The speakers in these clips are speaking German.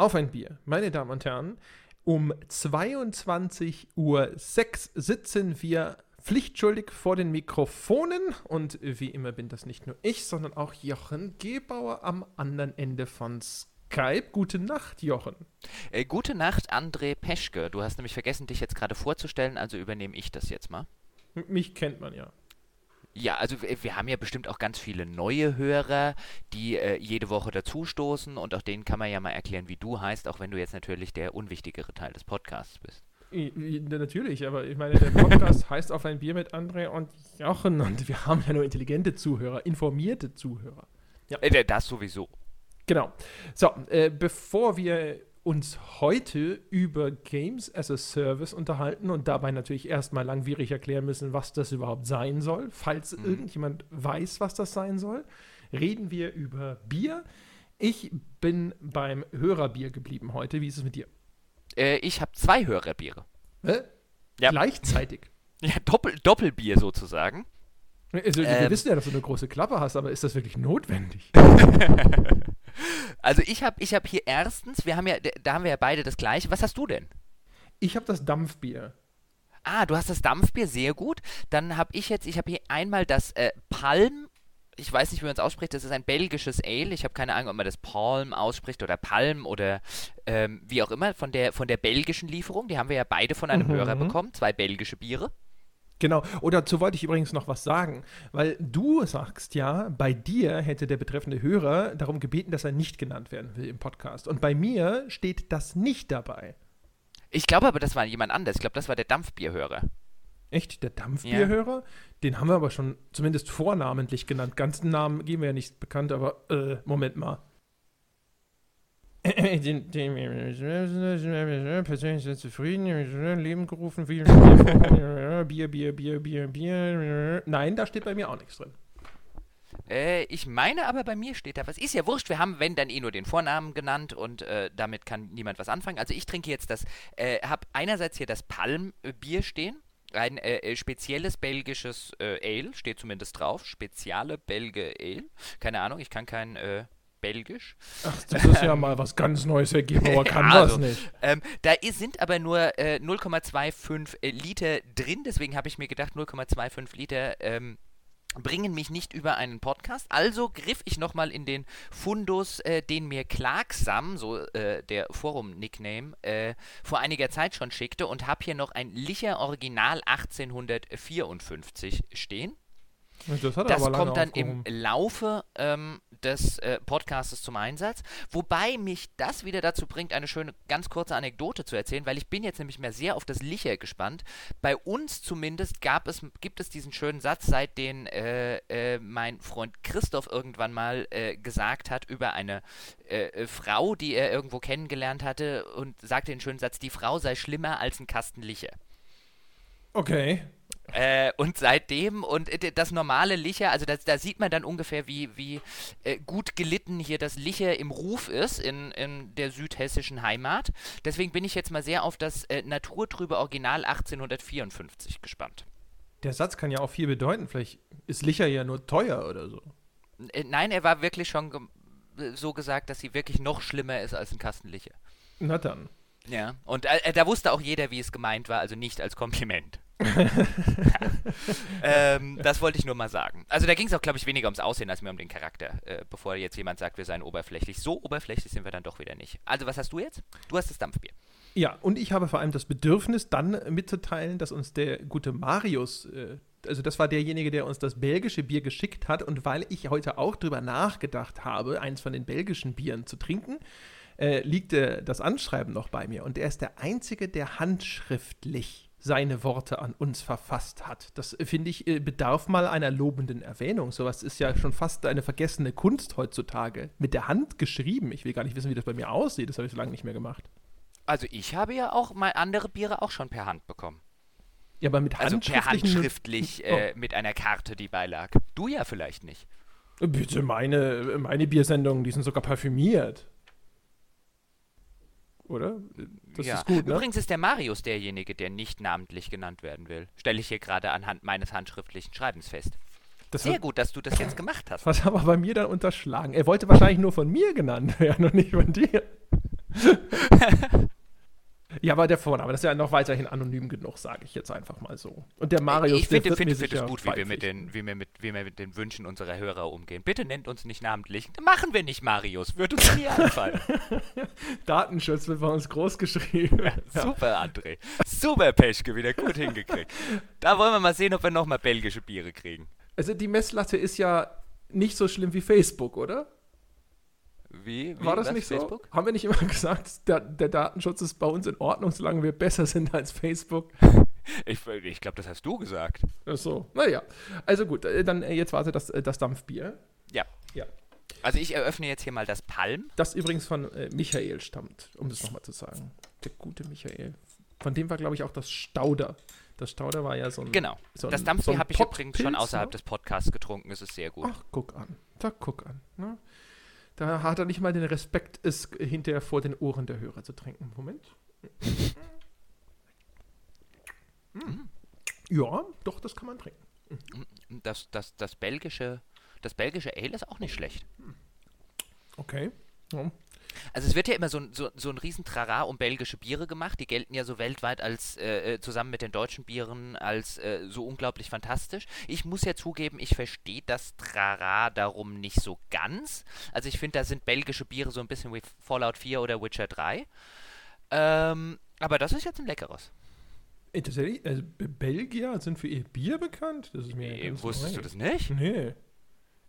Auf ein Bier. Meine Damen und Herren, um 22.06 Uhr sitzen wir pflichtschuldig vor den Mikrofonen und wie immer bin das nicht nur ich, sondern auch Jochen Gebauer am anderen Ende von Skype. Gute Nacht, Jochen. Äh, gute Nacht, André Peschke. Du hast nämlich vergessen, dich jetzt gerade vorzustellen, also übernehme ich das jetzt mal. Mich kennt man ja. Ja, also wir, haben ja bestimmt auch ganz viele neue Hörer, die äh, jede Woche dazustoßen und auch denen kann man ja mal erklären, wie du heißt, auch wenn du jetzt natürlich der unwichtigere Teil des Podcasts bist. Natürlich, aber ich meine, der Podcast heißt auf ein Bier mit André und Jochen und wir haben ja nur intelligente Zuhörer, informierte Zuhörer. Äh, das sowieso. Genau. So, äh, bevor wir uns heute über Games as a Service unterhalten und dabei natürlich erstmal langwierig erklären müssen, was das überhaupt sein soll, falls Mhm. irgendjemand weiß, was das sein soll, reden wir über Bier. Ich bin beim Hörerbier geblieben heute. Wie ist es mit dir? Äh, ich habe zwei Hörerbiere. Hä? Ja. Gleichzeitig. Ja, Doppel, Doppelbier sozusagen. Also, wir Ähm. wissen ja, dass du eine große Klappe hast, aber ist das wirklich notwendig? Also ich habe ich hab hier erstens, wir haben ja, da haben wir ja beide das gleiche. Was hast du denn? Ich habe das Dampfbier. Ah, du hast das Dampfbier, sehr gut. Dann habe ich jetzt, ich habe hier einmal das äh, Palm. Ich weiß nicht, wie man es ausspricht. Das ist ein belgisches Ale. Ich habe keine Ahnung, ob man das Palm ausspricht oder Palm oder ähm, wie auch immer von der von der belgischen Lieferung. Die haben wir ja beide von einem Mhm. Hörer bekommen. Zwei belgische Biere. Genau. Und dazu wollte ich übrigens noch was sagen, weil du sagst ja, bei dir hätte der betreffende Hörer darum gebeten, dass er nicht genannt werden will im Podcast. Und bei mir steht das nicht dabei. Ich glaube aber, das war jemand anders. Ich glaube, das war der Dampfbierhörer. Echt? Der Dampfbierhörer? Den haben wir aber schon zumindest vornamentlich genannt. Ganzen Namen geben wir ja nicht bekannt, aber äh, Moment mal. Persönlich sehr zufrieden, Leben gerufen, viel Bier, Bier, Bier, Bier, Bier. Nein, da steht bei mir auch nichts drin. Äh, ich meine aber, bei mir steht da was. Ist ja wurscht, wir haben, wenn, dann eh nur den Vornamen genannt und äh, damit kann niemand was anfangen. Also ich trinke jetzt das, äh, habe einerseits hier das Palmbier stehen. Ein äh, äh, spezielles belgisches äh, Ale, steht zumindest drauf. Speziale Belge Ale. Keine Ahnung, ich kann kein äh, Belgisch. Ach, das ist ja mal was ganz Neues ergeben, aber kann Ja, das also, nicht. Ähm, da sind aber nur äh, 0,25 äh, Liter drin, deswegen habe ich mir gedacht, 0,25 Liter ähm, bringen mich nicht über einen Podcast. Also griff ich nochmal in den Fundus, äh, den mir Clarksam, so äh, der Forum-Nickname, äh, vor einiger Zeit schon schickte und habe hier noch ein Licher Original 1854 stehen. Das, hat er Das kommt dann im aufgehoben. Laufe ähm, des äh, Podcastes zum Einsatz. Wobei mich das wieder dazu bringt, eine schöne, ganz kurze Anekdote zu erzählen, weil ich bin jetzt nämlich mehr sehr auf das Licher gespannt. Bei uns zumindest gab es, gibt es diesen schönen Satz, seit den äh, äh, mein Freund Christoph irgendwann mal äh, gesagt hat über eine äh, äh, Frau, die er irgendwo kennengelernt hatte und sagte den schönen Satz, die Frau sei schlimmer als ein Kasten Licher. Okay. Äh, und seitdem, und äh, das normale Licher, also das, da sieht man dann ungefähr, wie, wie äh, gut gelitten hier das Licher im Ruf ist in, in der südhessischen Heimat. Deswegen bin ich jetzt mal sehr auf das äh, naturtrübe Original 1854 gespannt. Der Satz kann ja auch viel bedeuten. Vielleicht ist Licher ja nur teuer oder so. Äh, nein, er war wirklich schon ge äh, so gesagt, dass sie wirklich noch schlimmer ist als ein Kasten Licher. Na dann. Ja, und da wusste auch jeder, wie es gemeint war, also nicht als Kompliment. ähm, das wollte ich nur mal sagen. Also da ging es auch, glaube ich, weniger ums Aussehen als mehr um den Charakter, äh, bevor jetzt jemand sagt, wir seien oberflächlich. So oberflächlich sind wir dann doch wieder nicht. Also was hast du jetzt? Du hast das Dampfbier. Ja, und ich habe vor allem das Bedürfnis, dann mitzuteilen, dass uns der gute Marius, äh, also das war derjenige, der uns das belgische Bier geschickt hat, und weil ich heute auch drüber nachgedacht habe, eins von den belgischen Bieren zu trinken, äh, liegt äh, das Anschreiben noch bei mir. Und er ist der Einzige, der handschriftlich seine Worte an uns verfasst hat. Das äh, finde ich, äh, bedarf mal einer lobenden Erwähnung. Sowas ist ja schon fast eine vergessene Kunst heutzutage. Mit der Hand geschrieben. Ich will gar nicht wissen, wie das bei mir aussieht. Das habe ich so lange nicht mehr gemacht. Also ich habe ja auch mal andere Biere auch schon per Hand bekommen. Ja, aber mit Also per handschriftlich äh, mit einer Karte, die beilag. Du ja vielleicht nicht. Oh, bitte, meine, meine Biersendungen, die sind sogar parfümiert. Oder? Das ja. ist gut, ne? Übrigens ist der Marius derjenige, der nicht namentlich genannt werden will. Stelle ich hier gerade anhand meines handschriftlichen Schreibens fest. Das Sehr gut, dass du das jetzt gemacht hast. was aber bei mir dann unterschlagen. Er wollte wahrscheinlich nur von mir genannt werden und nicht von dir. Ja, aber der Vorname, das ist ja noch weiterhin anonym genug, sage ich jetzt einfach mal so. Und der Marius, ich der finde find, find es gut, wie wir, mit den, wie, wir mit, wie wir mit den Wünschen unserer Hörer umgehen. Bitte nennt uns nicht namentlich. Machen wir nicht, Marius. Wird uns nie einfallen. Datenschutz wird bei uns groß geschrieben. Ja, super, André. Super, Peschke, wieder gut hingekriegt. Da wollen wir mal sehen, ob wir nochmal belgische Biere kriegen. Also die Messlatte ist ja nicht so schlimm wie Facebook, oder? Wie? wie War das nicht Facebook? so? Haben wir nicht immer gesagt, der, der Datenschutz ist bei uns in Ordnung, solange wir besser sind als Facebook? Ich, ich glaube, das hast du gesagt. Ach So, naja. Also gut, äh, dann äh, jetzt warte das, äh, das Dampfbier. Ja. Ja. Also ich eröffne jetzt hier mal das Palm. Das übrigens von äh, Michael stammt, um das nochmal zu sagen. Der gute Michael. Von dem war, glaube ich, auch das Stauder. Das Stauder war ja so ein. Genau. so das so Dampfbier ein habe ich übrigens schon Pottpilz, außerhalb ne? des Podcasts getrunken. Es ist sehr gut. Ach, guck an. Da guck an. Ne? Da hat er nicht mal den Respekt, es hinterher vor den Ohren der Hörer zu trinken. Moment. Mm. Ja, doch, das kann man trinken. Das, das, das belgische, das belgische Ale ist auch nicht schlecht. Okay. Ja. Also es wird ja immer so, ein- so, so ein riesen Trara um belgische Biere gemacht. Die gelten ja so weltweit als äh, äh, zusammen mit den deutschen Bieren als äh, so unglaublich fantastisch. Ich muss ja zugeben, ich verstehe das Trara darum nicht so ganz. Also ich finde, da sind belgische Biere so ein bisschen wie Fallout 4 oder Witcher 3. Ähm, aber das ist jetzt ein leckeres. Ey, tatsächlich, also Belgier sind für ihr Bier bekannt? Das ist mir ganz Wusstest du neu. das nicht? Nee.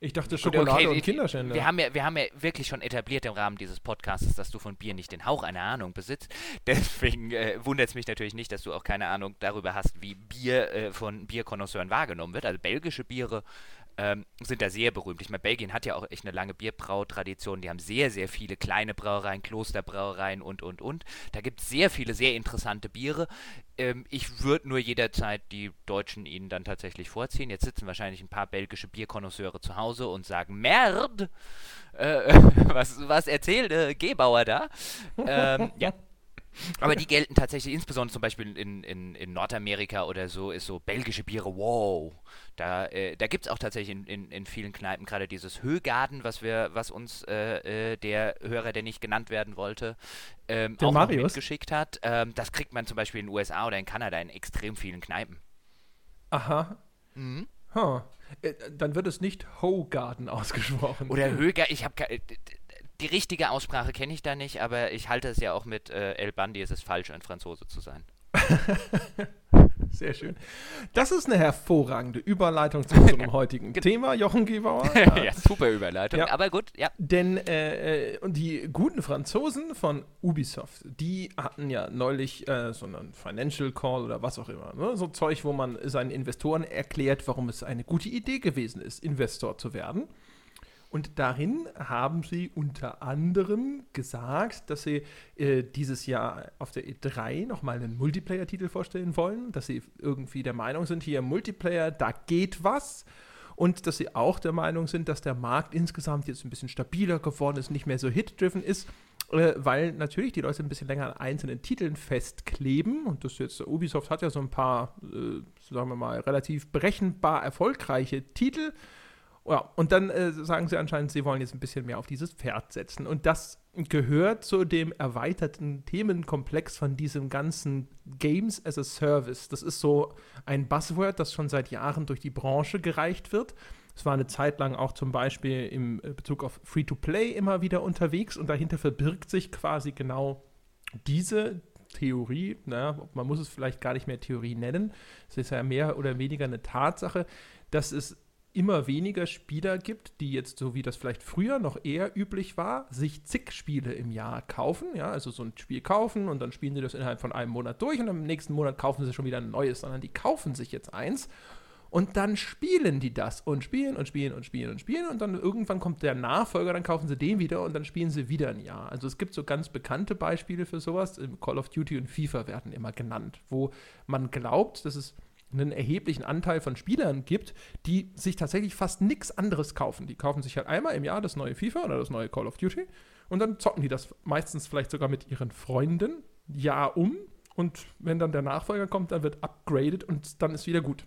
Ich dachte Schokolade okay, und Kinderschänder. Wir haben, ja, wir haben ja wirklich schon etabliert im Rahmen dieses Podcasts, dass du von Bier nicht den Hauch einer Ahnung besitzt. Deswegen äh, wundert es mich natürlich nicht, dass du auch keine Ahnung darüber hast, wie Bier äh, von Bierkonnoisseuren wahrgenommen wird. Also belgische Biere ähm, sind da sehr berühmt. Ich meine, Belgien hat ja auch echt eine lange Bierbrautradition. Die haben sehr, sehr viele kleine Brauereien, Klosterbrauereien und, und, und. Da gibt es sehr viele sehr interessante Biere. Ähm, ich würde nur jederzeit die Deutschen ihnen dann tatsächlich vorziehen. Jetzt sitzen wahrscheinlich ein paar belgische Bierkonnoisseure zu Hause und sagen, Merd! Äh, was, was erzählt äh, Gebauer da? ähm, ja. Aber die gelten tatsächlich, insbesondere zum Beispiel in, in, in Nordamerika oder so, ist so belgische Biere, wow. Da, äh, da gibt es auch tatsächlich in, in, in vielen Kneipen gerade dieses Höhgarden, was wir, was uns äh, äh, der Hörer, der nicht genannt werden wollte, ähm, Der auch Marius? mitgeschickt hat. Ähm, das kriegt man zum Beispiel in den USA oder in Kanada in extrem vielen Kneipen. Aha. Mhm. Huh. Äh, Dann wird es nicht Hogarden ausgesprochen. Oder Höger, ich habe die richtige Aussprache kenne ich da nicht, aber ich halte es ja auch mit äh, El Bandi, es ist falsch, ein Franzose zu sein. Sehr schön. Das ist eine hervorragende Überleitung zu unserem heutigen Thema, Jochen Gebauer. ja, super Überleitung, Ja. aber gut, ja. Denn äh, äh, und die guten Franzosen von Ubisoft, die hatten ja neulich äh, so einen Financial Call oder was auch immer. Ne? So Zeug, wo man seinen Investoren erklärt, warum es eine gute Idee gewesen ist, Investor zu werden. Und darin haben sie unter anderem gesagt, dass sie äh, dieses Jahr auf der E3 nochmal einen Multiplayer-Titel vorstellen wollen, dass sie irgendwie der Meinung sind, hier Multiplayer, da geht was. Und dass sie auch der Meinung sind, dass der Markt insgesamt jetzt ein bisschen stabiler geworden ist, nicht mehr so hit-driven ist, äh, weil natürlich die Leute ein bisschen länger an einzelnen Titeln festkleben. Und das jetzt, Ubisoft hat ja so ein paar, äh, sagen wir mal, relativ berechenbar erfolgreiche Titel. Ja, und dann äh, sagen sie anscheinend, sie wollen jetzt ein bisschen mehr auf dieses Pferd setzen. Und das gehört zu dem erweiterten Themenkomplex von diesem ganzen Games as a Service. Das ist so ein Buzzword, das schon seit Jahren durch die Branche gereicht wird. Es war eine Zeit lang auch zum Beispiel im äh, Bezug auf Free-to-Play immer wieder unterwegs und dahinter verbirgt sich quasi genau diese Theorie, na, man muss es vielleicht gar nicht mehr Theorie nennen, es ist ja mehr oder weniger eine Tatsache, dass es immer weniger Spieler gibt, die jetzt, so wie das vielleicht früher noch eher üblich war, sich zig Spiele im Jahr kaufen. Ja, also so ein Spiel kaufen und dann spielen sie das innerhalb von einem Monat durch und im nächsten Monat kaufen sie schon wieder ein neues, sondern die kaufen sich jetzt eins und dann spielen die das und spielen und spielen und spielen und spielen und dann irgendwann kommt der Nachfolger, dann kaufen sie den wieder und dann spielen sie wieder ein Jahr. Also es gibt so ganz bekannte Beispiele für sowas. Call of Duty und FIFA werden immer genannt, wo man glaubt, dass es einen erheblichen Anteil von Spielern gibt, die sich tatsächlich fast nichts anderes kaufen. Die kaufen sich halt einmal im Jahr das neue FIFA oder das neue Call of Duty und dann zocken die das meistens vielleicht sogar mit ihren Freunden Jahr um und wenn dann der Nachfolger kommt, dann wird upgraded und dann ist wieder gut.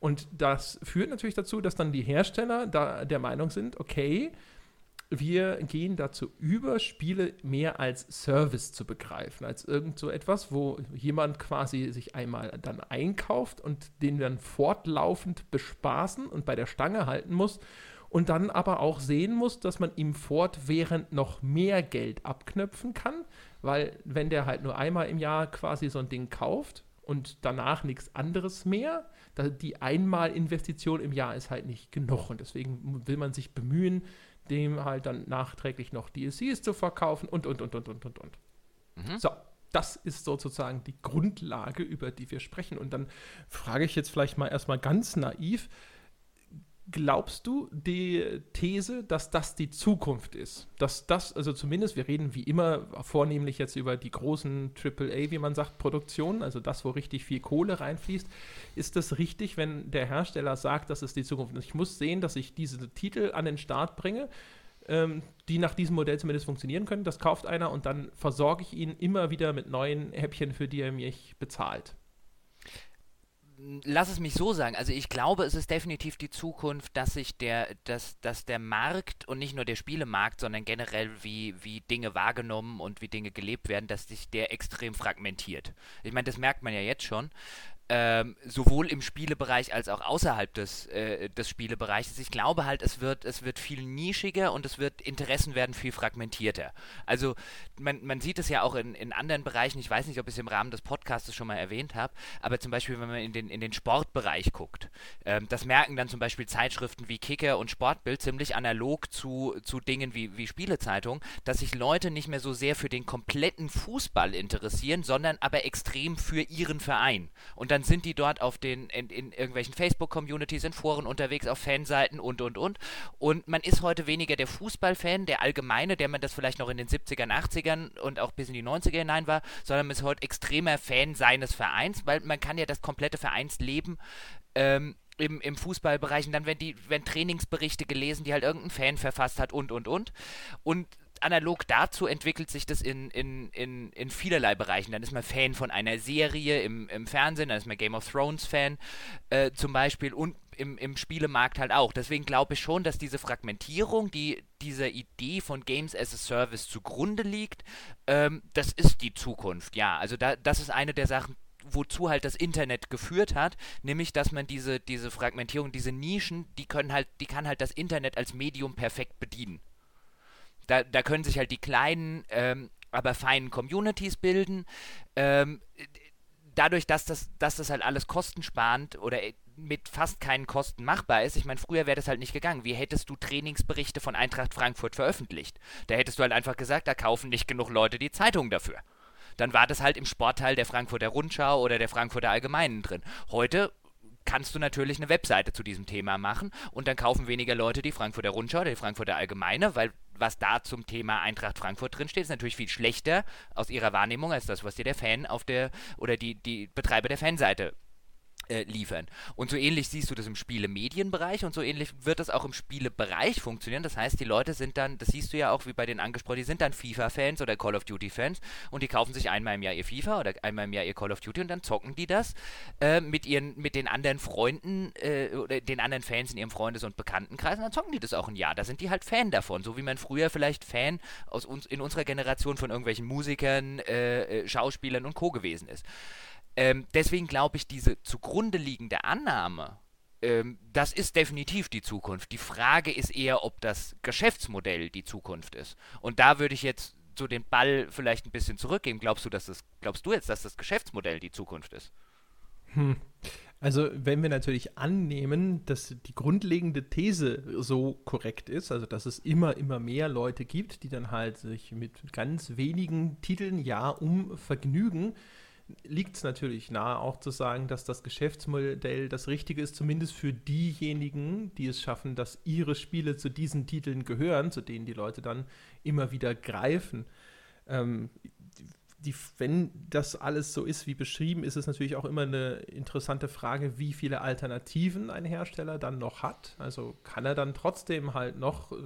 Und das führt natürlich dazu, dass dann die Hersteller da der Meinung sind, okay, wir gehen dazu über, Spiele mehr als Service zu begreifen, als irgend so etwas, wo jemand quasi sich einmal dann einkauft und den dann fortlaufend bespaßen und bei der Stange halten muss und dann aber auch sehen muss, dass man ihm fortwährend noch mehr Geld abknöpfen kann, weil wenn der halt nur einmal im Jahr quasi so ein Ding kauft und danach nichts anderes mehr, die Einmalinvestition im Jahr ist halt nicht genug. Und deswegen will man sich bemühen, dem halt dann nachträglich noch DLCs zu verkaufen und, und, und, und, und, und, und. Mhm. So, das ist sozusagen die Grundlage, über die wir sprechen. Und dann frage ich jetzt vielleicht mal erstmal ganz naiv, glaubst du die These, dass das die Zukunft ist? Dass das, also zumindest, wir reden wie immer vornehmlich jetzt über die großen AAA, wie man sagt, Produktionen, also das, wo richtig viel Kohle reinfließt. Ist das richtig, wenn der Hersteller sagt, das ist die Zukunft? Ich muss sehen, dass ich diese Titel an den Start bringe, ähm, die nach diesem Modell zumindest funktionieren können. Das kauft einer und dann versorge ich ihn immer wieder mit neuen Häppchen, für die er mich bezahlt lass es mich so sagen. Also ich glaube, es ist definitiv die Zukunft, dass sich der, dass, dass der Markt und nicht nur der Spielemarkt, sondern generell wie, wie Dinge wahrgenommen und wie Dinge gelebt werden, dass sich der extrem fragmentiert. Ich meine, das merkt man ja jetzt schon ähm, sowohl im Spielebereich als auch außerhalb des, äh, des Spielebereiches. Ich glaube halt, es wird, es wird viel nischiger und es wird, Interessen werden viel fragmentierter. Also man, man sieht es ja auch in, in anderen Bereichen, ich weiß nicht, ob ich es im Rahmen des Podcasts schon mal erwähnt habe, aber zum Beispiel, wenn man in den, in den Sportbereich guckt, ähm, das merken dann zum Beispiel Zeitschriften wie Kicker und Sportbild ziemlich analog zu, zu Dingen wie, wie Spielezeitung, dass sich Leute nicht mehr so sehr für den kompletten Fußball interessieren, sondern aber extrem für ihren Verein. Und dann dann sind die dort auf den, in, in irgendwelchen Facebook-Communities, in Foren unterwegs, auf Fanseiten und, und, und. Und man ist heute weniger der Fußballfan, der allgemeine, der man das vielleicht noch in den 70ern, 80ern und auch bis in die 90er hinein war, sondern man ist heute extremer Fan seines Vereins, weil man kann ja das komplette Vereinsleben ähm, im, im Fußballbereich und dann werden die werden Trainingsberichte gelesen, die halt irgendein Fan verfasst hat und und und. Und analog dazu entwickelt sich das in, in, in, in vielerlei Bereichen. Dann ist man Fan von einer Serie im, im Fernsehen, dann ist man Game of Thrones Fan äh, zum Beispiel und im, im Spielemarkt halt auch. Deswegen glaube ich schon, dass diese Fragmentierung, die dieser Idee von Games as a Service zugrunde liegt, ähm, das ist die Zukunft. Ja, also da, das ist eine der Sachen, wozu halt das Internet geführt hat, nämlich dass man diese, diese Fragmentierung, diese Nischen, die können halt, die kann halt das Internet als Medium perfekt bedienen. Da, da können sich halt die kleinen, ähm, aber feinen Communities bilden. Ähm, dadurch, dass das, dass das halt alles kostensparend oder mit fast keinen Kosten machbar ist. Ich meine, früher wäre das halt nicht gegangen. Wie hättest du Trainingsberichte von Eintracht Frankfurt veröffentlicht? Da hättest du halt einfach gesagt, da kaufen nicht genug Leute die Zeitung dafür. Dann war das halt im Sportteil der Frankfurter Rundschau oder der Frankfurter Allgemeinen drin. Heute kannst du natürlich eine Webseite zu diesem Thema machen und dann kaufen weniger Leute die Frankfurter Rundschau oder die Frankfurter Allgemeine, weil was da zum Thema Eintracht Frankfurt drinsteht, ist natürlich viel schlechter aus ihrer Wahrnehmung als das, was dir der Fan auf der oder die, die Betreiber der Fanseite äh, liefern. Und so ähnlich siehst du das im Spiele-Medienbereich und so ähnlich wird das auch im Spielebereich funktionieren. Das heißt, die Leute sind dann, das siehst du ja auch wie bei den angesprochenen, die sind dann FIFA-Fans oder Call of Duty-Fans und die kaufen sich einmal im Jahr ihr FIFA oder einmal im Jahr ihr Call of Duty und dann zocken die das äh, mit ihren, mit den anderen Freunden äh, oder den anderen Fans in ihrem Freundes- und Bekanntenkreis und dann zocken die das auch ein Jahr. Da sind die halt Fan davon, so wie man früher vielleicht Fan aus uns in unserer Generation von irgendwelchen Musikern, äh, äh, Schauspielern und Co. gewesen ist. Ähm, deswegen glaube ich, diese zugrunde liegende Annahme, ähm, das ist definitiv die Zukunft. Die Frage ist eher, ob das Geschäftsmodell die Zukunft ist. Und da würde ich jetzt so den Ball vielleicht ein bisschen zurückgeben. Glaubst du, dass das, glaubst du jetzt, dass das Geschäftsmodell die Zukunft ist? Hm. Also wenn wir natürlich annehmen, dass die grundlegende These so korrekt ist, also dass es immer, immer mehr Leute gibt, die dann halt sich mit ganz wenigen Titeln ja um vergnügen, liegt es natürlich nahe, auch zu sagen, dass das Geschäftsmodell das Richtige ist, zumindest für diejenigen, die es schaffen, dass ihre Spiele zu diesen Titeln gehören, zu denen die Leute dann immer wieder greifen. Ähm, die, wenn das alles so ist wie beschrieben, ist es natürlich auch immer eine interessante Frage, wie viele Alternativen ein Hersteller dann noch hat. Also kann er dann trotzdem halt noch äh,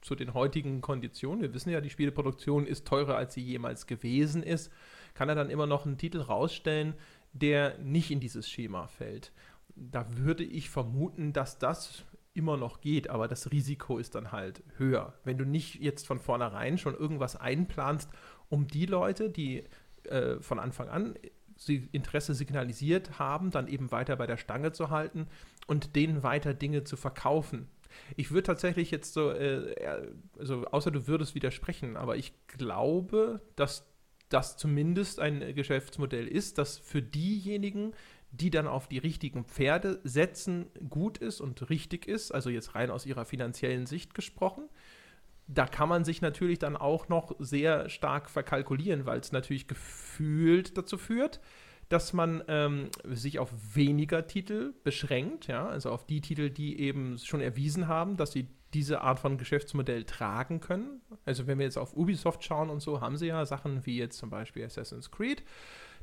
zu den heutigen Konditionen, wir wissen ja, die Spieleproduktion ist teurer, als sie jemals gewesen ist, kann er dann immer noch einen Titel rausstellen, der nicht in dieses Schema fällt. Da würde ich vermuten, dass das immer noch geht, aber das Risiko ist dann halt höher. Wenn du nicht jetzt von vornherein schon irgendwas einplanst, um die Leute, die äh, von Anfang an Interesse signalisiert haben, dann eben weiter bei der Stange zu halten und denen weiter Dinge zu verkaufen. Ich würde tatsächlich jetzt so, äh, also außer du würdest widersprechen, aber ich glaube, dass das zumindest ein Geschäftsmodell ist, das für diejenigen, die dann auf die richtigen Pferde setzen, gut ist und richtig ist, also jetzt rein aus ihrer finanziellen Sicht gesprochen. Da kann man sich natürlich dann auch noch sehr stark verkalkulieren, weil es natürlich gefühlt dazu führt, dass man ähm, sich auf weniger Titel beschränkt, ja, also auf die Titel, die eben schon erwiesen haben, dass sie diese Art von Geschäftsmodell tragen können. Also wenn wir jetzt auf Ubisoft schauen und so, haben sie ja Sachen wie jetzt zum Beispiel Assassin's Creed.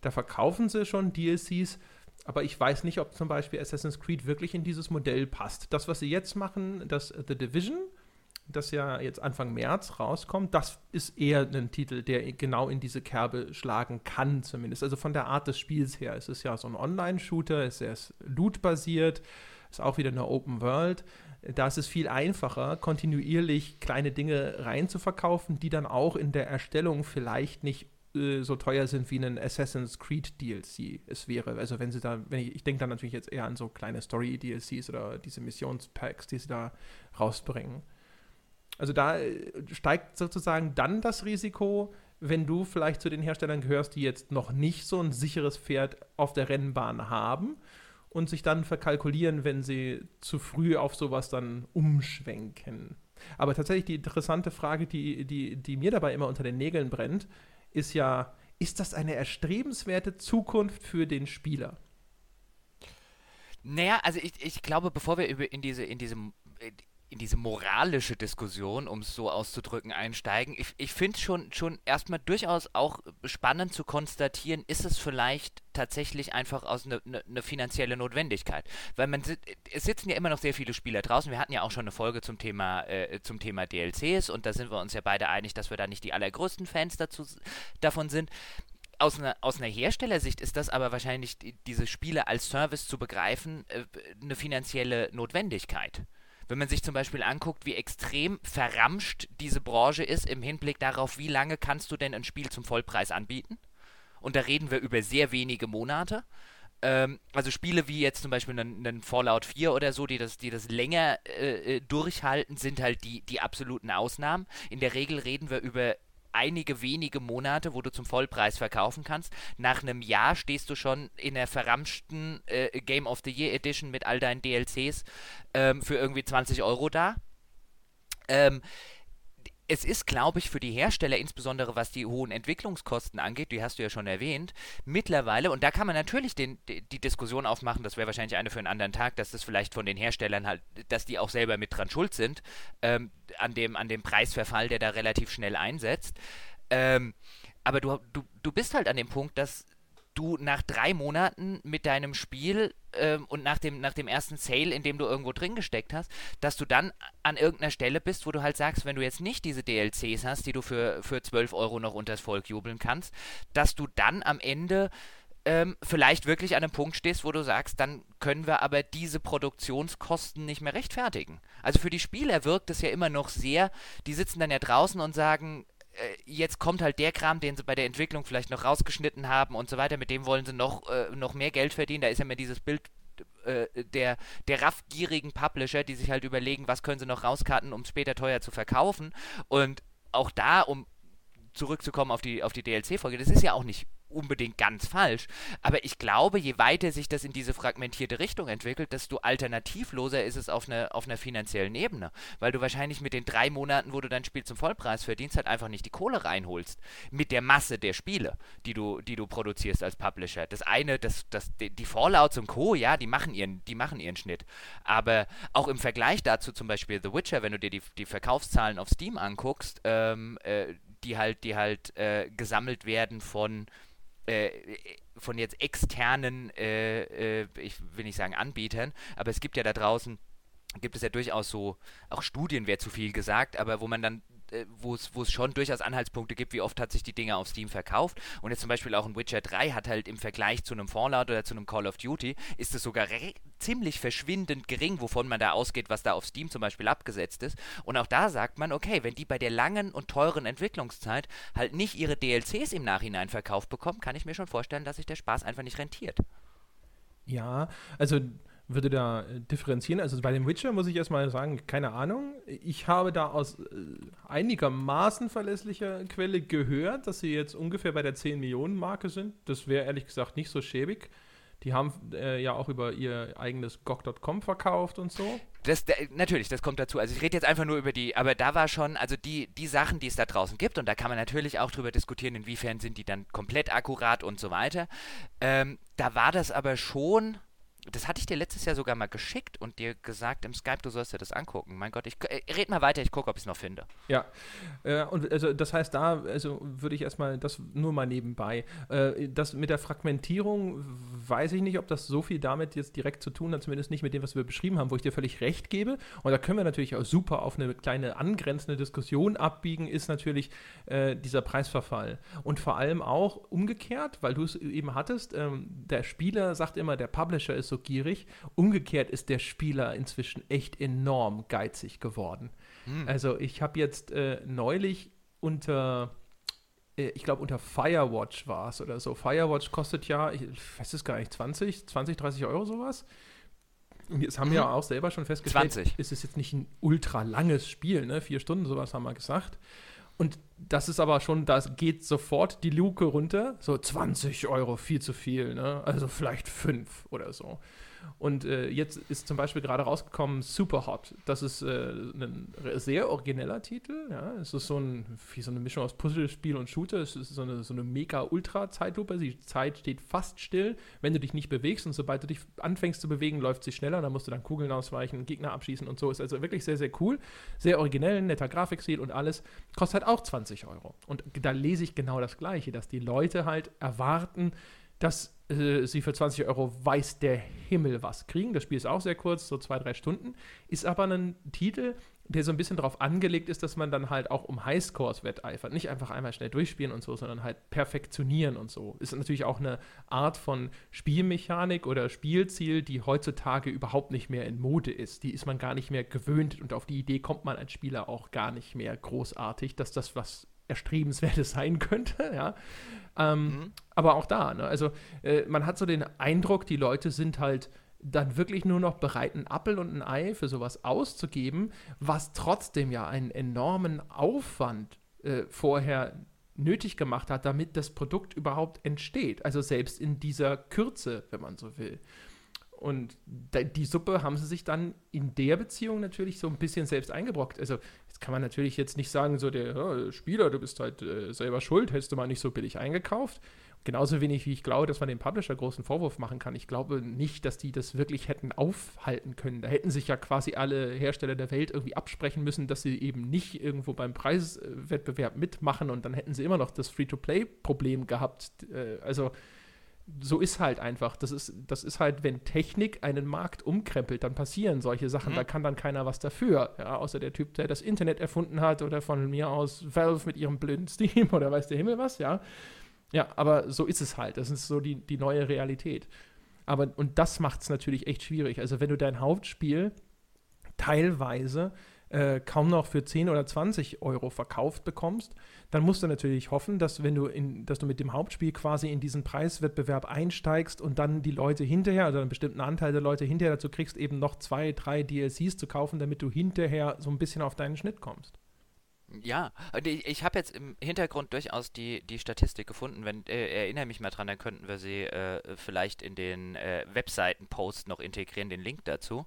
Da verkaufen sie schon DLCs, aber ich weiß nicht, ob zum Beispiel Assassin's Creed wirklich in dieses Modell passt. Das, was sie jetzt machen, das The Division, das ja jetzt Anfang März rauskommt, das ist eher ein Titel, der genau in diese Kerbe schlagen kann, zumindest. Also von der Art des Spiels her. Es ist ja so ein Online-Shooter, es ist loot-basiert, ist auch wieder eine Open World. Da ist es viel einfacher, kontinuierlich kleine Dinge reinzuverkaufen, die dann auch in der Erstellung vielleicht nicht äh, so teuer sind wie ein Assassin's Creed DLC es wäre. Also wenn sie da, wenn ich, ich denke dann natürlich jetzt eher an so kleine Story-DLCs oder diese Missionspacks, die sie da rausbringen. Also da äh, steigt sozusagen dann das Risiko, wenn du vielleicht zu den Herstellern gehörst, die jetzt noch nicht so ein sicheres Pferd auf der Rennbahn haben und sich dann verkalkulieren, wenn sie zu früh auf sowas dann umschwenken. Aber tatsächlich die interessante Frage, die, die, die mir dabei immer unter den Nägeln brennt, ist ja, ist das eine erstrebenswerte Zukunft für den Spieler? Naja, also ich, ich glaube, bevor wir in diese, in diese in diese moralische Diskussion, um es so auszudrücken, einsteigen. Ich, ich finde es schon, schon erstmal durchaus auch spannend zu konstatieren, ist es vielleicht tatsächlich einfach aus einer ne, ne finanzielle Notwendigkeit. Weil man es sitzen ja immer noch sehr viele Spieler draußen. Wir hatten ja auch schon eine Folge zum Thema, äh, zum Thema DLCs und da sind wir uns ja beide einig, dass wir da nicht die allergrößten Fans dazu, davon sind aus einer, aus einer Herstellersicht ist das aber wahrscheinlich, diese Spiele als Service zu begreifen, äh, eine finanzielle Notwendigkeit. Wenn man sich zum Beispiel anguckt, wie extrem verramscht diese Branche ist im Hinblick darauf, wie lange kannst du denn ein Spiel zum Vollpreis anbieten? Und da reden wir über sehr wenige Monate. Ähm, also Spiele wie jetzt zum Beispiel einen, Fallout 4 oder so, die das, die das länger äh, äh, durchhalten, sind halt die, die absoluten Ausnahmen. In der Regel reden wir über einige wenige Monate, wo du zum Vollpreis verkaufen kannst. Nach einem Jahr stehst du schon in der verramschten äh, Game of the Year Edition mit all deinen DLCs ähm, für irgendwie 20 Euro da. Ähm, es ist, glaube ich, für die Hersteller, insbesondere was die hohen Entwicklungskosten angeht, die hast du ja schon erwähnt, mittlerweile, und da kann man natürlich den, die, Diskussion aufmachen, das wäre wahrscheinlich eine für einen anderen Tag, dass das vielleicht von den Herstellern halt, dass die auch selber mit dran schuld sind, ähm, an, dem, an dem Preisverfall, der da relativ schnell einsetzt. Ähm, aber du, du, du bist halt an dem Punkt, dass du nach drei Monaten mit deinem Spiel ähm, und nach dem, nach dem ersten Sale, in dem du irgendwo drin gesteckt hast, dass du dann an irgendeiner Stelle bist, wo du halt sagst, wenn du jetzt nicht diese DLCs hast, die du für, für 12 Euro noch unters Volk jubeln kannst, dass du dann am Ende ähm, vielleicht wirklich an einem Punkt stehst, wo du sagst, dann können wir aber diese Produktionskosten nicht mehr rechtfertigen. Also für die Spieler wirkt es ja immer noch sehr, die sitzen dann ja draußen und sagen, jetzt kommt halt der Kram, den sie bei der Entwicklung vielleicht noch rausgeschnitten haben und so weiter, mit dem wollen sie noch, äh, noch mehr Geld verdienen. Da ist ja mir dieses Bild äh, der, der raffgierigen Publisher, die sich halt überlegen, was können sie noch rauskarten, um es später teuer zu verkaufen. Und auch da, um zurückzukommen auf die, auf die DLC-Folge, das ist ja auch nicht unbedingt ganz falsch. Aber ich glaube, je weiter sich das in diese fragmentierte Richtung entwickelt, desto alternativloser ist es auf, eine, auf einer finanziellen Ebene. Weil du wahrscheinlich mit den drei Monaten, wo du dein Spiel zum Vollpreis verdienst, halt einfach nicht die Kohle reinholst. Mit der Masse der Spiele, die du, die du produzierst als Publisher. Das eine, das, das, die Fallouts und Co., ja, die machen ihren, die machen ihren Schnitt. Aber auch im Vergleich dazu zum Beispiel The Witcher, wenn du dir die, die Verkaufszahlen auf Steam anguckst, ähm, äh, die halt, die halt äh, gesammelt werden von äh, von jetzt externen, äh, äh, ich will nicht sagen Anbietern, aber es gibt ja da draußen, gibt es ja durchaus so, auch Studien wäre zu viel gesagt, aber wo man dann wo es schon durchaus Anhaltspunkte gibt, wie oft hat sich die Dinge auf Steam verkauft. Und jetzt zum Beispiel auch ein Witcher 3 hat halt im Vergleich zu einem Fallout oder zu einem Call of Duty, ist es sogar ziemlich verschwindend gering, wovon man da ausgeht, was da auf Steam zum Beispiel abgesetzt ist. Und auch da sagt man, okay, wenn die bei der langen und teuren Entwicklungszeit halt nicht ihre DLCs im Nachhinein verkauft bekommen, kann ich mir schon vorstellen, dass sich der Spaß einfach nicht rentiert. Ja, also würde da äh, differenzieren. Also bei dem Witcher muss ich erstmal sagen, keine Ahnung. Ich habe da aus äh, einigermaßen verlässlicher Quelle gehört, dass sie jetzt ungefähr bei der 10 Millionen Marke sind. Das wäre ehrlich gesagt nicht so schäbig. Die haben äh, ja auch über ihr eigenes GOG.com verkauft und so. Das, natürlich, das kommt dazu. Also ich rede jetzt einfach nur über die, aber da war schon, also die, die Sachen, die es da draußen gibt, und da kann man natürlich auch drüber diskutieren, inwiefern sind die dann komplett akkurat und so weiter. Ähm, da war das aber schon das hatte ich dir letztes Jahr sogar mal geschickt und dir gesagt im Skype, du sollst dir das angucken. Mein Gott, ich äh, red mal weiter, ich gucke, ob ich es noch finde. Ja, äh, und also das heißt, da also würde ich erstmal das nur mal nebenbei. Äh, das mit der Fragmentierung weiß ich nicht, ob das so viel damit jetzt direkt zu tun hat, zumindest nicht mit dem, was wir beschrieben haben, wo ich dir völlig recht gebe. Und da können wir natürlich auch super auf eine kleine angrenzende Diskussion abbiegen, ist natürlich äh, dieser Preisverfall. Und vor allem auch umgekehrt, weil du es eben hattest, ähm, der Spieler sagt immer, der Publisher ist so so gierig. Umgekehrt ist der Spieler inzwischen echt enorm geizig geworden. Hm. Also ich habe jetzt äh, neulich unter äh, ich glaube, unter Firewatch war es oder so. Firewatch kostet ja, ich weiß es gar nicht, 20, 20, 30 Euro sowas. Und jetzt haben wir mhm. ja auch selber schon festgestellt, 20. ist es jetzt nicht ein ultra langes Spiel, ne? Vier Stunden, sowas haben wir gesagt. Und das ist aber schon, da geht sofort die Luke runter. So 20 Euro, viel zu viel, ne? Also vielleicht 5 oder so. Und äh, jetzt ist zum Beispiel gerade rausgekommen Superhot. Das ist äh, ein sehr origineller Titel. Ja? Es ist so, ein, wie so eine Mischung aus Puzzlespiel und Shooter. Es ist so eine, so eine mega-ultra-Zeitlupe. Die Zeit steht fast still, wenn du dich nicht bewegst. Und sobald du dich anfängst zu bewegen, läuft sie schneller. Da musst du dann Kugeln ausweichen, Gegner abschießen und so. Ist also wirklich sehr, sehr cool. Sehr originell, netter Grafikstil und alles. Kostet halt auch 20 Euro. Und da lese ich genau das Gleiche, dass die Leute halt erwarten, dass äh, sie für 20 Euro weiß der Himmel was kriegen. Das Spiel ist auch sehr kurz, so zwei, drei Stunden. Ist aber ein Titel, der so ein bisschen darauf angelegt ist, dass man dann halt auch um Highscores wetteifert. Nicht einfach einmal schnell durchspielen und so, sondern halt perfektionieren und so. Ist natürlich auch eine Art von Spielmechanik oder Spielziel, die heutzutage überhaupt nicht mehr in Mode ist. Die ist man gar nicht mehr gewöhnt und auf die Idee kommt man als Spieler auch gar nicht mehr großartig, dass das was Erstrebenswertes sein könnte, ja. Ähm, mhm. Aber auch da, ne? also äh, man hat so den Eindruck, die Leute sind halt dann wirklich nur noch bereit, einen Appel und ein Ei für sowas auszugeben, was trotzdem ja einen enormen Aufwand äh, vorher nötig gemacht hat, damit das Produkt überhaupt entsteht. Also selbst in dieser Kürze, wenn man so will. Und die Suppe haben sie sich dann in der Beziehung natürlich so ein bisschen selbst eingebrockt. Also, jetzt kann man natürlich jetzt nicht sagen, so der oh, Spieler, du bist halt äh, selber schuld, hättest du mal nicht so billig eingekauft. Genauso wenig wie ich glaube, dass man dem Publisher großen Vorwurf machen kann. Ich glaube nicht, dass die das wirklich hätten aufhalten können. Da hätten sich ja quasi alle Hersteller der Welt irgendwie absprechen müssen, dass sie eben nicht irgendwo beim Preiswettbewerb mitmachen und dann hätten sie immer noch das Free-to-Play-Problem gehabt. Äh, also so ist halt einfach. Das ist, das ist halt, wenn Technik einen Markt umkrempelt, dann passieren solche Sachen. Mhm. Da kann dann keiner was dafür. Ja, außer der Typ, der das Internet erfunden hat oder von mir aus Valve mit ihrem blöden Steam oder weiß der Himmel was, ja. Ja, aber so ist es halt. Das ist so die, die neue Realität. Aber, und das macht es natürlich echt schwierig. Also, wenn du dein Hauptspiel teilweise äh, kaum noch für 10 oder 20 Euro verkauft bekommst, dann musst du natürlich hoffen, dass wenn du in, dass du mit dem Hauptspiel quasi in diesen Preiswettbewerb einsteigst und dann die Leute hinterher, also einen bestimmten Anteil der Leute hinterher dazu kriegst, eben noch zwei, drei DLCs zu kaufen, damit du hinterher so ein bisschen auf deinen Schnitt kommst. Ja, ich, habe jetzt im Hintergrund durchaus die, die Statistik gefunden. Wenn, äh, erinnere mich mal dran, dann könnten wir sie äh, vielleicht in den äh, Webseiten-Post noch integrieren, den Link dazu.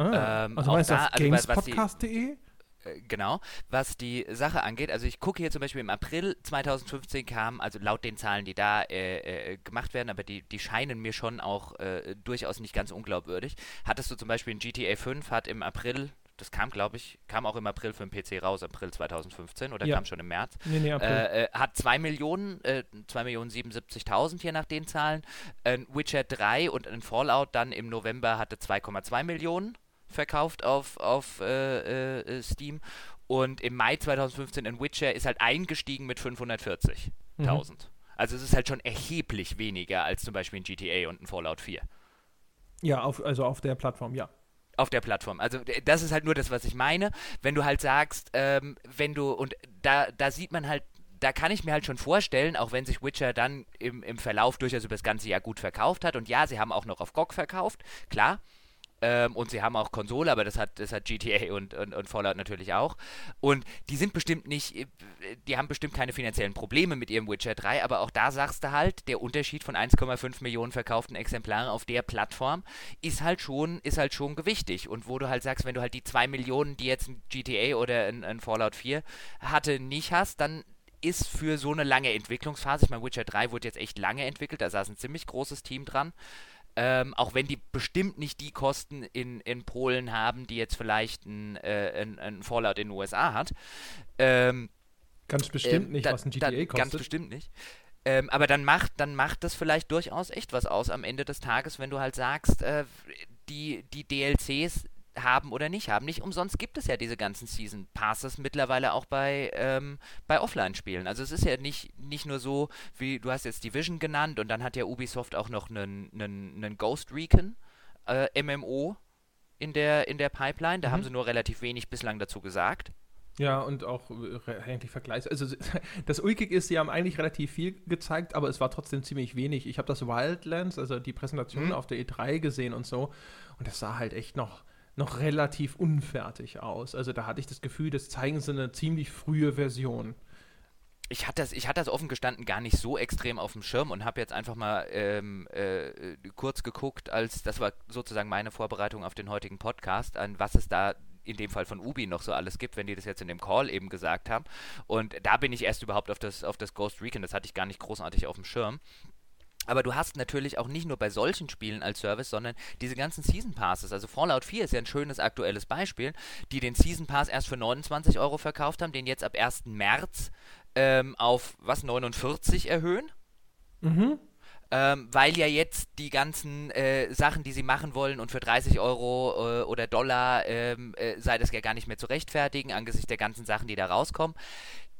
Ah, ähm, also meinst du auf also, gamespodcast.de? Äh, genau, was die Sache angeht. Also ich gucke hier zum Beispiel im April 2015 kam, also laut den Zahlen, die da äh, äh, gemacht werden, aber die, die scheinen mir schon auch äh, durchaus nicht ganz unglaubwürdig. Hattest du zum Beispiel ein GTA 5, hat im April das kam, glaube ich, kam auch im April für den PC raus, April 2015 oder ja. kam schon im März. Nee, nee, April. Äh, äh, hat 2 Millionen, äh, 2 Millionen 77.000 hier nach den Zahlen. Ein Witcher 3 und ein Fallout dann im November hatte 2,2 Millionen verkauft auf, auf äh, äh, Steam. Und im Mai 2015 in Witcher ist halt eingestiegen mit 540.000. Mhm. Also es ist halt schon erheblich weniger als zum Beispiel ein GTA und ein Fallout 4. Ja, auf, also auf der Plattform, ja auf der Plattform. Also das ist halt nur das, was ich meine. Wenn du halt sagst, ähm, wenn du, und da, da sieht man halt, da kann ich mir halt schon vorstellen, auch wenn sich Witcher dann im, im Verlauf durchaus über das ganze Jahr gut verkauft hat, und ja, sie haben auch noch auf GOG verkauft, klar, ähm, und sie haben auch Konsole, aber das hat, das hat GTA und, und, und, Fallout natürlich auch. Und die sind bestimmt nicht, äh, die haben bestimmt keine finanziellen Probleme mit ihrem Witcher 3, aber auch da sagst du halt, der Unterschied von 1,5 Millionen verkauften Exemplaren auf der Plattform ist halt schon, ist halt schon gewichtig. Und wo du halt sagst, wenn du halt die 2 Millionen, die jetzt ein GTA oder ein, ein Fallout 4 hatte, nicht hast, dann ist für so eine lange Entwicklungsphase, ich meine, Witcher 3 wurde jetzt echt lange entwickelt, da saß ein ziemlich großes Team dran, ähm, auch wenn die bestimmt nicht die Kosten in, in Polen haben, die jetzt vielleicht ein, äh, ein, ein Fallout in den USA hat. Ähm, ganz bestimmt ähm, nicht, da, was ein GTA da, kostet. Ganz bestimmt nicht. Ähm, aber dann macht, dann macht das vielleicht durchaus echt was aus am Ende des Tages, wenn du halt sagst, äh, die, die DLCs haben oder nicht haben. Nicht umsonst gibt es ja diese ganzen Season Passes mittlerweile auch bei, ähm, bei Offline-Spielen. Also es ist ja nicht, nicht nur so, wie du hast jetzt Division genannt und dann hat ja Ubisoft auch noch einen, einen, einen Ghost Recon äh, MMO in der, in der Pipeline. Da mhm. haben sie nur relativ wenig bislang dazu gesagt. Ja, und auch äh, eigentlich Vergleich. Also das Ulkig ist, sie haben eigentlich relativ viel gezeigt, aber es war trotzdem ziemlich wenig. Ich habe das Wildlands, also die Präsentation mhm. auf der E3 gesehen und so. Und das sah halt echt noch noch relativ unfertig aus. Also da hatte ich das Gefühl, das zeigen sie eine ziemlich frühe Version. Ich hatte, das, ich hatte das offen gestanden gar nicht so extrem auf dem Schirm und habe jetzt einfach mal ähm, äh, kurz geguckt, als das war sozusagen meine Vorbereitung auf den heutigen Podcast, an was es da in dem Fall von Ubi noch so alles gibt, wenn die das jetzt in dem Call eben gesagt haben. Und da bin ich erst überhaupt auf das, auf das Ghost Recon, das hatte ich gar nicht großartig auf dem Schirm. Aber du hast natürlich auch nicht nur bei solchen Spielen als Service, sondern diese ganzen Season Passes. Also Fallout 4 ist ja ein schönes aktuelles Beispiel, die den Season Pass erst für 29 Euro verkauft haben, den jetzt ab 1. März ähm, auf was 49 erhöhen. Mhm. Ähm, weil ja jetzt die ganzen äh, Sachen, die sie machen wollen und für 30 Euro äh, oder Dollar ähm, äh, sei das ja gar nicht mehr zu rechtfertigen angesichts der ganzen Sachen, die da rauskommen.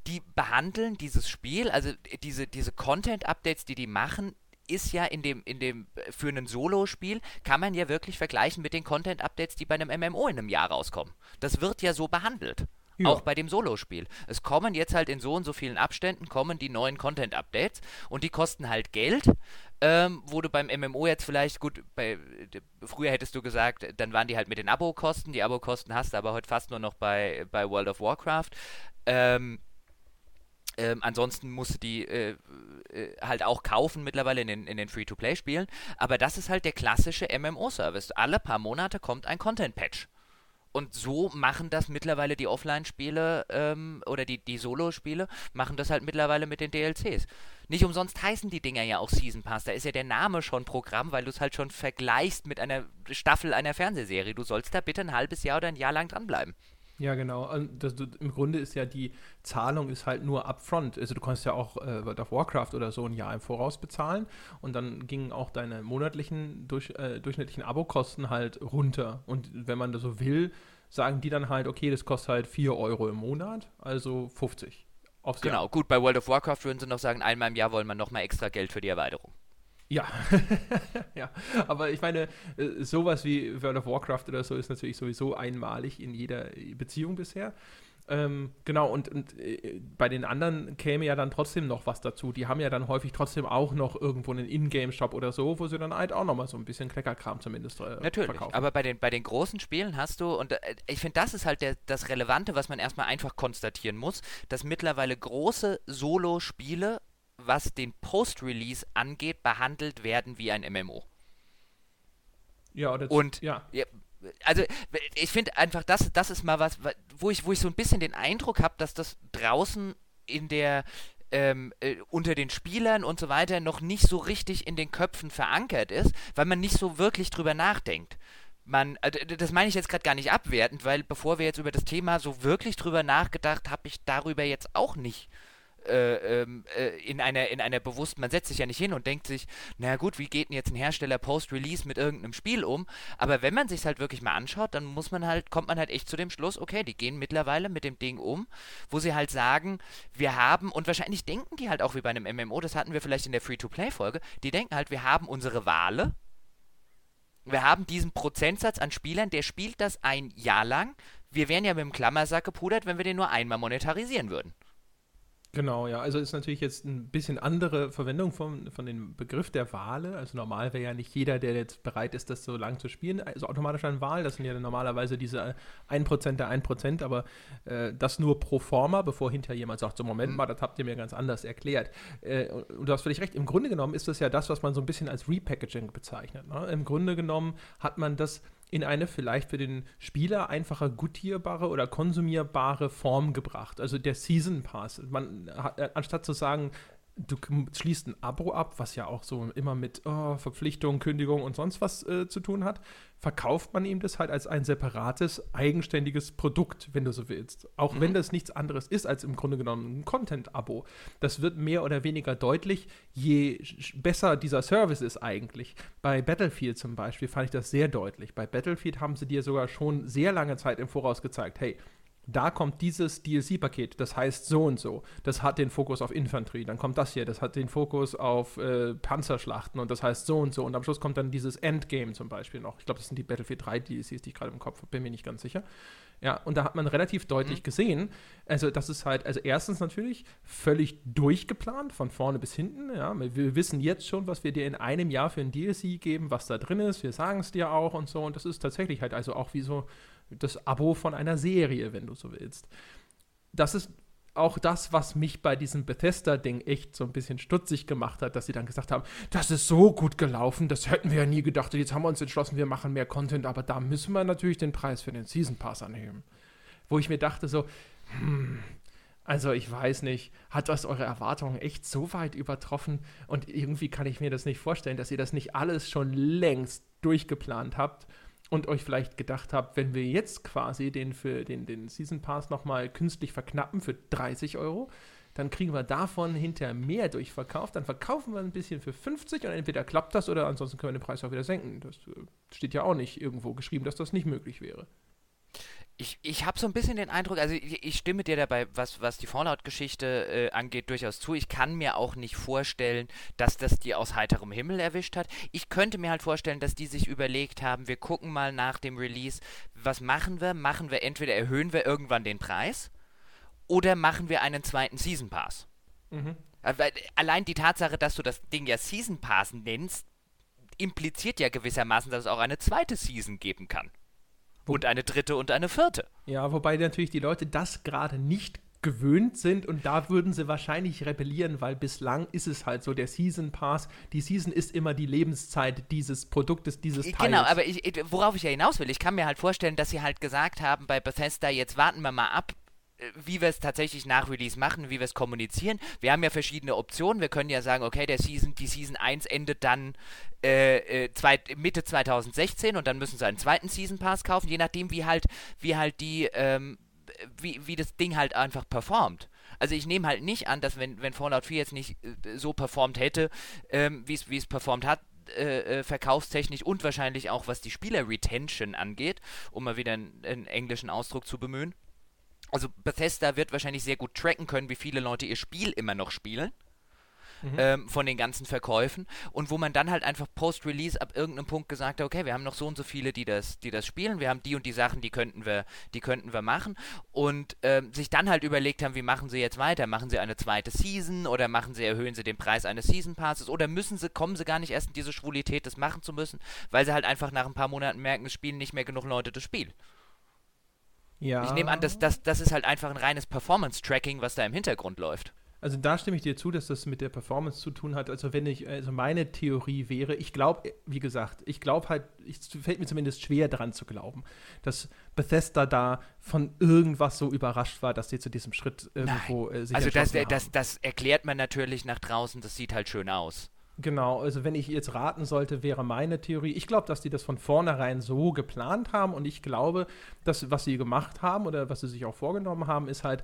Die behandeln dieses Spiel, also diese, diese Content-Updates, die die machen, ist ja in dem, in dem, äh, für ein Solo-Spiel kann man ja wirklich vergleichen mit den Content-Updates, die bei einem MMO in einem Jahr rauskommen. Das wird ja so behandelt. Ja. Auch bei dem Solo-Spiel. Es kommen jetzt halt in so und so vielen Abständen kommen die neuen Content-Updates und die kosten halt Geld. Ähm, wo du beim MMO jetzt vielleicht, gut, bei, früher hättest du gesagt, dann waren die halt mit den Abo-Kosten. Die Abo-Kosten hast du aber heute fast nur noch bei, bei World of Warcraft. Ähm, ähm, ansonsten musst du die äh, äh, halt auch kaufen mittlerweile in den, in den Free-to-Play-Spielen. Aber das ist halt der klassische MMO-Service. Alle paar Monate kommt ein Content-Patch. Und so machen das mittlerweile die Offline-Spiele ähm, oder die, die Solo-Spiele, machen das halt mittlerweile mit den DLCs. Nicht umsonst heißen die Dinger ja auch Season Pass. Da ist ja der Name schon Programm, weil du es halt schon vergleichst mit einer Staffel einer Fernsehserie. Du sollst da bitte ein halbes Jahr oder ein Jahr lang dranbleiben. Ja, genau. Das, Im Grunde ist ja die Zahlung ist halt nur upfront. Also du kannst ja auch äh, World of Warcraft oder so ein Jahr im Voraus bezahlen und dann gingen auch deine monatlichen durch, äh, durchschnittlichen Abokosten halt runter. Und wenn man das so will, sagen die dann halt, okay, das kostet halt 4 Euro im Monat, also 50. Aufs genau, Jahr. gut, bei World of Warcraft würden sie noch sagen, einmal im Jahr wollen wir nochmal extra Geld für die Erweiterung. Ja, ja, aber ich meine, äh, sowas wie World of Warcraft oder so ist natürlich sowieso einmalig in jeder Beziehung bisher. Ähm, genau, und, und äh, bei den anderen käme ja dann trotzdem noch was dazu. Die haben ja dann häufig trotzdem auch noch irgendwo einen Ingame-Shop oder so, wo sie dann halt auch nochmal so ein bisschen Kleckerkram zumindest äh, Natürlich, verkaufen. aber bei den, bei den großen Spielen hast du, und äh, ich finde, das ist halt der, das Relevante, was man erstmal einfach konstatieren muss, dass mittlerweile große Solo-Spiele was den Post-Release angeht, behandelt werden wie ein MMO. Ja, oder und ja. ja also ich finde einfach, das, das ist mal was, wo ich, wo ich so ein bisschen den Eindruck habe, dass das draußen in der ähm, äh, unter den Spielern und so weiter noch nicht so richtig in den Köpfen verankert ist, weil man nicht so wirklich drüber nachdenkt. Man, äh, das meine ich jetzt gerade gar nicht abwertend, weil bevor wir jetzt über das Thema so wirklich drüber nachgedacht, habe ich darüber jetzt auch nicht äh, ähm, äh, in einer, in einer bewussten, man setzt sich ja nicht hin und denkt sich, na gut, wie geht denn jetzt ein Hersteller Post-Release mit irgendeinem Spiel um? Aber wenn man sich halt wirklich mal anschaut, dann muss man halt, kommt man halt echt zu dem Schluss, okay, die gehen mittlerweile mit dem Ding um, wo sie halt sagen, wir haben, und wahrscheinlich denken die halt auch wie bei einem MMO, das hatten wir vielleicht in der Free-to-Play-Folge, die denken halt, wir haben unsere Wale, wir haben diesen Prozentsatz an Spielern, der spielt das ein Jahr lang. Wir wären ja mit dem Klammersack gepudert, wenn wir den nur einmal monetarisieren würden. Genau, ja. Also ist natürlich jetzt ein bisschen andere Verwendung von, von dem Begriff der Wale. Also normal wäre ja nicht jeder, der jetzt bereit ist, das so lang zu spielen, also automatisch ein Wahl. Das sind ja normalerweise diese 1% der 1%, aber äh, das nur pro forma, bevor hinterher jemand sagt, so Moment mhm. mal, das habt ihr mir ganz anders erklärt. Äh, und du hast völlig recht, im Grunde genommen ist das ja das, was man so ein bisschen als Repackaging bezeichnet. Ne? Im Grunde genommen hat man das in eine vielleicht für den Spieler einfacher gutierbare oder konsumierbare Form gebracht. Also der Season Pass. Man anstatt zu sagen, du schließt ein Abo ab, was ja auch so immer mit oh, Verpflichtung, Kündigung und sonst was äh, zu tun hat, verkauft man ihm das halt als ein separates, eigenständiges Produkt, wenn du so willst. Auch mhm. wenn das nichts anderes ist als im Grunde genommen ein Content-Abo. Das wird mehr oder weniger deutlich, je besser dieser Service ist eigentlich. Bei Battlefield zum Beispiel fand ich das sehr deutlich. Bei Battlefield haben sie dir sogar schon sehr lange Zeit im Voraus gezeigt, hey, da kommt dieses DLC-Paket, das heißt so und so. Das hat den Fokus auf Infanterie. Dann kommt das hier, das hat den Fokus auf äh, Panzerschlachten und das heißt so und so. Und am Schluss kommt dann dieses Endgame zum Beispiel noch. Ich glaube, das sind die Battlefield 3 DLCs, die ich gerade im Kopf habe, bin mir nicht ganz sicher. Ja, und da hat man relativ deutlich mhm. gesehen, also das ist halt, also erstens natürlich völlig durchgeplant, von vorne bis hinten. Ja, wir wissen jetzt schon, was wir dir in einem Jahr für ein DLC geben, was da drin ist. Wir sagen es dir auch und so. Und das ist tatsächlich halt also auch wie so das Abo von einer Serie, wenn du so willst. Das ist auch das, was mich bei diesem Bethesda-Ding echt so ein bisschen stutzig gemacht hat, dass sie dann gesagt haben, das ist so gut gelaufen, das hätten wir ja nie gedacht. Jetzt haben wir uns entschlossen, wir machen mehr Content, aber da müssen wir natürlich den Preis für den Season Pass anheben. Wo ich mir dachte so, hm, also ich weiß nicht, hat das eure Erwartungen echt so weit übertroffen? Und irgendwie kann ich mir das nicht vorstellen, dass ihr das nicht alles schon längst durchgeplant habt und euch vielleicht gedacht habt, wenn wir jetzt quasi den für den, den Season Pass nochmal künstlich verknappen für 30 Euro, dann kriegen wir davon hinterher mehr durchverkauft, dann verkaufen wir ein bisschen für 50 und entweder klappt das oder ansonsten können wir den Preis auch wieder senken. Das äh, steht ja auch nicht irgendwo geschrieben, dass das nicht möglich wäre ich, ich habe so ein bisschen den Eindruck, also ich, ich stimme dir dabei, was, was die Fallout-Geschichte äh, angeht, durchaus zu. Ich kann mir auch nicht vorstellen, dass das die aus heiterem Himmel erwischt hat. Ich könnte mir halt vorstellen, dass die sich überlegt haben, wir gucken mal nach dem Release, was machen wir? Machen wir entweder erhöhen wir irgendwann den Preis oder machen wir einen zweiten Season Pass. Mhm. Äh, allein die Tatsache, dass du das Ding ja Season Pass nennst, impliziert ja gewissermaßen, dass es auch eine zweite Season geben kann. Und eine dritte und eine vierte. Ja, wobei natürlich die Leute das gerade nicht gewöhnt sind und da würden sie wahrscheinlich rebellieren, weil bislang ist es halt so, der Season Pass, die Season ist immer die Lebenszeit dieses Produktes, dieses Teils. Genau, aber ich, worauf ich ja hinaus will, ich kann mir halt vorstellen, dass sie halt gesagt haben bei Bethesda, jetzt warten wir mal ab, wie wir es tatsächlich nach Release machen, wie wir es kommunizieren. Wir haben ja verschiedene Optionen. Wir können ja sagen, okay, der Season, die Season 1 endet dann äh, äh, Mitte 2016 und dann müssen sie einen zweiten Season Pass kaufen, je nachdem, wie halt, wie halt die, ähm, wie, wie das Ding halt einfach performt. Also ich nehme halt nicht an, dass wenn, wenn Fallout 4 jetzt nicht äh, so performt hätte, ähm, wie es performt hat, äh, äh, verkaufstechnisch und wahrscheinlich auch was die Spieler-Retention angeht, um mal wieder einen, einen englischen Ausdruck zu bemühen also Bethesda wird wahrscheinlich sehr gut tracken können, wie viele Leute ihr Spiel immer noch spielen. Mhm. Ähm, von den ganzen Verkäufen und wo man dann halt einfach post-Release ab irgendeinem Punkt gesagt hat, okay, wir haben noch so und so viele, die das, die das spielen, wir haben die und die Sachen, die könnten wir, die könnten wir machen und ähm, sich dann halt überlegt haben, wie machen sie jetzt weiter? Machen sie eine zweite Season oder machen sie, erhöhen sie den Preis eines Season Passes oder müssen sie, kommen sie gar nicht erst in diese Schwulität, das machen zu müssen, weil sie halt einfach nach ein paar Monaten merken, es spielen nicht mehr genug Leute das Spiel. Ja. Ich nehme an, dass das, das ist halt einfach ein reines Performance-Tracking, was da im Hintergrund läuft. Also da stimme ich dir zu, dass das mit der Performance zu tun hat. Also wenn ich, also meine Theorie wäre, ich glaube, wie gesagt, ich glaube halt, es fällt mir zumindest schwer daran zu glauben, dass Bethesda da von irgendwas so überrascht war, dass sie zu diesem Schritt irgendwo äh, sich Also das, das, das erklärt man natürlich nach draußen, das sieht halt schön aus. Genau, also wenn ich jetzt raten sollte, wäre meine Theorie, ich glaube, dass die das von vornherein so geplant haben und ich glaube, dass was sie gemacht haben oder was sie sich auch vorgenommen haben, ist halt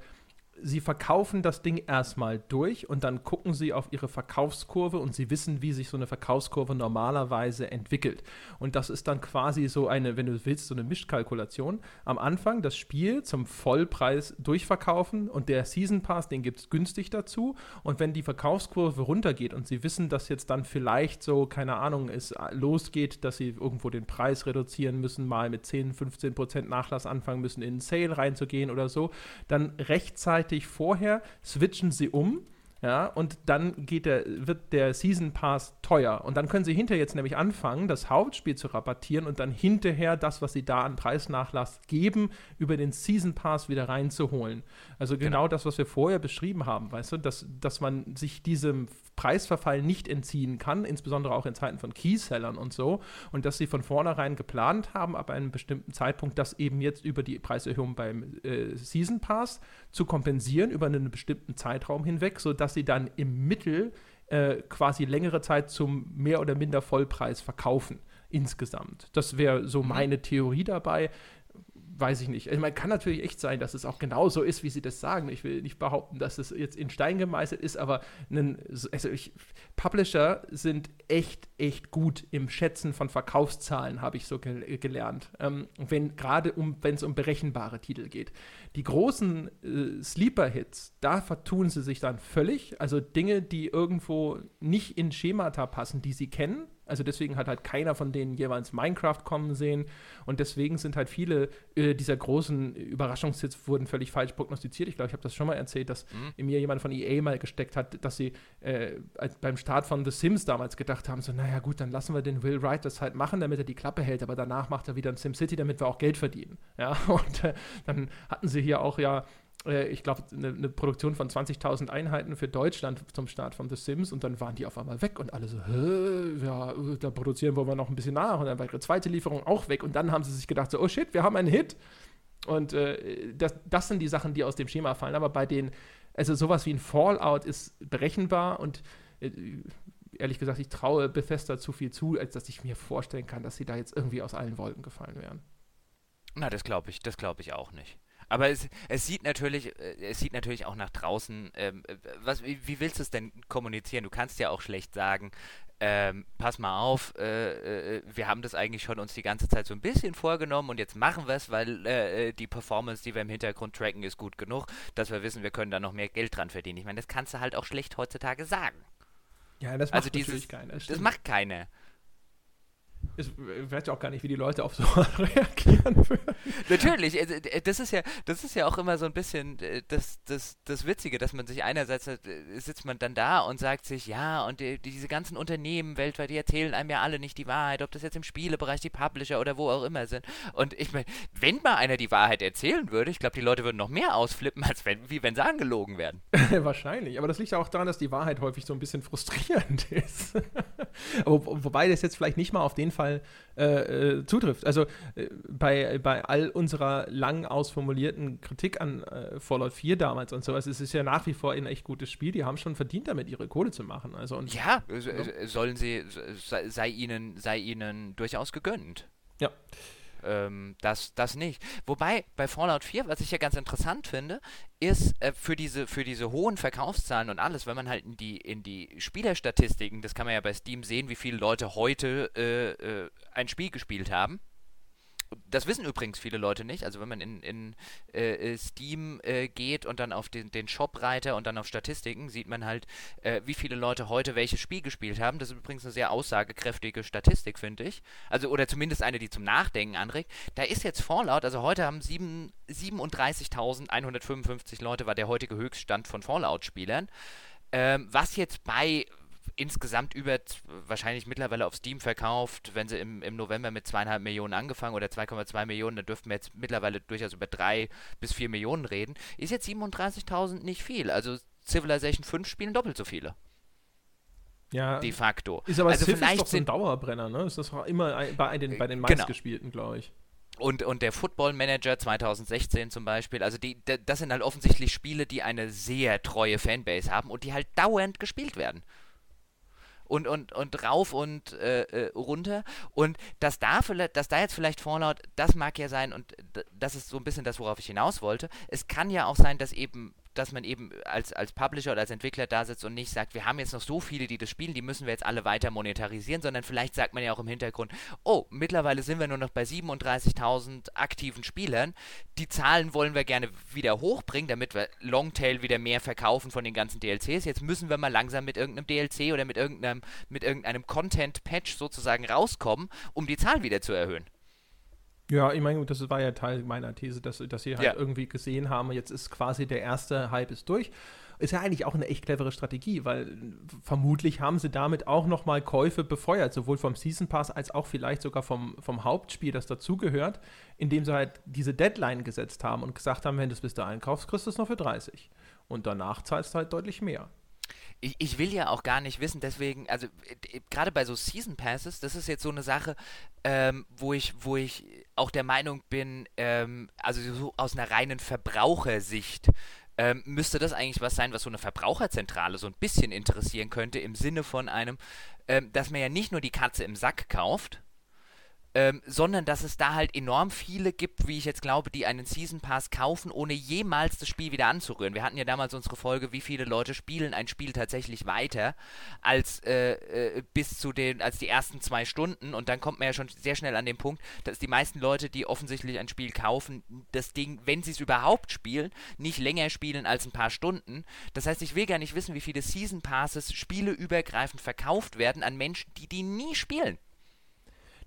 sie verkaufen das Ding erstmal durch und dann gucken sie auf ihre Verkaufskurve und sie wissen, wie sich so eine Verkaufskurve normalerweise entwickelt. Und das ist dann quasi so eine, wenn du willst, so eine Mischkalkulation. Am Anfang das Spiel zum Vollpreis durchverkaufen und der Season Pass, den gibt es günstig dazu. Und wenn die Verkaufskurve runtergeht und sie wissen, dass jetzt dann vielleicht so, keine Ahnung, es losgeht, dass sie irgendwo den Preis reduzieren müssen, mal mit 10, 15 Prozent Nachlass anfangen müssen, in einen Sale reinzugehen oder so, dann rechtzeitig rechtzeitig vorher switchen sie um. Ja, und dann geht der, wird der Season Pass teuer. Und dann können sie hinterher jetzt nämlich anfangen, das Hauptspiel zu rabattieren und dann hinterher das, was sie da an Preisnachlass geben, über den Season Pass wieder reinzuholen. Also genau, genau. das, was wir vorher beschrieben haben, weißt du, dass, dass man sich diesem Preisverfall nicht entziehen kann, insbesondere auch in Zeiten von Keysellern und so. Und dass sie von vornherein geplant haben, ab einem bestimmten Zeitpunkt, das eben jetzt über die Preiserhöhung beim äh, Season Pass zu kompensieren, über einen bestimmten Zeitraum hinweg, sodass sie dann im Mittel äh, quasi längere Zeit zum mehr oder minder Vollpreis verkaufen insgesamt. Das wäre so mhm. meine Theorie dabei weiß ich nicht. Also man kann natürlich echt sein, dass es auch genau so ist, wie sie das sagen. Ich will nicht behaupten, dass es jetzt in Stein gemeißelt ist, aber einen, also ich, Publisher sind echt, echt gut im Schätzen von Verkaufszahlen, habe ich so ge gelernt. Ähm, wenn gerade um, wenn es um berechenbare Titel geht. Die großen äh, Sleeper-Hits, da vertun sie sich dann völlig. Also Dinge, die irgendwo nicht in Schemata passen, die sie kennen also deswegen hat halt keiner von denen jeweils Minecraft kommen sehen. Und deswegen sind halt viele äh, dieser großen Überraschungshits wurden völlig falsch prognostiziert. Ich glaube, ich habe das schon mal erzählt, dass mhm. in mir jemand von EA mal gesteckt hat, dass sie äh, beim Start von The Sims damals gedacht haben, so, naja gut, dann lassen wir den Will Wright das halt machen, damit er die Klappe hält, aber danach macht er wieder ein SimCity, damit wir auch Geld verdienen. Ja, und äh, dann hatten sie hier auch ja äh, ich glaube, eine, eine, Produktion von 20.000 Einheiten für Deutschland zum Start von The Sims und dann waren die auf einmal weg und alle so, ja, da produzieren wollen wir noch ein bisschen nach und dann war ihre zweite Lieferung auch weg und dann haben sie sich gedacht, so, oh shit, wir haben einen Hit. Und äh, das, das sind die Sachen, die aus dem Schema fallen. Aber bei den, also sowas wie ein Fallout ist berechenbar und äh, ehrlich gesagt, ich traue Bethesda zu viel zu, als dass ich mir vorstellen kann, dass sie da jetzt irgendwie aus allen Wolken gefallen wären. Na, das glaube ich, das glaube ich auch nicht. Aber es, es, sieht natürlich, äh, es sieht natürlich auch nach draußen. Ähm, äh, was, wie, wie, willst du es denn kommunizieren? Du kannst ja auch schlecht sagen, ähm, pass mal auf, äh, äh, wir haben das eigentlich schon uns die ganze Zeit so ein bisschen vorgenommen und jetzt machen wir es, weil äh, die Performance, die wir im Hintergrund tracken, ist gut genug, dass wir wissen, wir können da noch mehr Geld dran verdienen. Ich meine, das kannst du halt auch schlecht heutzutage sagen. Ja, das macht also dieses, natürlich keiner. Das macht keiner ich weiß ja auch gar nicht, wie die Leute auf so reagieren würden. Natürlich, also, das ist ja, das ist ja auch immer so ein bisschen äh, das, das, das Witzige, dass man sich einerseits äh, sitzt man dann da und sagt sich, ja, und die, diese ganzen Unternehmen weltweit, die erzählen einem ja alle nicht die Wahrheit, ob das jetzt im Spielebereich die Publisher oder wo auch immer sind. Und ich meine, wenn mal einer die Wahrheit erzählen würde, ich glaube, die Leute würden noch mehr ausflippen, als wenn, wie wenn sie angelogen werden. Wahrscheinlich, aber das liegt ja auch daran, dass die Wahrheit häufig so ein bisschen frustrierend ist. aber, wobei das jetzt vielleicht nicht mal auf den Fall äh, äh, zutrifft. Also äh, bei, bei all unserer lang ausformulierten Kritik an äh, Fallout 4 damals und sowas, es ist ja nach wie vor ein echt gutes Spiel. Die haben schon verdient damit, ihre Kohle zu machen. Also, und, ja, ja, sollen sie, sei ihnen, sei ihnen durchaus gegönnt. Ja ähm, das, das nicht. Wobei bei Fallout 4, was ich ja ganz interessant finde, ist äh, für, diese, für diese hohen Verkaufszahlen und alles, wenn man halt in die, in die Spielerstatistiken, das kann man ja bei Steam sehen, wie viele Leute heute äh, äh, ein Spiel gespielt haben das wissen übrigens viele Leute nicht. Also wenn man in, in äh, Steam äh, geht und dann auf den, den Shop-Reiter und dann auf Statistiken, sieht man halt, äh, wie viele Leute heute welches Spiel gespielt haben. Das ist übrigens eine sehr aussagekräftige Statistik, finde ich. Also, oder zumindest eine, die zum Nachdenken anregt. Da ist jetzt Fallout, also heute haben 37.155 Leute, war der heutige Höchststand von Fallout-Spielern. Ähm, was jetzt bei insgesamt über wahrscheinlich mittlerweile auf Steam verkauft. Wenn sie im, im November mit zweieinhalb Millionen angefangen oder 2,2 Millionen, dann dürften wir jetzt mittlerweile durchaus über drei bis vier Millionen reden. Ist jetzt 37.000 nicht viel. Also Civilization 5 spielen doppelt so viele. Ja. De facto. Ist aber also Civ vielleicht ist doch so ein Dauerbrenner, ne? Ist das immer bei den, bei den genau. meistgespielten, genau. glaube ich. Und, und der Football Manager 2016 zum Beispiel, also die, das sind halt offensichtlich Spiele, die eine sehr treue Fanbase haben und die halt dauernd gespielt werden und, und, und rauf und äh, äh, runter. Und dass da, vielleicht, dass da jetzt vielleicht Fallout, das mag ja sein, und das ist so ein bisschen das, worauf ich hinaus wollte. Es kann ja auch sein, dass eben dass man eben als, als Publisher oder als Entwickler da sitzt und nicht sagt, wir haben jetzt noch so viele, die das spielen, die müssen wir jetzt alle weiter monetarisieren, sondern vielleicht sagt man ja auch im Hintergrund, oh, mittlerweile sind wir nur noch bei 37.000 aktiven Spielern, die Zahlen wollen wir gerne wieder hochbringen, damit wir Longtail wieder mehr verkaufen von den ganzen DLCs. Jetzt müssen wir mal langsam mit irgendeinem DLC oder mit irgendeinem, mit irgendeinem Content-Patch sozusagen rauskommen, um die Zahl wieder zu erhöhen. Ja, ich meine, das war ja Teil meiner These, dass, dass sie halt ja. irgendwie gesehen haben, jetzt ist quasi der erste Hype ist durch. Ist ja eigentlich auch eine echt clevere Strategie, weil vermutlich haben sie damit auch nochmal Käufe befeuert, sowohl vom Season Pass als auch vielleicht sogar vom, vom Hauptspiel, das dazugehört, indem sie halt diese Deadline gesetzt haben und gesagt haben, wenn du es bis dahin kaufst, kriegst du es noch für 30. Und danach zahlst du halt deutlich mehr ich, ich will ja auch gar nicht wissen, deswegen, also äh, gerade bei so Season Passes, das ist jetzt so eine Sache, ähm, wo ich, wo ich auch der Meinung bin, ähm, also so aus einer reinen Verbrauchersicht, ähm, müsste das eigentlich was sein, was so eine Verbraucherzentrale so ein bisschen interessieren könnte, im Sinne von einem, ähm, dass man ja nicht nur die Katze im Sack kauft, ähm, sondern dass es da halt enorm viele gibt, wie ich jetzt glaube, die einen Season Pass kaufen, ohne jemals das Spiel wieder anzurühren. Wir hatten ja damals unsere Folge, wie viele Leute spielen ein Spiel tatsächlich weiter als äh, äh, bis zu den, als die ersten zwei Stunden und dann kommt man ja schon sehr schnell an den Punkt, dass die meisten Leute, die offensichtlich ein Spiel kaufen, das Ding, wenn sie es überhaupt spielen, nicht länger spielen als ein paar Stunden. Das heißt, ich will gar nicht wissen, wie viele Season Passes spieleübergreifend verkauft werden an Menschen, die die nie spielen.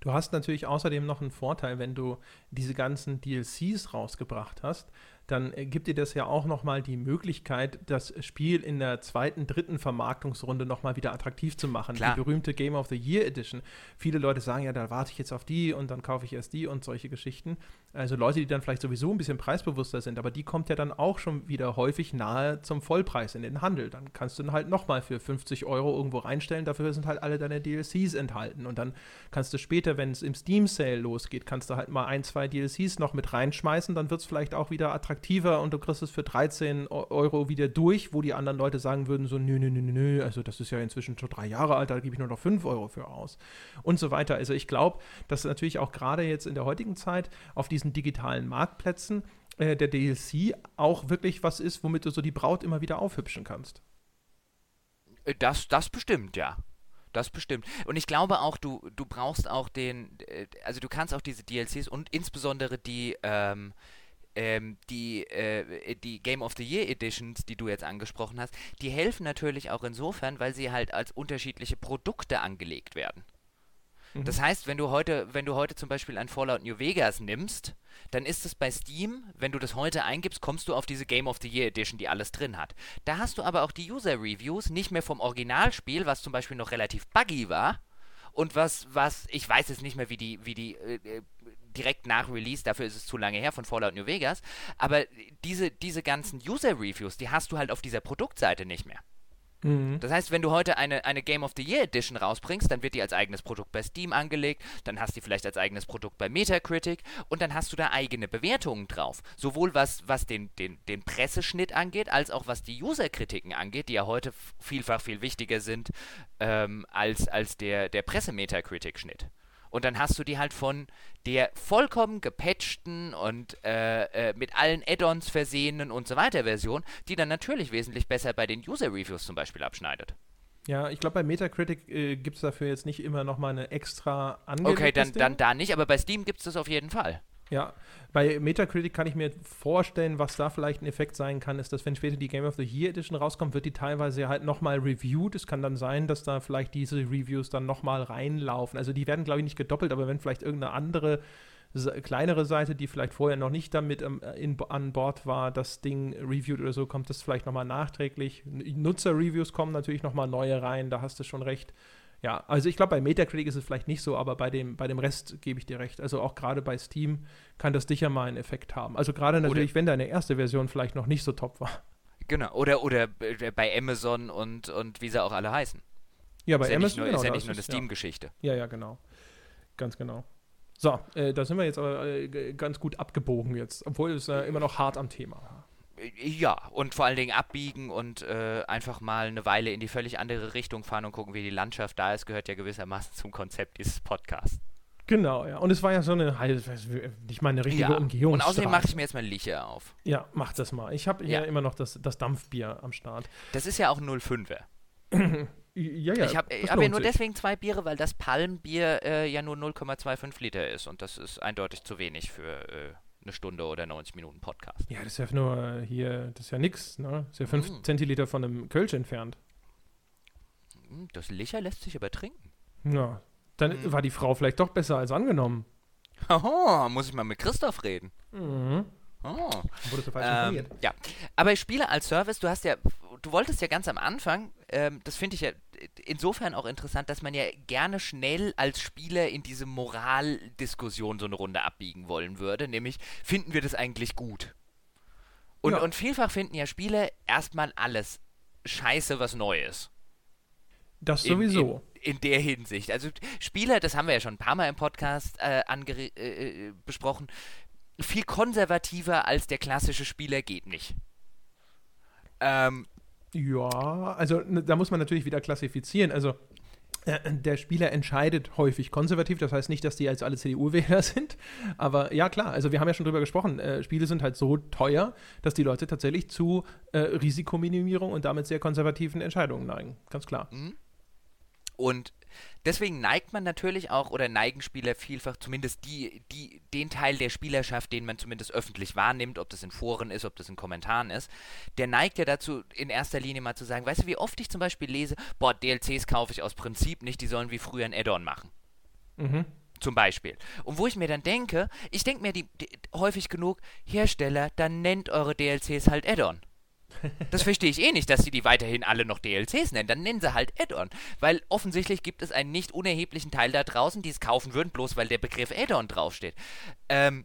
Du hast natürlich außerdem noch einen Vorteil, wenn du diese ganzen DLCs rausgebracht hast, dann äh, gibt dir das ja auch nochmal die Möglichkeit, das Spiel in der zweiten, dritten Vermarktungsrunde nochmal wieder attraktiv zu machen. Klar. Die berühmte Game of the Year Edition. Viele Leute sagen ja, da warte ich jetzt auf die und dann kaufe ich erst die und solche Geschichten. Also Leute, die dann vielleicht sowieso ein bisschen preisbewusster sind, aber die kommt ja dann auch schon wieder häufig nahe zum Vollpreis in den Handel. Dann kannst du dann halt nochmal für 50 Euro irgendwo reinstellen, dafür sind halt alle deine DLCs enthalten. Und dann kannst du später, wenn es im Steam Sale losgeht, kannst du halt mal ein, zwei DLCs noch mit reinschmeißen, dann wird es vielleicht auch wieder attraktiv attraktiver und du kriegst es für 13 Euro wieder durch, wo die anderen Leute sagen würden, so, nö, nö, nö, nö, also das ist ja inzwischen schon drei Jahre alt, da gebe ich nur noch 5 Euro für aus und so weiter. Also ich glaube, dass natürlich auch gerade jetzt in der heutigen Zeit auf diesen digitalen Marktplätzen äh, der DLC auch wirklich was ist, womit du so die Braut immer wieder aufhübschen kannst. Äh, das, das bestimmt, ja. Das bestimmt. Und ich glaube auch, du, du brauchst auch den, äh, also du kannst auch diese DLCs und insbesondere die, ähm, ähm, die, äh, die Game of the Year Editions, die du jetzt angesprochen hast, die helfen natürlich auch insofern, weil sie halt als unterschiedliche Produkte angelegt werden. Mhm. Das heißt, wenn du heute, wenn du heute zum Beispiel ein Fallout New Vegas nimmst, dann ist es bei Steam, wenn du das heute eingibst, kommst du auf diese Game of the Year Edition, die alles drin hat. Da hast du aber auch die User Reviews, nicht mehr vom Originalspiel, was zum Beispiel noch relativ buggy war, und was, was, ich weiß jetzt nicht mehr, wie die, wie die äh, äh direkt nach Release, dafür ist es zu lange her, von Fallout New Vegas. Aber diese, diese ganzen User-Reviews, die hast du halt auf dieser Produktseite nicht mehr. Mhm. Das heißt, wenn du heute eine, eine Game of the Year Edition rausbringst, dann wird die als eigenes Produkt bei Steam angelegt, dann hast du die vielleicht als eigenes Produkt bei Metacritic und dann hast du da eigene Bewertungen drauf. Sowohl was, was den, den, den Presseschnitt angeht, als auch was die User-Kritiken angeht, die ja heute vielfach viel wichtiger sind ähm, als, als der, der Presse-Metacritic-Schnitt. Und dann hast du die halt von der vollkommen gepatchten und äh, äh, mit allen Add-ons versehenen und so weiter Version, die dann natürlich wesentlich besser bei den User-Reviews zum Beispiel abschneidet. Ja, ich glaube, bei Metacritic äh, gibt es dafür jetzt nicht immer nochmal eine extra Angebot. Okay, dann, dann da nicht, aber bei Steam gibt es das auf jeden Fall. Ja, bei Metacritic kann ich mir vorstellen, was da vielleicht ein Effekt sein kann, ist, dass wenn später die Game of the Year Edition rauskommt, wird die teilweise halt nochmal reviewed. Es kann dann sein, dass da vielleicht diese Reviews dann nochmal reinlaufen. Also die werden, glaube ich, nicht gedoppelt, aber wenn vielleicht irgendeine andere kleinere Seite, die vielleicht vorher noch nicht damit ähm, in, an Bord war, das Ding reviewed oder so, kommt das vielleicht nochmal nachträglich. Nutzer-Reviews kommen natürlich nochmal neue rein, da hast du schon recht. Ja, also ich glaube, bei Metacritic ist es vielleicht nicht so, aber bei dem, bei dem Rest gebe ich dir recht. Also auch gerade bei Steam kann das sicher mal einen Effekt haben. Also gerade natürlich, oder wenn deine erste Version vielleicht noch nicht so top war. Genau, oder, oder bei Amazon und, und wie sie auch alle heißen. Ja, bei ist Amazon ja nur, genau, ist ja nicht nur eine Steam-Geschichte. Ja. ja, ja, genau. Ganz genau. So, äh, da sind wir jetzt aber äh, ganz gut abgebogen jetzt, obwohl es äh, immer noch hart am Thema war. Ja, und vor allen Dingen abbiegen und äh, einfach mal eine Weile in die völlig andere Richtung fahren und gucken, wie die Landschaft da ist, gehört ja gewissermaßen zum Konzept dieses Podcasts. Genau, ja. Und es war ja so eine, nicht mal eine richtige Ja. Umgehung. Und außerdem mache ich mir jetzt mal Licher auf. Ja, mach das mal. Ich habe Ja. immer noch das, das Dampfbier am Start. Das ist ja auch ein 05er. Ja, ja. ich habe hab ja nur sich. deswegen zwei Biere, weil das Palmbier äh, ja nur 0,25 Liter ist. Und das ist eindeutig zu wenig für äh, eine Stunde oder 90 Minuten Podcast. Ja, das ist ja nur hier, das ist ja nix, ne? Das ist ja 5 Mm. Zentiliter von einem Kölsch entfernt. Hm, Das Licher lässt sich aber trinken. Ja. Dann Mhm. war die Frau vielleicht doch besser als angenommen. Haha, muss ich mal mit Christoph reden. Mhm. Oh. Wurde so falsch Ähm, ja, aber Spiele als Service, du hast ja, du wolltest ja ganz am Anfang, ähm, das finde ich ja insofern auch interessant, dass man ja gerne schnell als Spieler in diese Moraldiskussion so eine Runde abbiegen wollen würde, nämlich finden wir das eigentlich gut? Und, Ja. und vielfach finden ja Spieler erstmal alles scheiße, was neu ist. Das In- sowieso. In, in der Hinsicht. Also Spieler, das haben wir ja schon ein paar Mal im Podcast äh, äh, äh, besprochen, viel konservativer als der klassische Spieler geht nicht. Ähm, Ja, also da muss man natürlich wieder klassifizieren. Also äh, der Spieler entscheidet häufig konservativ, das heißt nicht, dass die als alle CDU-Wähler sind, aber ja klar, also wir haben ja schon drüber gesprochen, äh, Spiele sind halt so teuer, dass die Leute tatsächlich zu äh, Risikominimierung und damit sehr konservativen Entscheidungen neigen, ganz klar. Und deswegen neigt man natürlich auch, oder neigen Spieler vielfach, zumindest die, die, den Teil der Spielerschaft, den man zumindest öffentlich wahrnimmt, ob das in Foren ist, ob das in Kommentaren ist, der neigt ja dazu, in erster Linie mal zu sagen, weißt du, wie oft ich zum Beispiel lese, boah, DLCs kaufe ich aus Prinzip nicht, die sollen wie früher ein Add-on machen. Mhm. Zum Beispiel. Und wo ich mir dann denke, ich denke mir die, die, häufig genug, Hersteller, dann nennt eure DLCs halt Add-on. Das verstehe ich eh nicht, dass sie die weiterhin alle noch DLCs nennen. Dann nennen sie halt Add-on. Weil offensichtlich gibt es einen nicht unerheblichen Teil da draußen, die es kaufen würden, bloß weil der Begriff Add-on draufsteht. Ähm,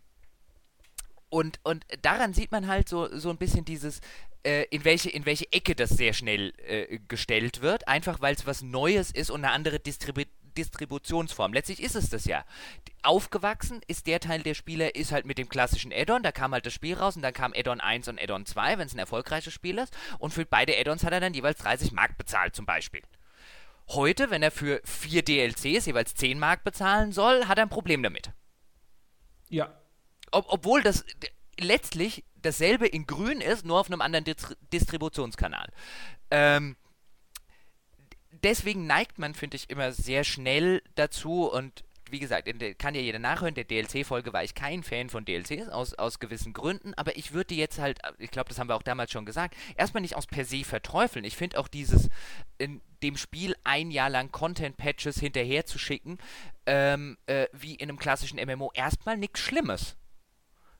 und, und daran sieht man halt so, so ein bisschen dieses, äh, in, welche, in welche Ecke das sehr schnell äh, gestellt wird, einfach weil es was Neues ist und eine andere Distribu Distributionsform. Letztlich ist es das ja. Aufgewachsen ist der Teil der Spieler, ist halt mit dem klassischen Add-on, da kam halt das Spiel raus und dann kam Add-on 1 und Add-on 2, wenn es ein erfolgreiches Spiel ist. Und für beide Add-ons hat er dann jeweils 30 Mark bezahlt zum Beispiel. Heute, wenn er für vier DLCs jeweils 10 Mark bezahlen soll, hat er ein Problem damit. Ja, Ob, obwohl das letztlich dasselbe in grün ist, nur auf einem anderen Distri Distributionskanal. Ähm, deswegen neigt man, finde ich, immer sehr schnell dazu und wie gesagt, der, kann ja jeder nachhören, der DLC-Folge war ich kein Fan von DLCs, aus, aus gewissen Gründen, aber ich würde jetzt halt, ich glaube, das haben wir auch damals schon gesagt, erstmal nicht aus per se verteufeln. Ich finde auch dieses, in dem Spiel ein Jahr lang Content-Patches hinterher zu schicken, ähm, äh, wie in einem klassischen MMO, erstmal nichts Schlimmes.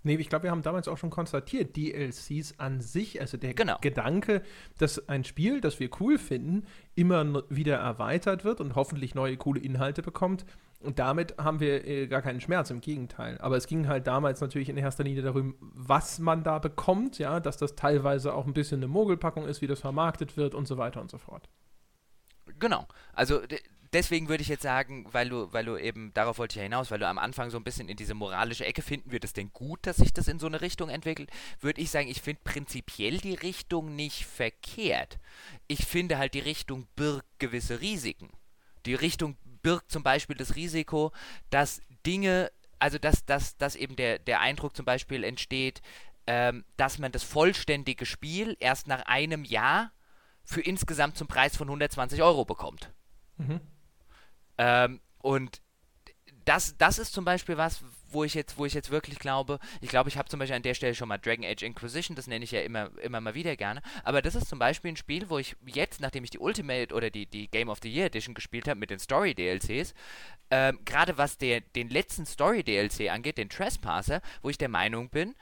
Nee, ich glaube, wir haben damals auch schon konstatiert, DLCs an sich, also der Genau. Gedanke, dass ein Spiel, das wir cool finden, immer wieder erweitert wird und hoffentlich neue coole Inhalte bekommt. Und damit haben wir äh, gar keinen Schmerz, im Gegenteil. Aber es ging halt damals natürlich in erster Linie darum, was man da bekommt, ja, dass das teilweise auch ein bisschen eine Mogelpackung ist, wie das vermarktet wird und so weiter und so fort. Genau. Also deswegen würde ich jetzt sagen, weil du, weil du eben, darauf wollte ich ja hinaus, weil du am Anfang so ein bisschen in diese moralische Ecke finden wir das denn gut, dass sich das in so eine Richtung entwickelt, würde ich sagen, ich finde prinzipiell die Richtung nicht verkehrt. Ich finde halt, die Richtung birgt gewisse Risiken. Die Richtung birgt zum Beispiel das Risiko, dass Dinge, also dass, dass, dass eben der, der Eindruck zum Beispiel entsteht, ähm, dass man das vollständige Spiel erst nach einem Jahr für insgesamt zum Preis von 120 Euro bekommt. Mhm. Ähm, und das, das ist zum Beispiel was, wo ich jetzt, wo ich jetzt wirklich glaube, ich glaube, ich habe zum Beispiel an der Stelle schon mal Dragon Age Inquisition, das nenne ich ja immer, immer mal wieder gerne, aber das ist zum Beispiel ein Spiel, wo ich jetzt, nachdem ich die Ultimate oder die, die Game of the Year Edition gespielt habe mit den Story DLCs, ähm, gerade was der, den letzten Story DLC angeht, den Trespasser, wo ich der Meinung bin,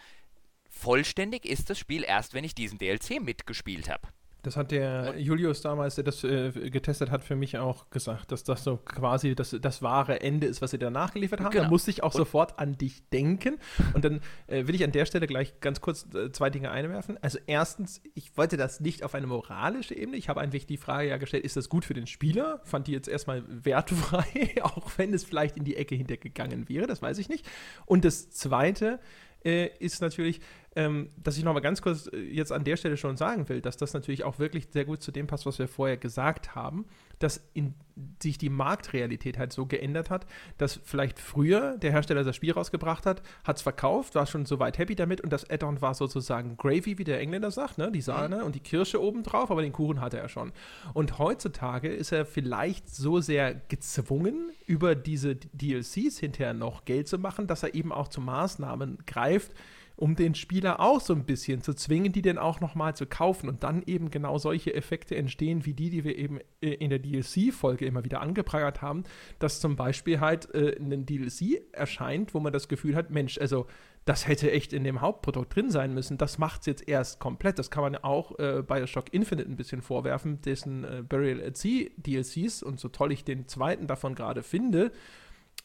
vollständig ist das Spiel erst, wenn ich diesen DLC mitgespielt habe. Das hat der Julius damals, der das äh, getestet hat, für mich auch gesagt, dass das so quasi das, das wahre Ende ist, was sie danach geliefert haben. Genau. Da musste ich auch Und- sofort an dich denken. Und dann äh, will ich an der Stelle gleich ganz kurz äh, zwei Dinge einwerfen. Also erstens, ich wollte das nicht auf eine moralische Ebene. Ich habe eigentlich die Frage ja gestellt, ist das gut für den Spieler? Fand die jetzt erstmal wertfrei, auch wenn es vielleicht in die Ecke hintergegangen wäre, das weiß ich nicht. Und das Zweite äh, ist natürlich, ähm, dass ich noch mal ganz kurz äh, jetzt an der Stelle schon sagen will, dass das natürlich auch wirklich sehr gut zu dem passt, was wir vorher gesagt haben, dass in, sich die Marktrealität halt so geändert hat, dass vielleicht früher der Hersteller das Spiel rausgebracht hat, hat es verkauft, war schon soweit happy damit und das Add-on war sozusagen Gravy, wie der Engländer sagt, ne? die Sahne mhm. und die Kirsche obendrauf, aber den Kuchen hatte er schon. Und heutzutage ist er vielleicht so sehr gezwungen, über diese DLCs hinterher noch Geld zu machen, dass er eben auch zu Maßnahmen greift, um den Spieler auch so ein bisschen zu zwingen, die dann auch nochmal zu kaufen und dann eben genau solche Effekte entstehen, wie die, die wir eben äh, in der DLC-Folge immer wieder angeprangert haben, dass zum Beispiel halt äh, ein DLC erscheint, wo man das Gefühl hat, Mensch, also das hätte echt in dem Hauptprodukt drin sein müssen. Das macht es jetzt erst komplett. Das kann man auch äh, Bioshock Infinite ein bisschen vorwerfen, dessen äh, Burial at Sea DLCs und so toll ich den zweiten davon gerade finde,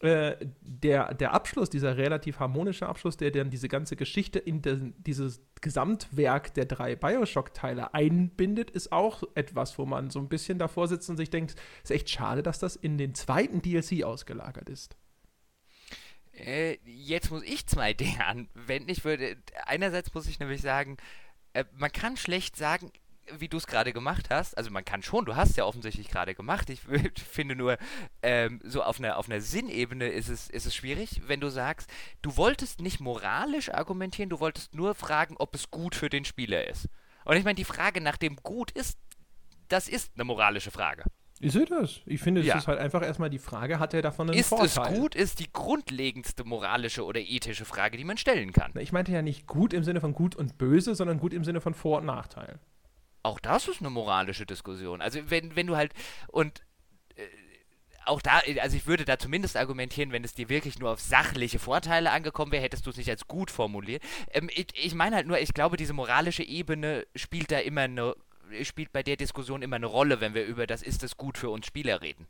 äh, der, der Abschluss, dieser relativ harmonische Abschluss, der dann diese ganze Geschichte in de, dieses Gesamtwerk der drei Bioshock-Teile einbindet, ist auch etwas, wo man so ein bisschen davor sitzt und sich denkt, ist echt schade, dass das in den zweiten DLC ausgelagert ist. Äh, jetzt muss ich zwei Dinge anwenden. Ich würde, einerseits muss ich nämlich sagen, äh, man kann schlecht sagen, wie du es gerade gemacht hast, also man kann schon, du hast es ja offensichtlich gerade gemacht. Ich finde nur, ähm, so auf einer, auf einer Sinnebene ist es, ist es schwierig, wenn du sagst, du wolltest nicht moralisch argumentieren, du wolltest nur fragen, ob es gut für den Spieler ist. Und ich meine, die Frage nach dem Gut ist, das ist eine moralische Frage. Ich sehe das. Ich finde, es ja. ist halt einfach erstmal die Frage, hat er davon einen ist Vorteil? Ist es gut, ist die grundlegendste moralische oder ethische Frage, die man stellen kann. Ich meinte ja nicht gut im Sinne von gut und böse, sondern gut im Sinne von Vor- und Nachteil. Auch das ist eine moralische Diskussion. Also wenn, wenn du halt und äh, auch da, also ich würde da zumindest argumentieren, wenn es dir wirklich nur auf sachliche Vorteile angekommen wäre, hättest du es nicht als gut formuliert. Ähm, ich, ich meine halt nur, ich glaube, diese moralische Ebene spielt da immer eine, spielt bei der Diskussion immer eine Rolle, wenn wir über das ist es gut für uns Spieler reden.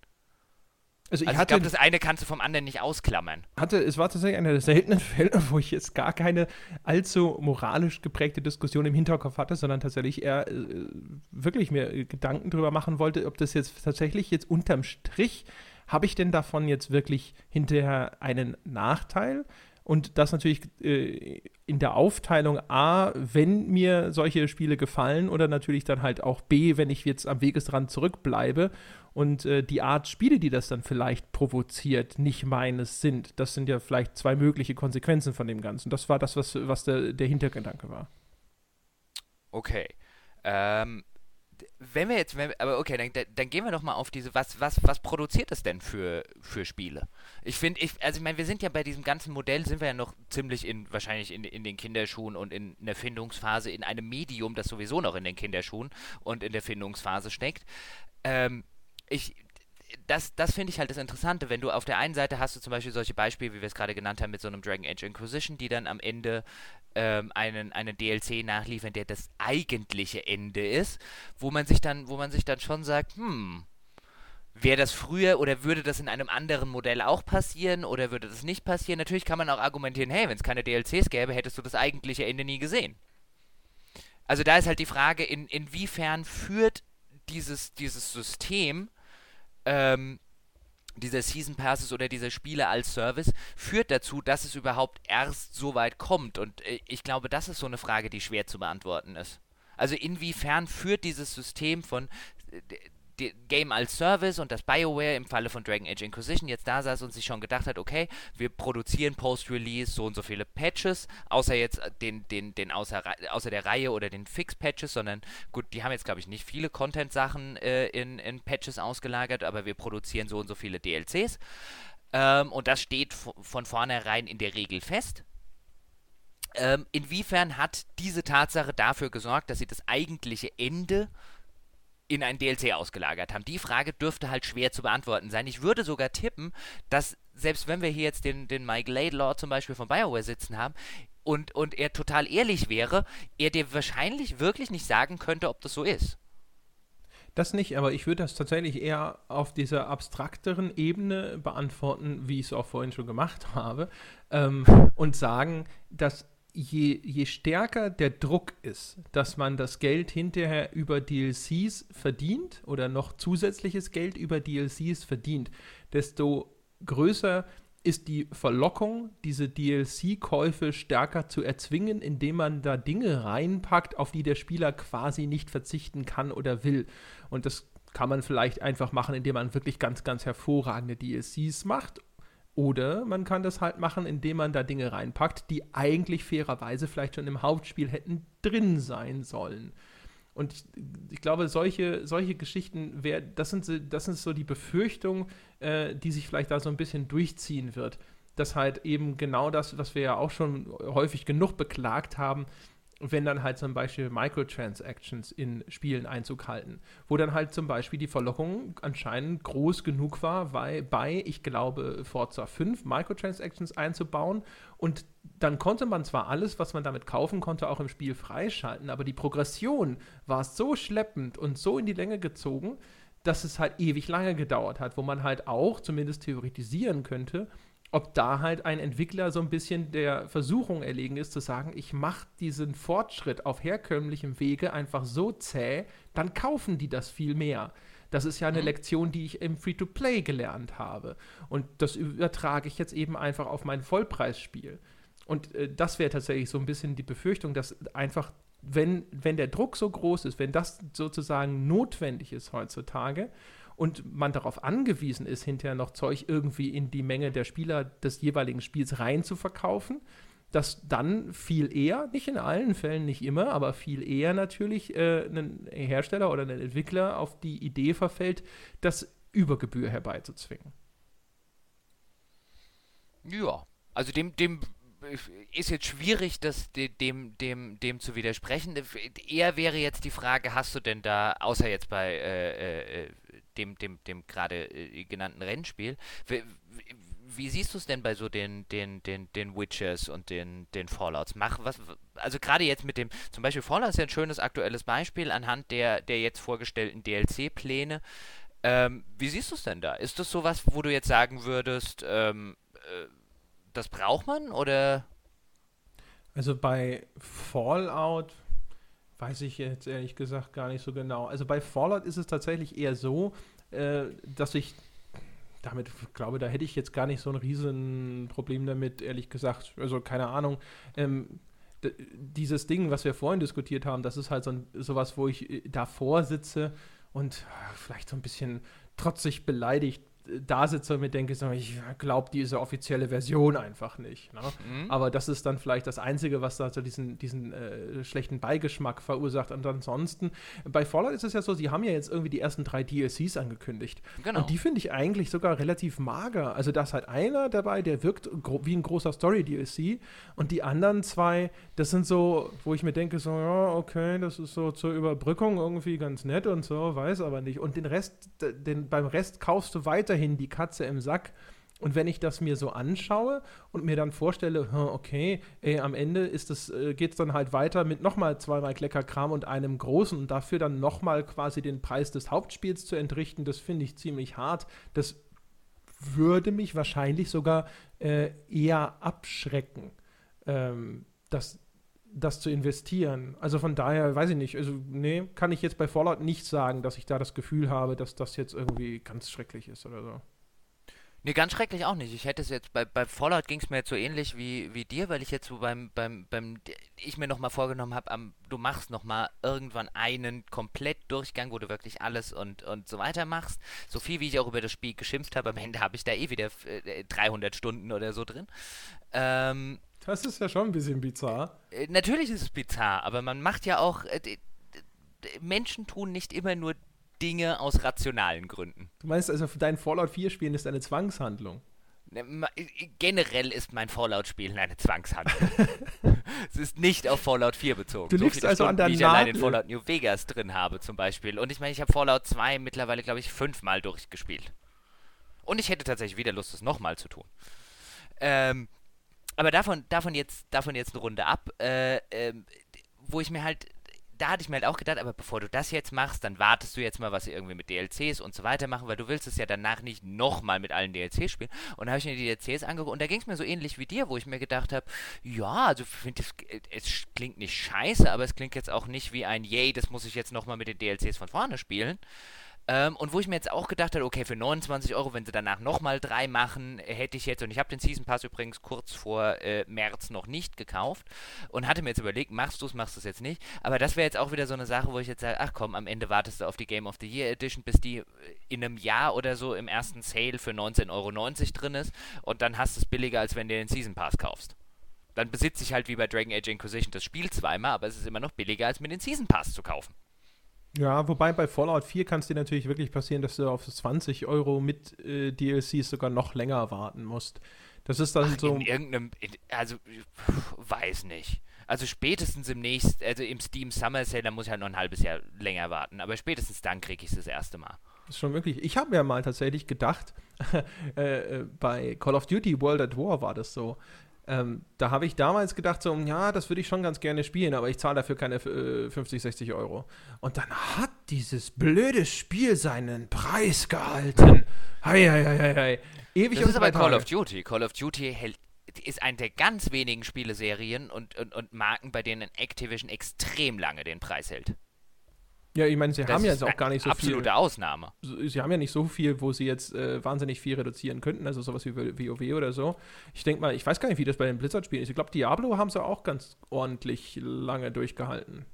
Also ich, also ich glaube, das eine kannst du vom anderen nicht ausklammern. Hatte, es war tatsächlich einer der seltenen Fälle, wo ich jetzt gar keine allzu moralisch geprägte Diskussion im Hinterkopf hatte, sondern tatsächlich eher äh, wirklich mir Gedanken darüber machen wollte, ob das jetzt tatsächlich jetzt unterm Strich, habe ich denn davon jetzt wirklich hinterher einen Nachteil? Und das natürlich äh, in der Aufteilung A, wenn mir solche Spiele gefallen oder natürlich dann halt auch B, wenn ich jetzt am Wegesrand zurückbleibe und äh, die Art Spiele, die das dann vielleicht provoziert, nicht meines sind. Das sind ja vielleicht zwei mögliche Konsequenzen von dem Ganzen. Das war das, was, was der, der Hintergedanke war. Okay. Ähm, wenn wir jetzt, wenn, aber okay, dann, dann, gehen wir doch mal auf diese, was, was, was produziert es denn für, für Spiele? Ich finde, ich, also ich meine, wir sind ja bei diesem ganzen Modell, sind wir ja noch ziemlich in, wahrscheinlich in, in den Kinderschuhen und in einer Findungsphase, in einem Medium, das sowieso noch in den Kinderschuhen und in der Findungsphase steckt. Ähm, ich, das, das finde ich halt das Interessante, wenn du auf der einen Seite hast du zum Beispiel solche Beispiele, wie wir es gerade genannt haben, mit so einem Dragon Age Inquisition, die dann am Ende ähm, einen, einen DLC nachliefern, der das eigentliche Ende ist, wo man sich dann, wo man sich dann schon sagt, hm, wäre das früher oder würde das in einem anderen Modell auch passieren oder würde das nicht passieren? Natürlich kann man auch argumentieren, hey, wenn es keine DLCs gäbe, hättest du das eigentliche Ende nie gesehen. Also da ist halt die Frage, in, inwiefern führt dieses, dieses System ähm, dieser Season Passes oder dieser Spiele als Service führt dazu, dass es überhaupt erst so weit kommt. Und äh, ich glaube, das ist so eine Frage, die schwer zu beantworten ist. Also inwiefern führt dieses System von äh, Game als Service und das BioWare im Falle von Dragon Age Inquisition jetzt da saß und sich schon gedacht hat, okay, wir produzieren Post-Release so und so viele Patches, außer jetzt den, den, den außer, außer der Reihe oder den Fix-Patches, sondern gut, die haben jetzt, glaube ich, nicht viele Content-Sachen äh, in, in Patches ausgelagert, aber wir produzieren so und so viele DLCs. Ähm, und das steht von vornherein in der Regel fest. Ähm, inwiefern hat diese Tatsache dafür gesorgt, dass sie das eigentliche Ende in ein DLC ausgelagert haben. Die Frage dürfte halt schwer zu beantworten sein. Ich würde sogar tippen, dass selbst wenn wir hier jetzt den, den Mike Laidlaw zum Beispiel von BioWare sitzen haben und, und er total ehrlich wäre, er dir wahrscheinlich wirklich nicht sagen könnte, ob das so ist. Das nicht, aber ich würde das tatsächlich eher auf dieser abstrakteren Ebene beantworten, wie ich es auch vorhin schon gemacht habe, ähm, und sagen, dass je, je stärker der Druck ist, dass man das Geld hinterher über DLCs verdient oder noch zusätzliches Geld über DLCs verdient, desto größer ist die Verlockung, diese DLC-Käufe stärker zu erzwingen, indem man da Dinge reinpackt, auf die der Spieler quasi nicht verzichten kann oder will. Und das kann man vielleicht einfach machen, indem man wirklich ganz, ganz hervorragende DLCs macht. Oder man kann das halt machen, indem man da Dinge reinpackt, die eigentlich fairerweise vielleicht schon im Hauptspiel hätten drin sein sollen. Und ich, ich glaube, solche, solche Geschichten, wär, das, sind, das sind so die Befürchtungen, äh, die sich vielleicht da so ein bisschen durchziehen wird. Dass halt eben genau das, was wir ja auch schon häufig genug beklagt haben, wenn dann halt zum Beispiel Microtransactions in Spielen Einzug halten, wo dann halt zum Beispiel die Verlockung anscheinend groß genug war, weil bei, ich glaube, Forza 5 Microtransactions einzubauen. Und dann konnte man zwar alles, was man damit kaufen konnte, auch im Spiel freischalten, aber die Progression war so schleppend und so in die Länge gezogen, dass es halt ewig lange gedauert hat, wo man halt auch zumindest theoretisieren könnte, ob da halt ein Entwickler so ein bisschen der Versuchung erlegen ist, zu sagen, ich mache diesen Fortschritt auf herkömmlichem Wege einfach so zäh, dann kaufen die das viel mehr. Das ist ja eine mhm. Lektion, die ich im Free-to-Play gelernt habe. Und das übertrage ich jetzt eben einfach auf mein Vollpreisspiel. Und äh, das wäre tatsächlich so ein bisschen die Befürchtung, dass einfach, wenn, wenn der Druck so groß ist, wenn das sozusagen notwendig ist heutzutage, und man darauf angewiesen ist, hinterher noch Zeug irgendwie in die Menge der Spieler des jeweiligen Spiels rein zu verkaufen, dass dann viel eher, nicht in allen Fällen, nicht immer, aber viel eher natürlich äh, ein Hersteller oder ein Entwickler auf die Idee verfällt, das über Gebühr herbeizuzwingen. Ja, also dem, dem ist jetzt schwierig, das dem, dem, dem zu widersprechen. Eher wäre jetzt die Frage, hast du denn da, außer jetzt bei äh, äh, dem, dem, dem gerade äh, genannten Rennspiel. Wie, siehst du es denn bei so den, den, den, den Witches und den, den Fallouts? Mach was, also gerade jetzt mit dem, zum Beispiel Fallout ist ja ein schönes aktuelles Beispiel anhand der, der jetzt vorgestellten DLC-Pläne. Ähm, wie siehst du es denn da? Ist das sowas, wo du jetzt sagen würdest, ähm, äh, das braucht man oder? Also bei Fallout Weiß ich jetzt ehrlich gesagt gar nicht so genau. Also bei Fallout ist es tatsächlich eher so, äh, dass ich damit glaube, da hätte ich jetzt gar nicht so ein Riesenproblem damit, ehrlich gesagt. Also keine Ahnung. Ähm, dieses Ding, was wir vorhin diskutiert haben, das ist halt so ein, sowas, wo ich äh, davor sitze und äh, vielleicht so ein bisschen trotzig beleidigt da sitze und mir denke, so, ich glaube diese offizielle Version einfach nicht. Ne? Mhm. Aber das ist dann vielleicht das Einzige, was da so diesen, diesen äh, schlechten Beigeschmack verursacht. Und ansonsten, bei Fallout ist es ja so, sie haben ja jetzt irgendwie die ersten drei DLCs angekündigt. Genau. Und die finde ich eigentlich sogar relativ mager. Also da ist halt einer dabei, der wirkt wie ein großer Story-DLC. Und die anderen zwei, das sind so, wo ich mir denke, so, ja, okay, das ist so zur Überbrückung irgendwie ganz nett und so, weiß aber nicht. Und den Rest, den, beim Rest kaufst du weiterhin weiterhin die Katze im Sack. Und wenn ich das mir so anschaue und mir dann vorstelle, okay, ey, am Ende ist es, äh, geht es dann halt weiter mit nochmal zweimal Kleckerkram und einem großen und dafür dann nochmal quasi den Preis des Hauptspiels zu entrichten, das finde ich ziemlich hart. Das würde mich wahrscheinlich sogar äh, eher abschrecken, ähm, das, das zu investieren. Also von daher, weiß ich nicht, also nee, kann ich jetzt bei Fallout nicht sagen, dass ich da das Gefühl habe, dass das jetzt irgendwie ganz schrecklich ist oder so. Nee, ganz schrecklich auch nicht. Ich hätte es jetzt, bei, bei Fallout ging es mir jetzt so ähnlich wie, wie dir, weil ich jetzt so beim, beim, beim, ich mir nochmal vorgenommen habe, du machst nochmal irgendwann einen komplett Durchgang, wo du wirklich alles und, und so weiter machst. So viel, wie ich auch über das Spiel geschimpft habe, am Ende habe ich da eh wieder äh, 300 Stunden oder so drin. Ähm, das ist ja schon ein bisschen bizarr. Äh, natürlich ist es bizarr, aber man macht ja auch. Äh, Menschen tun nicht immer nur Dinge aus rationalen Gründen. Du meinst also, für dein Fallout 4 Spielen ist eine Zwangshandlung? Ne, generell ist mein Fallout-Spielen eine Zwangshandlung. es ist nicht auf Fallout 4 bezogen. Du so liegst also Stunden, an der wie ich allein in Fallout New Vegas drin habe zum Beispiel. Und ich meine, ich habe Fallout 2 mittlerweile, glaube ich, fünfmal durchgespielt. Und ich hätte tatsächlich wieder Lust, das nochmal zu tun. Ähm, aber davon, davon, jetzt, davon jetzt eine Runde ab, äh, äh, wo ich mir halt, da hatte ich mir halt auch gedacht, aber bevor du das jetzt machst, dann wartest du jetzt mal, was sie irgendwie mit DLCs und so weiter machen, weil du willst es ja danach nicht nochmal mit allen DLCs spielen. Und da habe ich mir die DLCs angeguckt und da ging es mir so ähnlich wie dir, wo ich mir gedacht habe, ja, also finde es, es klingt nicht scheiße, aber es klingt jetzt auch nicht wie ein Yay, das muss ich jetzt nochmal mit den DLCs von vorne spielen. Ähm, und wo ich mir jetzt auch gedacht habe, okay, für 29 Euro, wenn sie danach nochmal drei machen, hätte ich jetzt, und ich habe den Season Pass übrigens kurz vor äh, März noch nicht gekauft und hatte mir jetzt überlegt, machst du es, machst du es jetzt nicht. Aber das wäre jetzt auch wieder so eine Sache, wo ich jetzt sage, ach komm, am Ende wartest du auf die Game of the Year Edition, bis die in einem Jahr oder so im ersten Sale für 19,90 Euro drin ist und dann hast du es billiger, als wenn du den Season Pass kaufst dann besitze ich halt wie bei Dragon Age Inquisition das Spiel zweimal, aber es ist immer noch billiger, als mir den Season Pass zu kaufen. Ja, wobei bei Fallout 4 kann es dir natürlich wirklich passieren, dass du auf 20 Euro mit äh, DLCs sogar noch länger warten musst. Das ist dann Ach, so. In irgendeinem, also, weiß nicht. Also spätestens im nächsten, also im Steam Summer Sale, da muss ich halt noch ein halbes Jahr länger warten. Aber spätestens dann kriege ich es das erste Mal. Das ist schon wirklich. Ich habe mir mal tatsächlich gedacht, äh, äh, bei Call of Duty World at War war das so. Ähm, da habe ich damals gedacht, so, ja, das würde ich schon ganz gerne spielen, aber ich zahle dafür keine äh, 50, 60 Euro. Und dann hat dieses blöde Spiel seinen Preis gehalten. Hei, hei, hei, hei. Ewig das ist aber Call of Duty. Call of Duty hält, ist eine der ganz wenigen Spieleserien und, und, und Marken, bei denen Activision extrem lange den Preis hält. Ja, ich meine, sie das haben ja jetzt auch gar nicht so absolute viel. Absolute Ausnahme. Sie haben ja nicht so viel, wo sie jetzt äh, wahnsinnig viel reduzieren könnten, also sowas wie WoW oder so. Ich denke mal, ich weiß gar nicht, wie das bei den Blizzard-Spielen ist. Ich glaube, Diablo haben sie auch ganz ordentlich lange durchgehalten.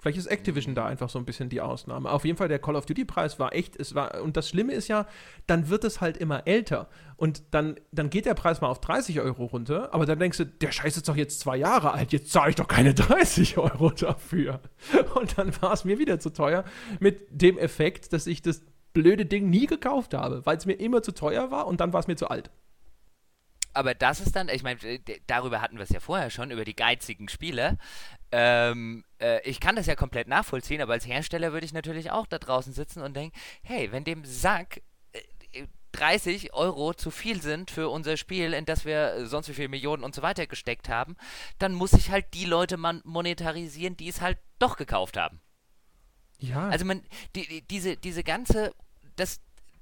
Vielleicht ist Activision da einfach so ein bisschen die Ausnahme. Auf jeden Fall, der Call of Duty-Preis war echt, es war, und das Schlimme ist ja, dann wird es halt immer älter. Und dann, dann geht der Preis mal auf 30 Euro runter, aber dann denkst du, der Scheiß ist doch jetzt zwei Jahre alt, jetzt zahle ich doch keine 30 Euro dafür. Und dann war es mir wieder zu teuer, mit dem Effekt, dass ich das blöde Ding nie gekauft habe, weil es mir immer zu teuer war und dann war es mir zu alt aber das ist dann, ich meine, darüber hatten wir es ja vorher schon, über die geizigen Spiele. Ähm, äh, ich kann das ja komplett nachvollziehen, aber als Hersteller würde ich natürlich auch da draußen sitzen und denken, hey, wenn dem Sack 30 äh, Euro zu viel sind für unser Spiel, in das wir sonst wie viele Millionen und so weiter gesteckt haben, dann muss ich halt die Leute monetarisieren, die es halt doch gekauft haben. Ja. Also man, die, diese, diese ganze, das,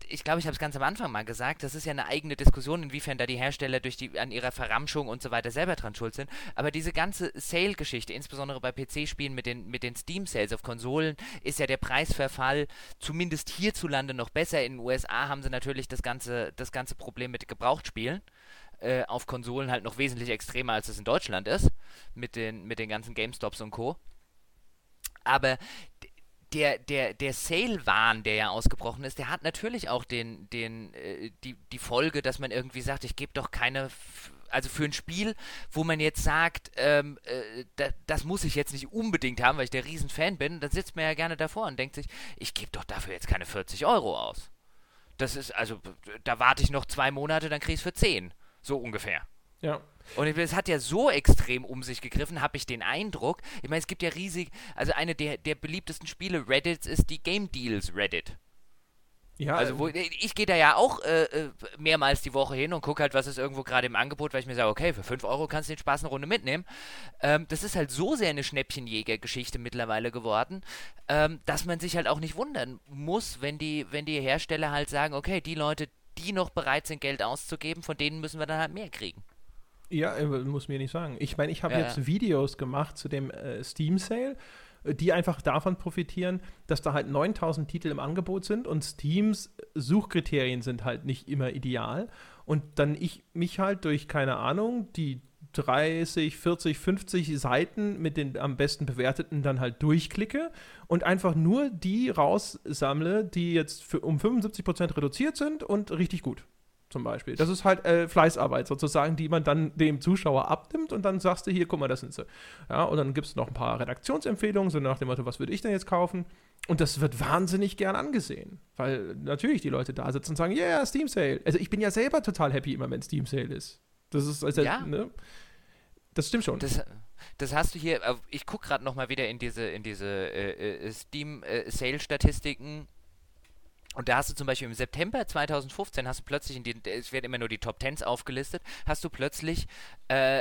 ich glaube, ich habe es ganz am Anfang mal gesagt, das ist ja eine eigene Diskussion, inwiefern da die Hersteller durch die an ihrer Verramschung und so weiter selber dran schuld sind. Aber diese ganze Sale-Geschichte, insbesondere bei PC-Spielen mit den, mit den Steam-Sales auf Konsolen, ist ja der Preisverfall zumindest hierzulande noch besser. In den USA haben sie natürlich das ganze, das ganze Problem mit Gebrauchtspielen äh, auf Konsolen halt noch wesentlich extremer, als es in Deutschland ist, mit den, mit den ganzen GameStops und Co. Aber der, der, der Sale-Wahn, der ja ausgebrochen ist, der hat natürlich auch den, den, äh, die, die Folge, dass man irgendwie sagt, ich gebe doch keine, also für ein Spiel, wo man jetzt sagt, ähm, äh, da, das muss ich jetzt nicht unbedingt haben, weil ich der Riesenfan bin, dann sitzt man ja gerne davor und denkt sich, ich gebe doch dafür jetzt keine 40 Euro aus. Das ist, also, da warte ich noch zwei Monate, dann kriege ich es für 10. So ungefähr. Ja. Und es hat ja so extrem um sich gegriffen, habe ich den Eindruck. Ich meine, es gibt ja riesig, also eine der, der beliebtesten Spiele Reddits ist die Game Deals Reddit. Ja, also wo, ich gehe da ja auch äh, äh, mehrmals die Woche hin und gucke halt, was ist irgendwo gerade im Angebot, weil ich mir sage, okay, für 5 Euro kannst du den Spaß eine Runde mitnehmen. Ähm, das ist halt so sehr eine Schnäppchenjäger-Geschichte mittlerweile geworden, ähm, dass man sich halt auch nicht wundern muss, wenn die, wenn die Hersteller halt sagen, okay, die Leute, die noch bereit sind, Geld auszugeben, von denen müssen wir dann halt mehr kriegen. Ja, äh, muss mir nicht sagen. Ich meine, ich habe ja, jetzt ja. Videos gemacht zu dem äh, Steam Sale, äh, die einfach davon profitieren, dass da halt 9000 Titel im Angebot sind und Steams Suchkriterien sind halt nicht immer ideal. Und dann ich mich halt durch, keine Ahnung, die 30, 40, 50 Seiten mit den am besten bewerteten dann halt durchklicke und einfach nur die raussammle, die jetzt für, um 75% reduziert sind und richtig gut zum Beispiel. Das ist halt äh, Fleißarbeit sozusagen, die man dann dem Zuschauer abnimmt und dann sagst du, hier, guck mal, das sind sie. Ja, und dann gibt es noch ein paar Redaktionsempfehlungen, so nach dem Motto, was würde ich denn jetzt kaufen? Und das wird wahnsinnig gern angesehen, weil natürlich die Leute da sitzen und sagen, yeah, Steam Sale. Also ich bin ja selber total happy immer, wenn Steam Sale ist. Das ist, also, ja. ne? Das stimmt schon. Das, das hast du hier, äh, ich gucke gerade nochmal wieder in diese, in diese äh, äh Steam-Sale-Statistiken äh, und da hast du zum Beispiel im September 2015 hast du plötzlich, in die, es werden immer nur die Top Tens aufgelistet, hast du plötzlich äh,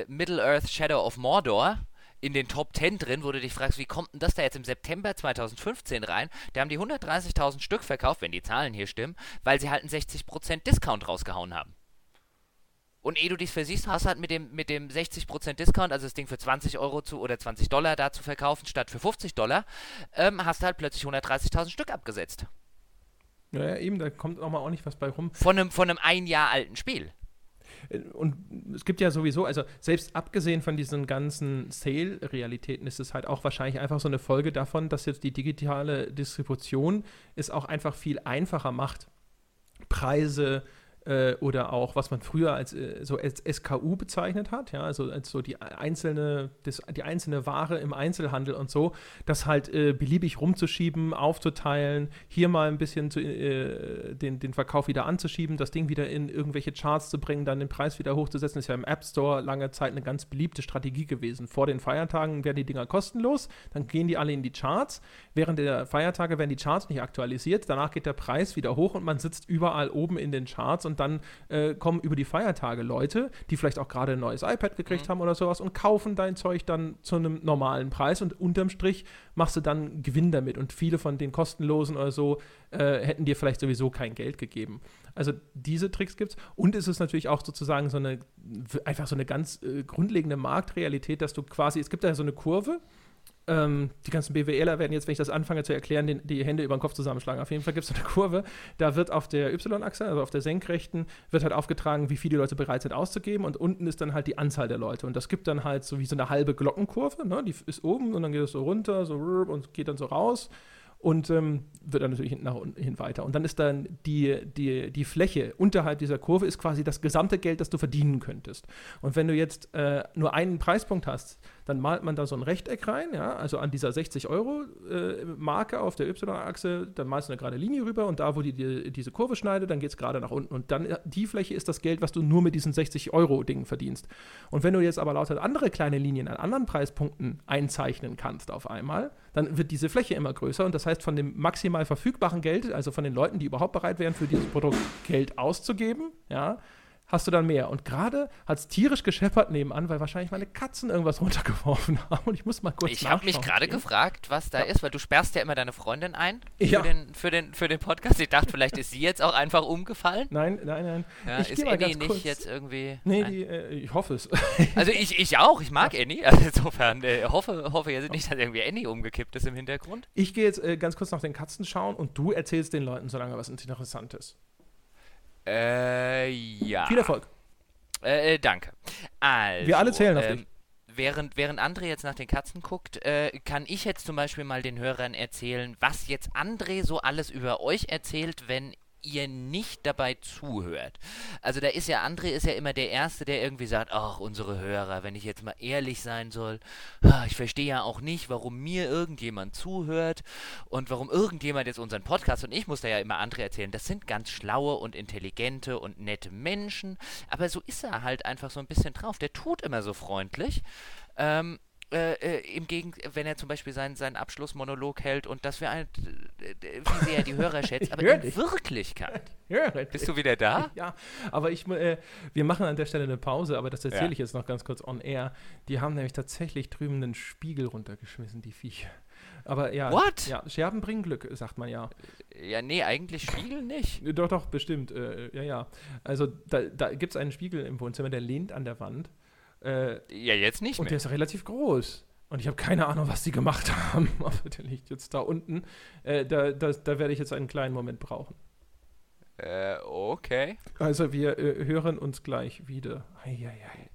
äh, Middle-earth Shadow of Mordor in den Top 10 drin, wo du dich fragst, wie kommt denn das da jetzt im September 2015 rein? Da haben die 130.000 Stück verkauft, wenn die Zahlen hier stimmen, weil sie halt einen 60% Discount rausgehauen haben. Und ehe du dich versiehst, hast halt mit dem, mit dem 60% Discount, also das Ding für 20 Euro zu oder 20 Dollar da zu verkaufen, statt für 50 Dollar, ähm, hast halt plötzlich 130.000 Stück abgesetzt. Ja, ja, eben, da kommt auch mal auch nicht was bei rum. Von einem, von einem ein Jahr alten Spiel. Äh, und es gibt ja sowieso, also selbst abgesehen von diesen ganzen Sale-Realitäten, ist es halt auch wahrscheinlich einfach so eine Folge davon, dass jetzt die digitale Distribution es auch einfach viel einfacher macht, Preise, äh, oder auch, was man früher als äh, so als SKU bezeichnet hat, ja, also als so die einzelne, das, die einzelne Ware im Einzelhandel und so, das halt äh, beliebig rumzuschieben, aufzuteilen, hier mal ein bisschen zu, äh, den, den Verkauf wieder anzuschieben, das Ding wieder in irgendwelche Charts zu bringen, dann den Preis wieder hochzusetzen, ist ja im App Store lange Zeit eine ganz beliebte Strategie gewesen. Vor den Feiertagen werden die Dinger kostenlos, dann gehen die alle in die Charts. Während der Feiertage werden die Charts nicht aktualisiert, danach geht der Preis wieder hoch und man sitzt überall oben in den Charts und dann äh, kommen über die Feiertage Leute, die vielleicht auch gerade ein neues iPad gekriegt mhm. haben oder sowas und kaufen dein Zeug dann zu einem normalen Preis und unterm Strich machst du dann Gewinn damit und viele von den kostenlosen oder so äh, hätten dir vielleicht sowieso kein Geld gegeben. Also diese Tricks gibt es und es ist natürlich auch sozusagen so eine einfach so eine ganz äh, grundlegende Marktrealität, dass du quasi, es gibt da so eine Kurve, ähm, die ganzen BWLer werden jetzt, wenn ich das anfange zu erklären, den, die Hände über den Kopf zusammenschlagen. Auf jeden Fall gibt es eine Kurve, da wird auf der Y-Achse, also auf der senkrechten, wird halt aufgetragen, wie viele Leute bereit sind auszugeben und unten ist dann halt die Anzahl der Leute. Und das gibt dann halt so wie so eine halbe Glockenkurve, ne? die ist oben und dann geht es so runter, so und geht dann so raus und ähm, wird dann natürlich nach unten hin weiter. Und dann ist dann die, die, die Fläche unterhalb dieser Kurve ist quasi das gesamte Geld, das du verdienen könntest. Und wenn du jetzt äh, nur einen Preispunkt hast, dann malt man da so ein Rechteck rein, ja, also an dieser 60-Euro-Marke äh, auf der Y-Achse, dann malst du eine gerade Linie rüber und da, wo die, die diese Kurve schneidet, dann geht es gerade nach unten. Und dann äh, die Fläche ist das Geld, was du nur mit diesen 60-Euro-Dingen verdienst. Und wenn du jetzt aber lauter andere kleine Linien an anderen Preispunkten einzeichnen kannst auf einmal, dann wird diese Fläche immer größer und das heißt, von dem maximal verfügbaren Geld, also von den Leuten, die überhaupt bereit wären, für dieses Produkt Geld auszugeben, ja, hast du dann mehr. Und gerade hat es tierisch gescheppert nebenan, weil wahrscheinlich meine Katzen irgendwas runtergeworfen haben. Und ich muss mal kurz Ich habe mich gerade gefragt, was da ja. ist, weil du sperrst ja immer deine Freundin ein ja. für, den, für, den, für den Podcast. Ich dachte, vielleicht ist sie jetzt auch einfach umgefallen. Nein, nein, nein. Ja, ich ist Annie nicht kurz. jetzt irgendwie. Nee, die, äh, ich hoffe es. Also ich, ich auch, ich mag Annie. Also insofern äh, hoffe, hoffe jetzt nicht, dass irgendwie Annie umgekippt ist im Hintergrund. Ich gehe jetzt äh, ganz kurz nach den Katzen schauen und du erzählst den Leuten so lange was Interessantes. Äh, ja. Viel Erfolg. Äh, äh, danke. Also, Wir alle zählen auf ähm, dich. Während, während André jetzt nach den Katzen guckt, äh, kann ich jetzt zum Beispiel mal den Hörern erzählen, was jetzt André so alles über euch erzählt, wenn ihr nicht dabei zuhört. Also da ist ja, André ist ja immer der Erste, der irgendwie sagt, ach, unsere Hörer, wenn ich jetzt mal ehrlich sein soll, ich verstehe ja auch nicht, warum mir irgendjemand zuhört und warum irgendjemand jetzt unseren Podcast, und ich muss da ja immer André erzählen, das sind ganz schlaue und intelligente und nette Menschen, aber so ist er halt einfach so ein bisschen drauf. Der tut immer so freundlich. Ähm, äh, äh, im Gegen wenn er zum Beispiel seinen, seinen Abschlussmonolog hält und dass wir ein, äh, wie sehr er die Hörer schätzt, aber in. Wirklichkeit. Bist du wieder da? Ja, aber ich, äh, wir machen an der Stelle eine Pause, aber das erzähle ja. ich jetzt noch ganz kurz on air. Die haben nämlich tatsächlich drüben einen Spiegel runtergeschmissen, die Viecher. Aber ja, What? ja, Scherben bringen Glück, sagt man ja. Ja, nee, eigentlich Spiegel nicht. Doch, doch, bestimmt. Äh, ja, ja. Also da, da gibt es einen Spiegel im Wohnzimmer, der lehnt an der Wand. Äh, ja, jetzt nicht und mehr. Und der ist relativ groß. Und ich habe keine Ahnung, was die gemacht haben. Aber der liegt jetzt da unten. Äh, da, da, da werde ich jetzt einen kleinen Moment brauchen. Äh, okay. Also wir äh, hören uns gleich wieder. Eieiei.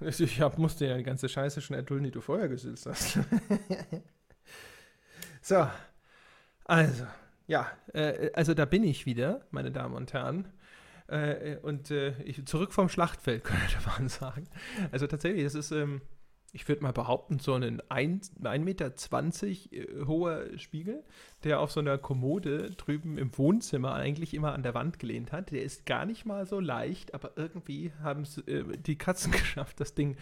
Ich hab, musste ja die ganze Scheiße schon erdulden, die du vorher gesülzt hast. so, also, ja, äh, also da bin ich wieder, meine Damen und Herren. Äh, und äh, zurück vom Schlachtfeld, könnte man sagen. Also tatsächlich, es ist, ähm, ich würde mal behaupten, so ein 1,20 Meter äh, hoher Spiegel, der auf so einer Kommode drüben im Wohnzimmer eigentlich immer an der Wand gelehnt hat. Der ist gar nicht mal so leicht, aber irgendwie haben es äh, die Katzen geschafft, das Ding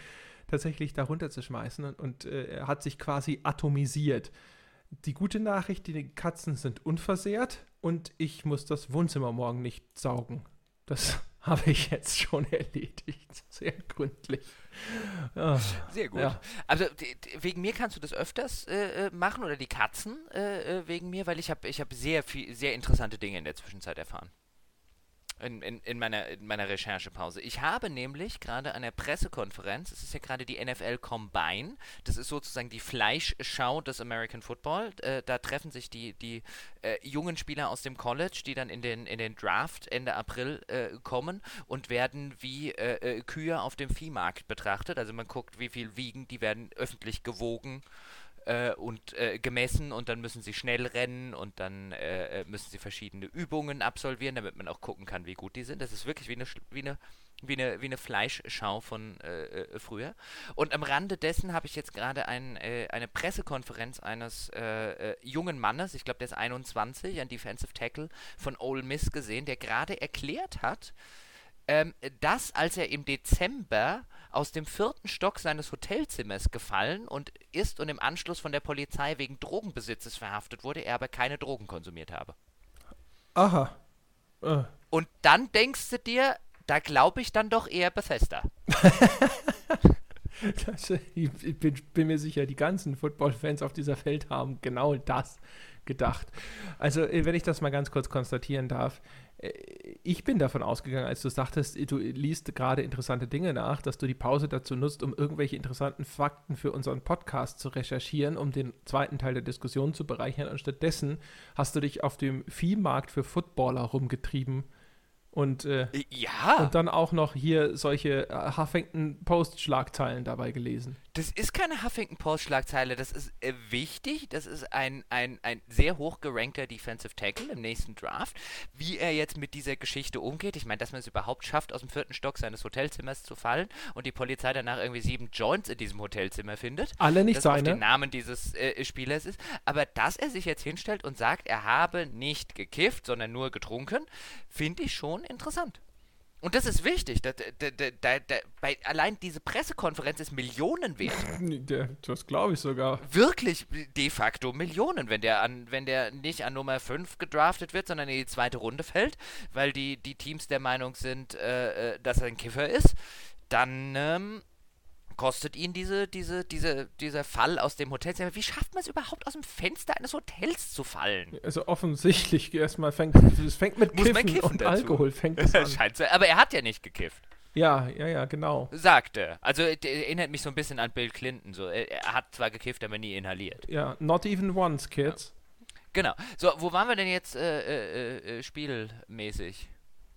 tatsächlich da runterzuschmeißen und, und äh, er hat sich quasi atomisiert. Die gute Nachricht, die Katzen sind unversehrt und ich muss das Wohnzimmer morgen nicht saugen. Das habe ich jetzt schon erledigt. Sehr gründlich. Ja. Sehr gut. Ja. Also wegen mir kannst du das öfters äh, äh, machen oder die Katzen äh, äh, wegen mir, weil ich habe ich hab sehr viel, sehr interessante Dinge in der Zwischenzeit erfahren. In, in, in, meiner, in meiner Recherchepause. Ich habe nämlich gerade an der Pressekonferenz, es ist ja gerade die NFL Combine, das ist sozusagen die Fleischschau des American Football. Äh, da treffen sich die, die äh, jungen Spieler aus dem College, die dann in den, in den Draft Ende April äh, kommen und werden wie äh, äh, Kühe auf dem Viehmarkt betrachtet. Also man guckt, wie viel wiegen, die werden öffentlich gewogen äh, und äh, gemessen und dann müssen sie schnell rennen und dann äh, äh, müssen sie verschiedene Übungen absolvieren, damit man auch gucken kann, wie gut die sind. Das ist wirklich wie eine, wie eine, wie eine, wie eine Fleischschau von äh, äh, früher. Und am Rande dessen habe ich jetzt gerade ein, eine Pressekonferenz eines jungen Mannes, ich glaube, der ist 21, ein Defensive Tackle von Ole Miss gesehen, der gerade erklärt hat, ähm, dass als er im Dezember aus dem vierten Stock seines Hotelzimmers gefallen und ist und im Anschluss von der Polizei wegen Drogenbesitzes verhaftet wurde, er aber keine Drogen konsumiert habe. Aha. Äh, Und dann denkst du dir, da glaube ich dann doch eher Bethesda. Das, ich ich bin, bin mir sicher, die ganzen Football-Fans auf dieser Welt haben genau das gedacht. Also, äh, wenn ich das mal ganz kurz konstatieren darf, ich bin davon ausgegangen, als du sagtest, du liest gerade interessante Dinge nach, dass du die Pause dazu nutzt, um irgendwelche interessanten Fakten für unseren Podcast zu recherchieren, um den zweiten Teil der Diskussion zu bereichern. Und stattdessen hast du dich auf dem Viehmarkt für Footballer rumgetrieben und äh, Ja, und dann auch noch hier solche äh, Huffington Post-Schlagzeilen dabei gelesen. Das ist keine Huffington Post-Schlagzeile, das ist äh, wichtig. Das ist ein, ein, ein sehr hoch gerankter Defensive Tackle im nächsten Draft. Wie er jetzt mit dieser Geschichte umgeht, ich meine, dass man es überhaupt schafft, aus dem vierten Stock seines Hotelzimmers zu fallen und die Polizei danach irgendwie sieben Joints in diesem Hotelzimmer findet. Alle nicht das auf seine. den Namen dieses äh, Spielers ist. Aber dass er sich jetzt hinstellt und sagt, er habe nicht gekifft, sondern nur getrunken, finde ich schon interessant. Und das ist wichtig. Da, da, da, bei, allein diese Pressekonferenz ist Millionen wert. Der- Das glaube ich sogar. Wirklich de facto Millionen, wenn der, an, wenn der nicht an Nummer 5 gedraftet wird, sondern in die zweite Runde fällt, weil die, die Teams der Meinung sind, äh, äh, dass er ein Kiffer ist, dann ähm, kostet ihn diese, diese, diese, dieser Fall aus dem Hotelzimmer. Wie schafft man es überhaupt, aus dem Fenster eines Hotels zu fallen? Also offensichtlich erstmal fängt es fängt mit Kiffen, kiffen und dazu? Alkohol fängt es an. Scheint so, aber er hat ja nicht gekifft. ja, ja, ja, genau. Sagte. Also erinnert mich so ein bisschen an Bill Clinton. So. Er, er hat zwar gekifft, aber nie inhaliert. Ja, not even once, kids. Genau. So, wo waren wir denn jetzt äh, äh, äh, spielmäßig?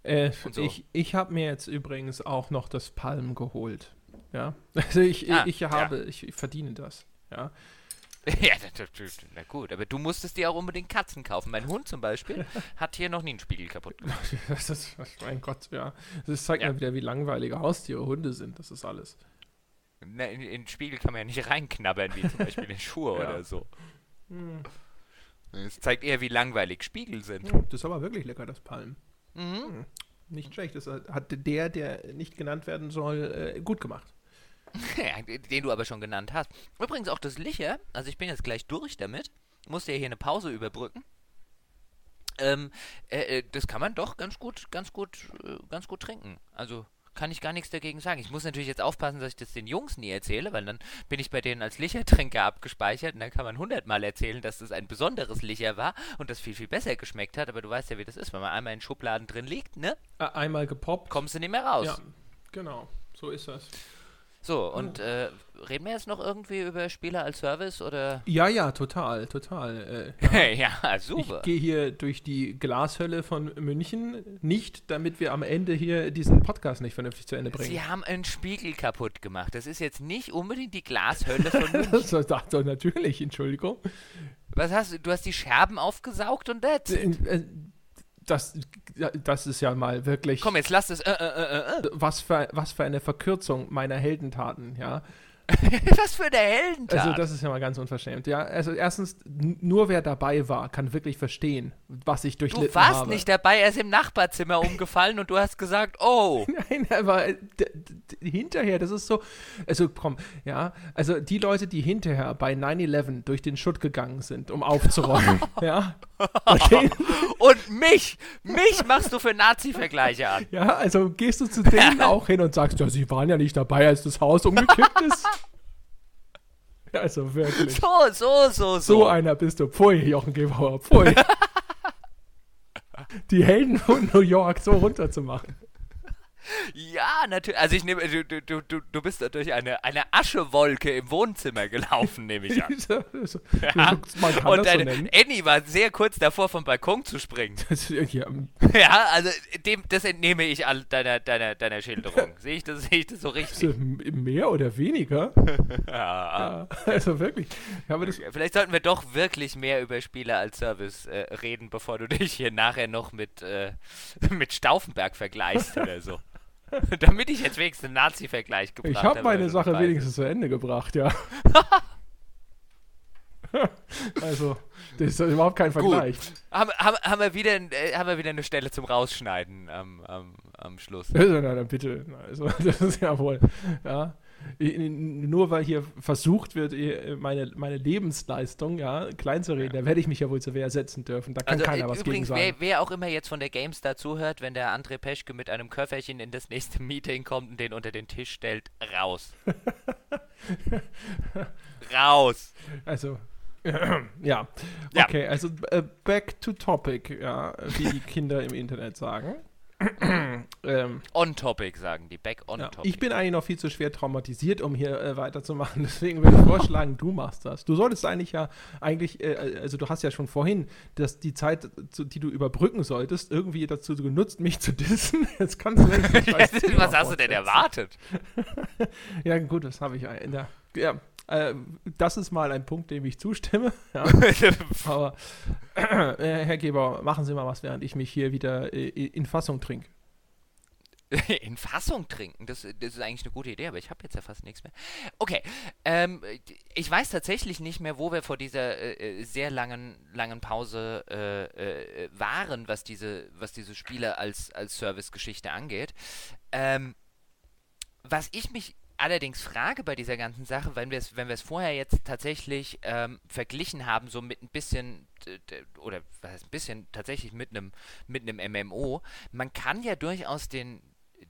Äh, so. Ich, ich habe mir jetzt übrigens auch noch das Palm geholt. Ja, also ich, Ah, ich, ich habe, ich, ich verdiene das. Ja, ja, na gut, aber du musstest dir auch unbedingt Katzen kaufen. Mein Hund zum Beispiel hat hier noch nie einen Spiegel kaputt gemacht. das ist, mein Gott, ja. Das zeigt Ja. mal wieder, wie langweilige Haustiere Hunde sind. Das ist alles. Na, in, in den Spiegel kann man ja nicht reinknabbern, wie zum Beispiel in Schuhe Ja. oder so. Es zeigt eher, wie langweilig Spiegel sind. Hm, Das ist aber wirklich lecker, das Palm. Mhm. Nicht schlecht. Das hat der, der nicht genannt werden soll, äh, gut gemacht. Den du aber schon genannt hast. Übrigens auch das Licher, also ich bin jetzt gleich durch damit, musste ja hier eine Pause überbrücken. Ähm, äh, äh, das kann man doch ganz gut, ganz gut, äh, ganz gut trinken. Also kann ich gar nichts dagegen sagen. Ich muss natürlich jetzt aufpassen, dass ich das den Jungs nie erzähle, weil dann bin ich bei denen als Lichertrinker abgespeichert und dann kann man hundertmal erzählen, dass das ein besonderes Licher war und das viel, viel besser geschmeckt hat. Aber du weißt ja, wie das ist, wenn man einmal in Schubladen drin liegt, ne? Einmal gepoppt. Kommst du nicht mehr raus. Ja, genau. So ist das. So, und äh, reden wir jetzt noch irgendwie über Spieler als Service oder? Ja, ja, total, total. Äh, ja, ich super. gehe hier durch die Glashölle von München, nicht damit wir am Ende hier diesen Podcast nicht vernünftig zu Ende bringen. Sie haben einen Spiegel kaputt gemacht. Das ist jetzt nicht unbedingt die Glashölle von München. Das ist doch natürlich, Entschuldigung. Was hast du? Du hast die Scherben aufgesaugt und that's it. Äh, Das, das ist ja mal wirklich. Komm, jetzt lass das. Äh, äh, äh, äh. Was für, was für eine Verkürzung meiner Heldentaten, ja. Was für eine Heldentat. Also das ist ja mal ganz unverschämt, ja. Also erstens, nur wer dabei war, kann wirklich verstehen, was ich durchlitten du warst habe. nicht dabei, er ist im Nachbarzimmer umgefallen und du hast gesagt, oh. Nein, aber äh, hinterher, das ist so, also komm, ja, also die Leute, die hinterher bei 9-11 durch den Schutt gegangen sind, um aufzuräumen, ja. Und mich, mich machst du für Nazi-Vergleiche an. Ja, also gehst du zu denen auch hin und sagst, ja, sie waren ja nicht dabei, als das Haus umgekippt ist. Also wirklich. So, so, so, so. So einer bist du. Pfui, Jochen Gebauer, pfui. Die Helden von New York so runterzumachen. Ja, natürlich. Also ich nehme, du, du, du, du bist durch eine, eine Aschewolke im Wohnzimmer gelaufen, nehme ich an. ja. Und deine, so Annie war sehr kurz davor, vom Balkon zu springen. ja. ja, also dem, das entnehme ich all deiner, deiner, deiner Schilderung. Sehe ich, das, sehe ich das so richtig? Also mehr oder weniger? ja. ja. Also wirklich. Vielleicht sollten wir doch wirklich mehr über Spieler als Service äh, reden, bevor du dich hier nachher noch mit, äh, mit Stauffenberg vergleichst oder so. Damit ich jetzt wenigstens einen Nazi-Vergleich gebracht habe. Ich habe meine Sache wenigstens zu Ende gebracht, ja. also, das ist überhaupt kein Vergleich. Haben, haben, haben, wir wieder, äh, haben wir wieder eine Stelle zum Rausschneiden am, am, am Schluss? Also, na, dann bitte. Also, das ist ja wohl. Ja nur weil hier versucht wird, meine, meine Lebensleistung ja, klein zu reden, ja. da werde ich mich ja wohl zur Wehr setzen dürfen. Da kann also, keiner was übrigens, gegen sagen. Wer, wer auch immer jetzt von der GameStar zuhört, wenn der André Peschke mit einem Köfferchen in das nächste Meeting kommt und den unter den Tisch stellt, raus. raus. Also, ja. Okay, also uh, back to topic, ja, wie die Kinder im Internet sagen. Ähm, on topic, sagen die. Back on ja, topic. Ich bin eigentlich noch viel zu schwer traumatisiert, um hier äh, weiterzumachen. Deswegen würde ich vorschlagen, du machst das. Du solltest eigentlich ja, eigentlich, äh, also du hast ja schon vorhin, dass die Zeit, zu, die du überbrücken solltest, irgendwie dazu genutzt, mich zu dissen. Jetzt kannst du nicht. Was hast du denn erwartet? ja, gut, das habe ich in der. Ja, äh, das ist mal ein Punkt, dem ich zustimme. Ja. Aber äh, Herr Geber, machen Sie mal was, während ich mich hier wieder äh, in Fassung trinke. In Fassung trinken, das, das, ist eigentlich eine gute Idee, aber ich habe jetzt ja fast nichts mehr. Okay, ähm, ich weiß tatsächlich nicht mehr, wo wir vor dieser äh, äh sehr langen, langen Pause äh, äh, waren, was diese, was diese Spiele als, als Service-Geschichte angeht. Ähm, was ich mich allerdings frage bei dieser ganzen Sache, wenn wir es wenn vorher jetzt tatsächlich ähm, verglichen haben, so mit ein bisschen oder was heißt ein bisschen tatsächlich mit einem mit MMO, man kann ja durchaus den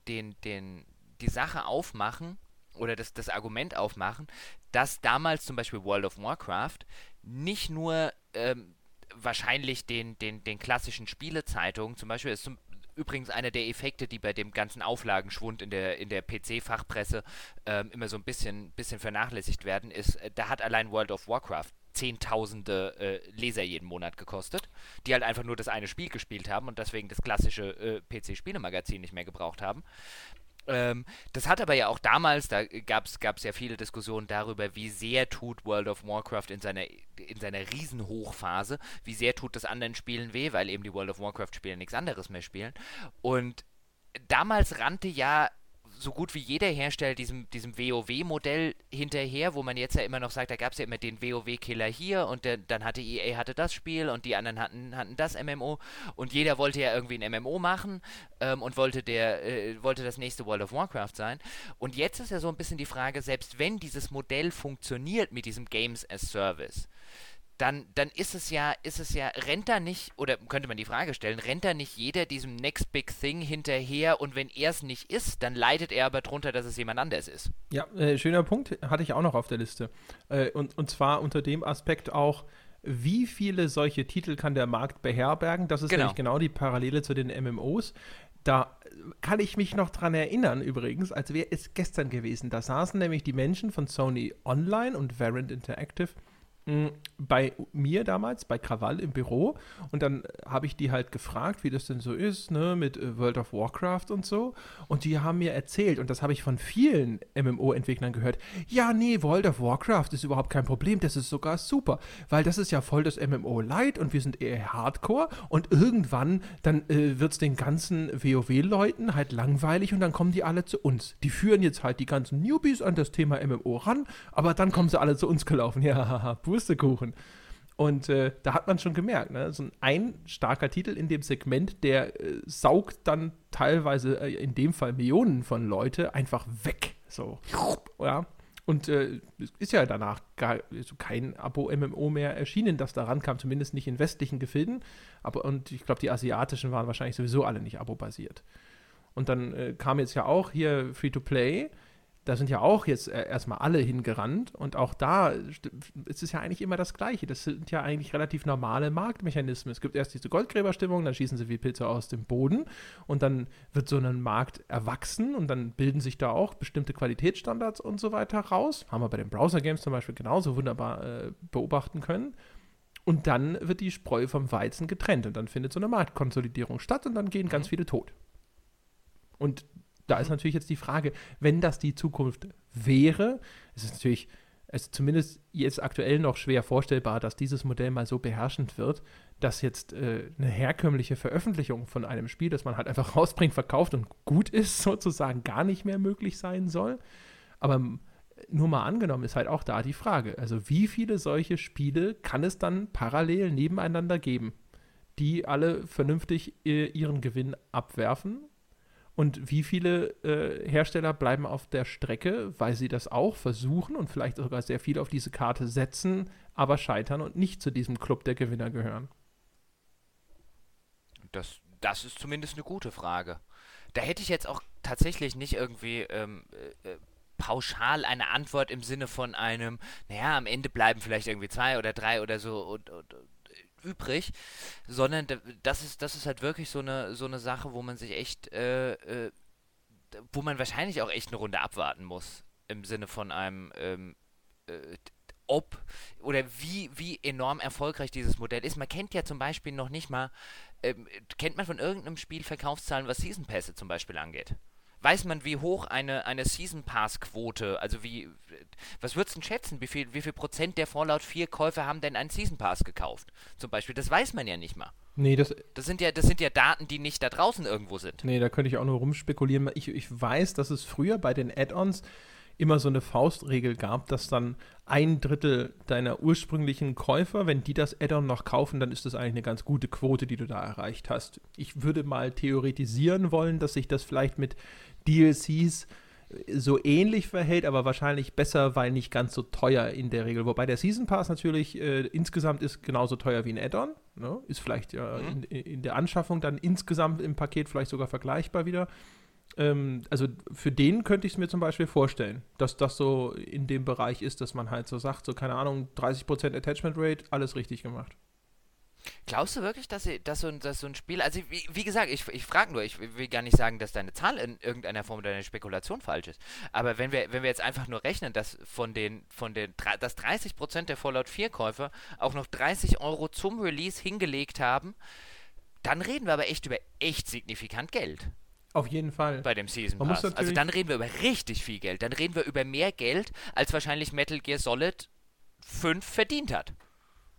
den den die Sache aufmachen oder das, das Argument aufmachen, dass damals zum Beispiel World of Warcraft nicht nur ähm, wahrscheinlich den, den, den klassischen Spielezeitungen, zum Beispiel ist zum, übrigens einer der Effekte, die bei dem ganzen Auflagenschwund in der, in der PC-Fachpresse ähm, immer so ein bisschen, bisschen vernachlässigt werden, ist, äh, da hat allein World of Warcraft Zehntausende äh, Leser jeden Monat gekostet, die halt einfach nur das eine Spiel gespielt haben und deswegen das klassische äh, PC-Spielemagazin nicht mehr gebraucht haben. Ähm, das hat aber ja auch damals, da gab es ja viele Diskussionen darüber, wie sehr tut World of Warcraft in seiner, in seiner Riesenhochphase, wie sehr tut das anderen Spielen weh, weil eben die World of Warcraft-Spieler nichts anderes mehr spielen. Und damals rannte ja so gut wie jeder Hersteller diesem, diesem WoW-Modell hinterher, wo man jetzt ja immer noch sagt, da gab es ja immer den WoW-Killer hier und der, dann hatte EA hatte das Spiel und die anderen hatten, hatten das MMO und jeder wollte ja irgendwie ein MMO machen ähm, und wollte der äh, wollte das nächste World of Warcraft sein. Und jetzt ist ja so ein bisschen die Frage, selbst wenn dieses Modell funktioniert mit diesem Games as Service, dann, dann ist es ja, ist es ja, rennt da nicht, oder könnte man die Frage stellen, rennt da nicht jeder diesem Next Big Thing hinterher und wenn er es nicht ist, dann leidet er aber drunter, dass es jemand anders ist. Ja, äh, schöner Punkt, hatte ich auch noch auf der Liste. Äh, und, und zwar unter dem Aspekt auch, wie viele solche Titel kann der Markt beherbergen? Das ist genau. nämlich genau die Parallele zu den MMOs. Da kann ich mich noch dran erinnern, übrigens, als wäre es gestern gewesen. Da saßen nämlich die Menschen von Sony Online und Variant Interactive bei mir damals, bei Krawall im Büro. Und dann habe ich die halt gefragt, wie das denn so ist, ne, mit äh, World of Warcraft und so. Und die haben mir erzählt, und das habe ich von vielen MMO-Entwicklern gehört, ja, nee, World of Warcraft ist überhaupt kein Problem, das ist sogar super, weil das ist ja voll das MMO-Light und wir sind eher Hardcore und irgendwann dann äh, wird es den ganzen WoW-Leuten halt langweilig und dann kommen die alle zu uns. Die führen jetzt halt die ganzen Newbies an das Thema MMO ran, aber dann kommen sie alle zu uns gelaufen. Ja, haha, Pustekuchen. Und äh, da hat man schon gemerkt, ne? so ein starker Titel in dem Segment, der äh, saugt dann teilweise, äh, in dem Fall Millionen von Leute, einfach weg. So, ja. Und äh, ist ja danach gar also kein Abo-MMO mehr erschienen, das daran kam, zumindest nicht in westlichen Gefilden. Aber, und ich glaube, die asiatischen waren wahrscheinlich sowieso alle nicht abo-basiert. Und dann äh, kam jetzt ja auch hier Free-to-Play da sind ja auch jetzt äh, erstmal alle hingerannt und auch da ist es ja eigentlich immer das Gleiche. Das sind ja eigentlich relativ normale Marktmechanismen. Es gibt erst diese Goldgräberstimmung, dann schießen sie wie Pilze aus dem Boden und dann wird so ein Markt erwachsen und dann bilden sich da auch bestimmte Qualitätsstandards und so weiter raus. Haben wir bei den Browser-Games zum Beispiel genauso wunderbar äh, beobachten können. Und dann wird die Spreu vom Weizen getrennt und dann findet so eine Marktkonsolidierung statt und dann gehen ganz mhm. viele tot. Und da ist natürlich jetzt die Frage, wenn das die Zukunft wäre, ist es natürlich es ist zumindest jetzt aktuell noch schwer vorstellbar, dass dieses Modell mal so beherrschend wird, dass jetzt äh, eine herkömmliche Veröffentlichung von einem Spiel, das man halt einfach rausbringt, verkauft und gut ist, sozusagen gar nicht mehr möglich sein soll. Aber nur mal angenommen ist halt auch da die Frage, also wie viele solche Spiele kann es dann parallel nebeneinander geben, die alle vernünftig äh, ihren Gewinn abwerfen und wie viele äh, Hersteller bleiben auf der Strecke, weil sie das auch versuchen und vielleicht sogar sehr viel auf diese Karte setzen, aber scheitern und nicht zu diesem Club der Gewinner gehören? Das, das ist zumindest eine gute Frage. Da hätte ich jetzt auch tatsächlich nicht irgendwie ähm, äh, äh pauschal eine Antwort im Sinne von einem, naja, am Ende bleiben vielleicht irgendwie zwei oder drei oder so und, und, übrig, sondern das ist, das ist halt wirklich so eine, so eine Sache, wo man sich echt, äh, äh, wo man wahrscheinlich auch echt eine Runde abwarten muss. Im Sinne von einem, ähm, äh, ob oder wie, wie enorm erfolgreich dieses Modell ist. Man kennt ja zum Beispiel noch nicht mal, ähm, kennt man von irgendeinem Spiel Verkaufszahlen, was Season Pässe zum Beispiel angeht? Weiß man, wie hoch eine, eine Season Pass Quote, also wie, was würdest du schätzen, wie viel, wie viel Prozent der Fallout 4 Käufer haben denn einen Season Pass gekauft? Zum Beispiel, das weiß man ja nicht mal. Nee, das, das, sind ja, das sind ja Daten, die nicht da draußen irgendwo sind. Nee, da könnte ich auch nur rumspekulieren. Ich, ich weiß, dass es früher bei den Add-ons immer so eine Faustregel gab, dass dann ein Drittel deiner ursprünglichen Käufer, wenn die das Add-on noch kaufen, dann ist das eigentlich eine ganz gute Quote, die du da erreicht hast. Ich würde mal theoretisieren wollen, dass sich das vielleicht mit DLCs so ähnlich verhält, aber wahrscheinlich besser, weil nicht ganz so teuer in der Regel. Wobei der Season Pass natürlich äh, insgesamt ist genauso teuer wie ein Add-on. Ne? Ist vielleicht ja mhm. in, in, der Anschaffung dann insgesamt im Paket vielleicht sogar vergleichbar wieder. Ähm, also für den könnte ich es mir zum Beispiel vorstellen, dass das so in dem Bereich ist, dass man halt so sagt, so keine Ahnung, 30% Attachment Rate, alles richtig gemacht. Glaubst du wirklich, dass, sie, dass, so, ein, dass so ein Spiel, also wie, wie gesagt, ich, ich frage nur, ich will gar nicht sagen, dass deine Zahl in irgendeiner Form oder deine Spekulation falsch ist, aber wenn wir, wenn wir jetzt einfach nur rechnen, dass von den, von den, dass 30% der Fallout 4 Käufer auch noch 30 Euro zum Release hingelegt haben, dann reden wir aber echt über echt signifikant Geld. Auf jeden Fall. Bei dem Season Pass. Also dann reden wir über richtig viel Geld. Dann reden wir über mehr Geld, als wahrscheinlich Metal Gear Solid 5 verdient hat.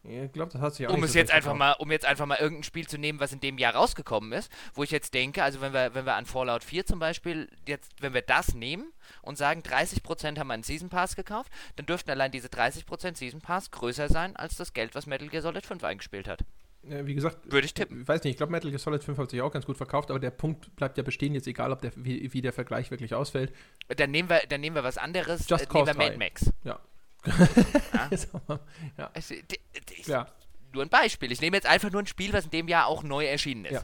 Ich glaube, das hat sich auch um es so jetzt einfach mal, um jetzt einfach mal irgendein Spiel zu nehmen, was in dem Jahr rausgekommen ist, wo ich jetzt denke, also wenn wir, wenn wir an Fallout 4 zum Beispiel, jetzt, wenn wir das nehmen und sagen, 30% haben einen Season Pass gekauft, dann dürften allein diese 30% Season Pass größer sein als das Geld, was Metal Gear Solid 5 eingespielt hat. Ja, wie gesagt, würde ich tippen. Ich weiß nicht, ich glaube, Metal Gear Solid 5 hat sich auch ganz gut verkauft, aber der Punkt bleibt ja bestehen, jetzt egal, ob der, wie, wie der Vergleich wirklich ausfällt. Dann nehmen wir, dann nehmen wir was anderes, Just äh, nehmen wir Mad Max. Ja. ja. Also, ja nur ein Beispiel. Ich nehme jetzt einfach nur ein Spiel, was in dem Jahr auch neu erschienen ist. Ja,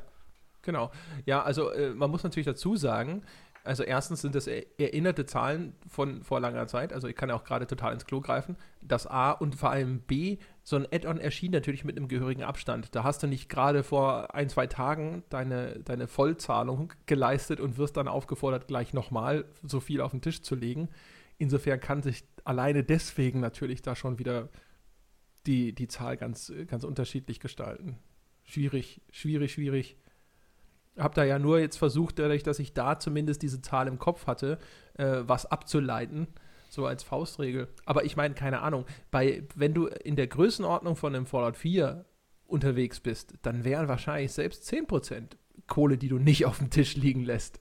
genau. Ja, also äh, man muss natürlich dazu sagen, also erstens sind das erinnerte Zahlen von vor langer Zeit, also ich kann ja auch gerade total ins Klo greifen, dass A und vor allem B, so ein Add-on erschien natürlich mit einem gehörigen Abstand. Da hast du nicht gerade vor ein, zwei Tagen deine, deine Vollzahlung geleistet und wirst dann aufgefordert, gleich nochmal so viel auf den Tisch zu legen. Insofern kann sich alleine deswegen natürlich da schon wieder die, die Zahl ganz, ganz unterschiedlich gestalten. Schwierig, schwierig, schwierig. Habe da ja nur jetzt versucht, dadurch, dass ich da zumindest diese Zahl im Kopf hatte, äh, was abzuleiten, so als Faustregel. Aber ich meine, keine Ahnung, bei, wenn du in der Größenordnung von einem Fallout 4 unterwegs bist, dann wären wahrscheinlich selbst 10% Kohle, die du nicht auf dem Tisch liegen lässt.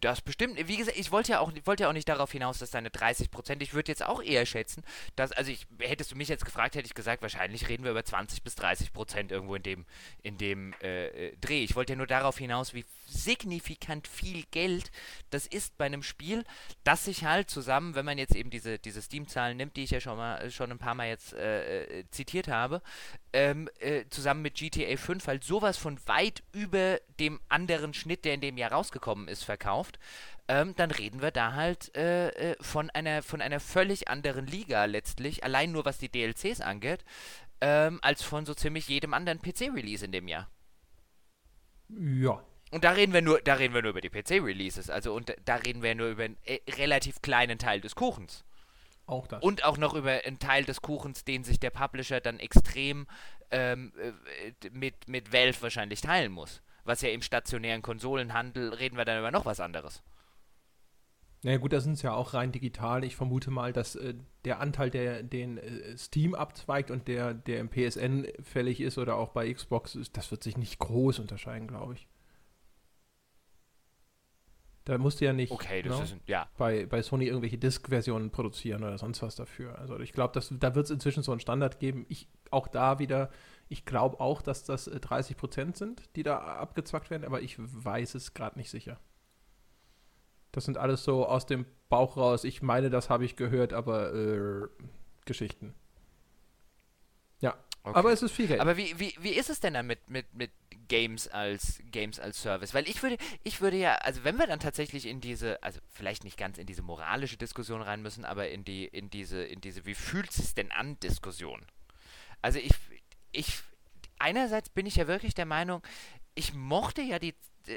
Das bestimmt. Wie gesagt, ich wollte ja auch, wollte ja auch nicht darauf hinaus, dass deine 30 Prozent, ich würde jetzt auch eher schätzen, dass, also ich, hättest du mich jetzt gefragt, hätte ich gesagt, wahrscheinlich reden wir über 20 bis 30 Prozent irgendwo in dem, in dem äh, äh, Dreh. Ich wollte ja nur darauf hinaus, wie signifikant viel Geld das ist bei einem Spiel, das sich halt zusammen, wenn man jetzt eben diese, diese Steam-Zahlen nimmt, die ich ja schon mal schon ein paar Mal jetzt äh, äh zitiert habe, ähm, äh, zusammen mit GTA 5 halt sowas von weit über dem anderen Schnitt, der in dem Jahr rausgekommen ist, verkauft, ähm, dann reden wir da halt äh, äh, von, einer, von einer völlig anderen Liga letztlich, allein nur was die DLCs angeht, ähm, als von so ziemlich jedem anderen PC-Release in dem Jahr. Ja. Und da reden wir nur, da reden wir nur über die PC-Releases, also und da reden wir nur über einen äh, relativ kleinen Teil des Kuchens. Auch das. Und auch noch über einen Teil des Kuchens, den sich der Publisher dann extrem ähm, äh, mit, mit Valve wahrscheinlich teilen muss. Was ja im stationären Konsolenhandel reden wir dann über noch was anderes. Naja gut, da sind es ja auch rein digital. Ich vermute mal, dass äh, der Anteil, der den äh, Steam abzweigt und der, der im PSN fällig ist oder auch bei Xbox, das wird sich nicht groß unterscheiden, glaube ich. Da musst du ja nicht okay, no, ne, ist, ja. bei, bei Sony irgendwelche Disk-Versionen produzieren oder sonst was dafür. Also ich glaube, da wird es inzwischen so einen Standard geben. Ich auch da wieder, ich glaube auch, dass das 30 äh, Prozent sind, die da abgezwackt werden, aber ich weiß es gerade nicht sicher. Das sind alles so aus dem Bauch raus. Ich meine, das habe ich gehört, aber äh, Geschichten. Ja, okay. aber es ist viel Geld. Aber wie, wie, wie ist es denn dann mit, mit, mit Games als Games als Service. Weil ich würde, ich würde ja, also wenn wir dann tatsächlich in diese, also vielleicht nicht ganz in diese moralische Diskussion rein müssen, aber in die, in diese, in diese, wie fühlt es denn an Diskussion? Also ich, ich, einerseits bin ich ja wirklich der Meinung, ich mochte ja die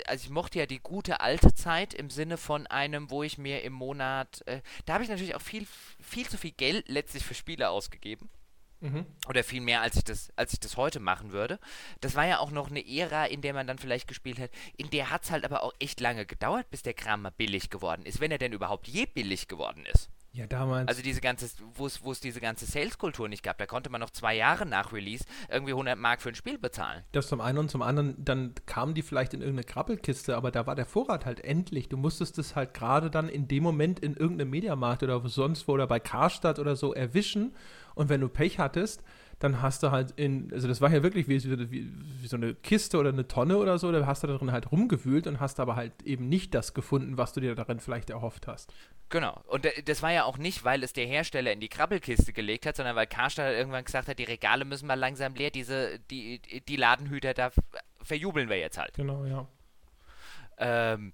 also ich mochte ja die gute alte Zeit im Sinne von einem, wo ich mir im Monat, äh, da habe ich natürlich auch viel, viel zu viel Geld letztlich für Spiele ausgegeben. Mhm. Oder viel mehr, als ich, das, als ich das heute machen würde. Das war ja auch noch eine Ära, in der man dann vielleicht gespielt hat. In der hat es halt aber auch echt lange gedauert, bis der Kram mal billig geworden ist, wenn er denn überhaupt je billig geworden ist. Ja, damals. Also diese ganze, wo es diese ganze Sales-Kultur nicht gab, da konnte man noch zwei Jahre nach Release irgendwie 100 Mark für ein Spiel bezahlen. Das zum einen und zum anderen, dann kamen die vielleicht in irgendeine Krabbelkiste, aber da war der Vorrat halt endlich. Du musstest es halt gerade dann in dem Moment in irgendeinem Mediamarkt oder sonst wo oder bei Karstadt oder so erwischen und wenn du Pech hattest, dann hast du halt in, also das war ja wirklich wie, wie, wie, so eine Kiste oder eine Tonne oder so, da hast du darin halt rumgewühlt und hast aber halt eben nicht das gefunden, was du dir darin vielleicht erhofft hast. Genau. Und das war ja auch nicht, weil es der Hersteller in die Krabbelkiste gelegt hat, sondern weil Karstadt irgendwann gesagt hat, die Regale müssen mal langsam leer, diese, die, die Ladenhüter, da verjubeln wir jetzt halt. Genau, ja. Ähm,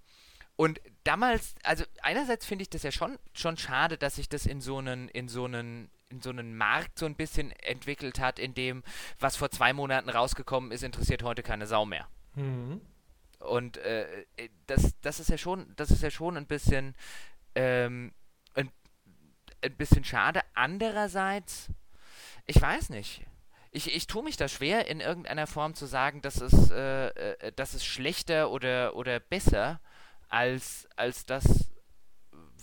und damals, also einerseits finde ich das ja schon, schon schade, dass sich das in so einen, in so einen, in so einen Markt so ein bisschen entwickelt hat, in dem, was vor zwei Monaten rausgekommen ist, interessiert heute keine Sau mehr. Mhm. Und äh, das, das ist ja schon, das ist ja schon ein bisschen, ähm, ein, ein bisschen schade. Andererseits, ich weiß nicht. Ich, ich tue mich da schwer, in irgendeiner Form zu sagen, dass es, äh, äh, dass es schlechter oder, oder besser als, als das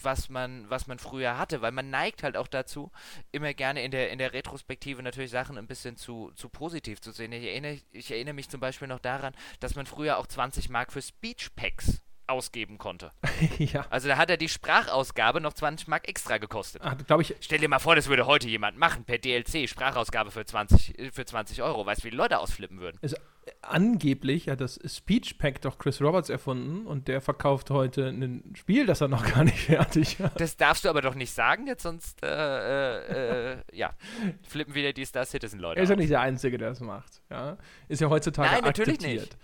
was man, was man früher hatte, weil man neigt halt auch dazu, immer gerne in der, in der Retrospektive natürlich Sachen ein bisschen zu, zu positiv zu sehen. Ich erinnere, ich erinnere mich zum Beispiel noch daran, dass man früher auch 20 Mark für Speech Packs ausgeben konnte. ja. Also da hat er die Sprachausgabe noch 20 Mark extra gekostet. Ach, ich. Stell dir mal vor, das würde heute jemand machen per DLC, Sprachausgabe für 20, für 20 Euro. Weißt du, wie Leute ausflippen würden? Also, angeblich hat das Speech Pack doch Chris Roberts erfunden und der verkauft heute ein Spiel, das er noch gar nicht fertig hat. Das darfst du aber doch nicht sagen, jetzt sonst, äh, äh, äh ja, flippen wieder die Star Citizen Leute. Er ist ja nicht der Einzige, der das macht. Ja? Ist ja heutzutage Nein, natürlich akzeptiert. nicht.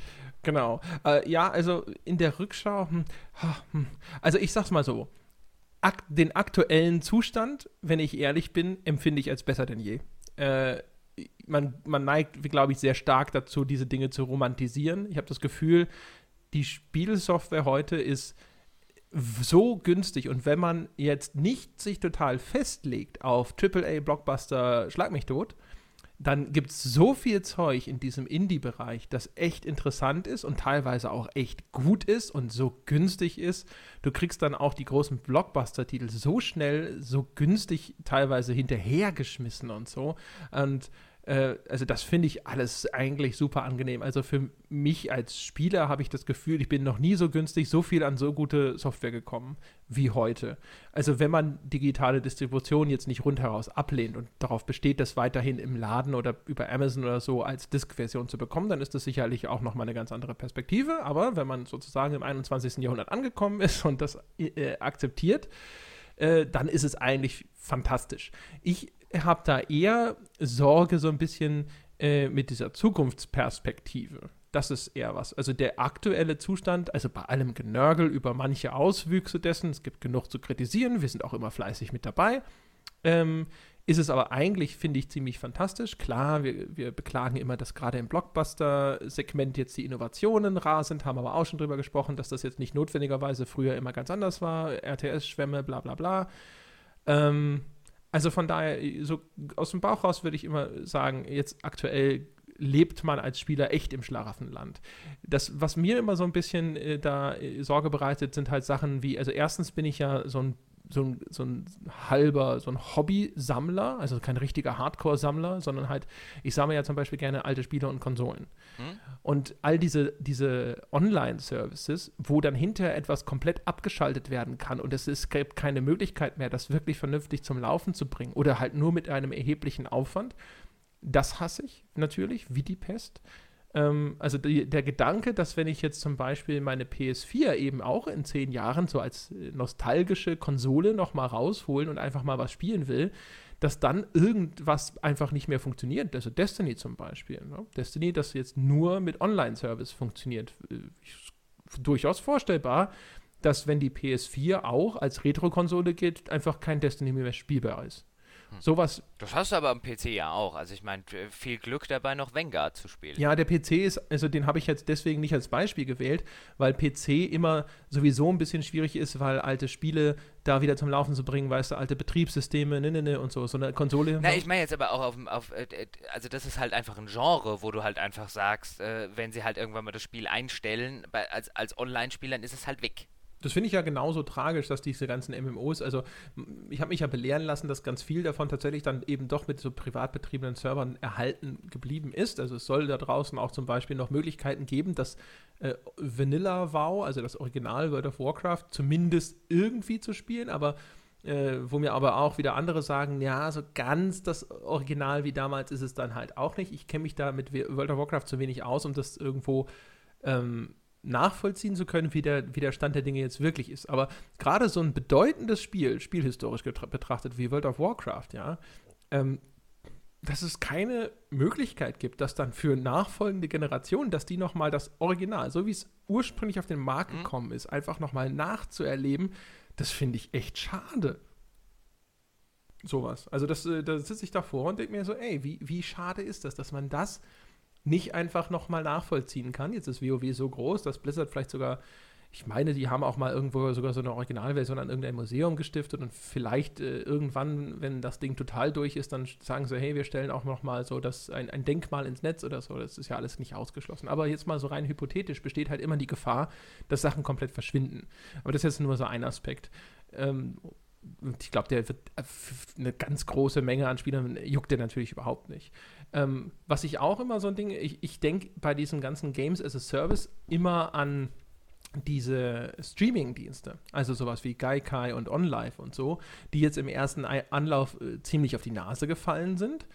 Genau. Äh, ja, also in der Rückschau, hm, hm. also ich sag's mal so, ak den aktuellen Zustand, wenn ich ehrlich bin, empfinde ich als besser denn je. Äh, man, man neigt, glaube ich, sehr stark dazu, diese Dinge zu romantisieren. Ich habe das Gefühl, die Spielsoftware heute ist so günstig und wenn man jetzt nicht sich total festlegt auf AAA Blockbuster Schlag mich tot, dann gibt es so viel Zeug in diesem Indie-Bereich, das echt interessant ist und teilweise auch echt gut ist und so günstig ist. Du kriegst dann auch die großen Blockbuster-Titel so schnell, so günstig teilweise hinterhergeschmissen und so. Und Äh, also das finde ich alles eigentlich super angenehm. Also für mich als Spieler habe ich das Gefühl, ich bin noch nie so günstig, so viel an so gute Software gekommen wie heute. Also wenn man digitale Distribution jetzt nicht rundheraus ablehnt und darauf besteht, das weiterhin im Laden oder über Amazon oder so als Disk-Version zu bekommen, dann ist das sicherlich auch nochmal eine ganz andere Perspektive. Aber wenn man sozusagen im 21. Jahrhundert angekommen ist und das äh, akzeptiert, äh, dann ist es eigentlich fantastisch. Ich habe da eher Sorge so ein bisschen äh, mit dieser Zukunftsperspektive. Das ist eher was. Also der aktuelle Zustand, also bei allem Genörgel über manche Auswüchse dessen, es gibt genug zu kritisieren, wir sind auch immer fleißig mit dabei, ähm, ist es aber eigentlich, finde ich, ziemlich fantastisch. Klar, wir, wir beklagen immer, dass gerade im Blockbuster-Segment jetzt die Innovationen rar sind, haben aber auch schon drüber gesprochen, dass das jetzt nicht notwendigerweise früher immer ganz anders war. RTS-Schwämme, bla bla bla. Ähm, also von daher, so aus dem Bauch raus würde ich immer sagen, jetzt aktuell lebt man als Spieler echt im Schlaraffenland. Das, was mir immer so ein bisschen äh, da äh, Sorge bereitet, sind halt Sachen wie, also erstens bin ich ja so ein so ein, so ein halber, so ein Hobby-Sammler, also kein richtiger Hardcore-Sammler, sondern halt, ich sammle ja zum Beispiel gerne alte Spiele und Konsolen. Hm? Und all diese, diese Online-Services, wo dann hinterher etwas komplett abgeschaltet werden kann und es ist, gibt keine Möglichkeit mehr, das wirklich vernünftig zum Laufen zu bringen oder halt nur mit einem erheblichen Aufwand, das hasse ich natürlich, wie die Pest. Ähm, also die, der Gedanke, dass wenn ich jetzt zum Beispiel meine PS4 eben auch in zehn Jahren so als äh, nostalgische Konsole nochmal rausholen und einfach mal was spielen will, dass dann irgendwas einfach nicht mehr funktioniert. Also Destiny zum Beispiel. Ne? Destiny, das jetzt nur mit Online-Service funktioniert. Äh, durchaus vorstellbar, dass wenn die PS4 auch als Retro-Konsole geht, einfach kein Destiny mehr spielbar ist. Hm. Sowas. Das hast du aber am PC ja auch. Also ich meine, viel Glück dabei, noch Vanguard zu spielen. Ja, der PC ist, also den habe ich jetzt deswegen nicht als Beispiel gewählt, weil PC immer sowieso ein bisschen schwierig ist, weil alte Spiele da wieder zum Laufen zu bringen, weißt du, alte Betriebssysteme, ne, ne, ne und so, so eine Konsole. Na, ich meine jetzt aber auch auf, auf, äh, also das ist halt einfach ein Genre, wo du halt einfach sagst, äh, wenn sie halt irgendwann mal das Spiel einstellen, bei, als, als Online-Spiel, dann ist es halt weg. Das finde ich ja genauso tragisch, dass diese ganzen MMOs, also ich habe mich ja belehren lassen, dass ganz viel davon tatsächlich dann eben doch mit so privat betriebenen Servern erhalten geblieben ist. Also es soll da draußen auch zum Beispiel noch Möglichkeiten geben, dass äh, Vanilla WoW, also das Original World of Warcraft, zumindest irgendwie zu spielen, aber äh, wo mir aber auch wieder andere sagen, ja, so ganz das Original wie damals ist es dann halt auch nicht. Ich kenne mich da mit World of Warcraft zu wenig aus, um das irgendwo ähm, nachvollziehen zu können, wie der, wie der Stand der Dinge jetzt wirklich ist. Aber gerade so ein bedeutendes Spiel, spielhistorisch betrachtet, wie World of Warcraft, ja, ähm, dass es keine Möglichkeit gibt, dass dann für nachfolgende Generationen, dass die nochmal das Original, so wie es ursprünglich auf den Markt mhm. gekommen ist, einfach nochmal nachzuerleben, das finde ich echt schade. Sowas. Also das, äh, da sitze ich davor und denke mir so, ey, wie, wie schade ist das, dass man das nicht einfach nochmal nachvollziehen kann. Jetzt ist WoW so groß, dass Blizzard vielleicht sogar, ich meine, die haben auch mal irgendwo sogar so eine Originalversion an irgendein Museum gestiftet und vielleicht äh, irgendwann, wenn das Ding total durch ist, dann sagen sie, hey, wir stellen auch nochmal so das, ein, ein Denkmal ins Netz oder so. Das ist ja alles nicht ausgeschlossen. Aber jetzt mal so rein hypothetisch besteht halt immer die Gefahr, dass Sachen komplett verschwinden. Aber das ist jetzt nur so ein Aspekt. Ähm, ich glaube, der wird äh, eine ganz große Menge an Spielern juckt der natürlich überhaupt nicht. Ähm, was ich auch immer so ein Ding, ich, ich denke bei diesen ganzen Games as a Service immer an diese Streaming-Dienste, also sowas wie Gaikai und OnLive und so, die jetzt im ersten Anlauf äh, ziemlich auf die Nase gefallen sind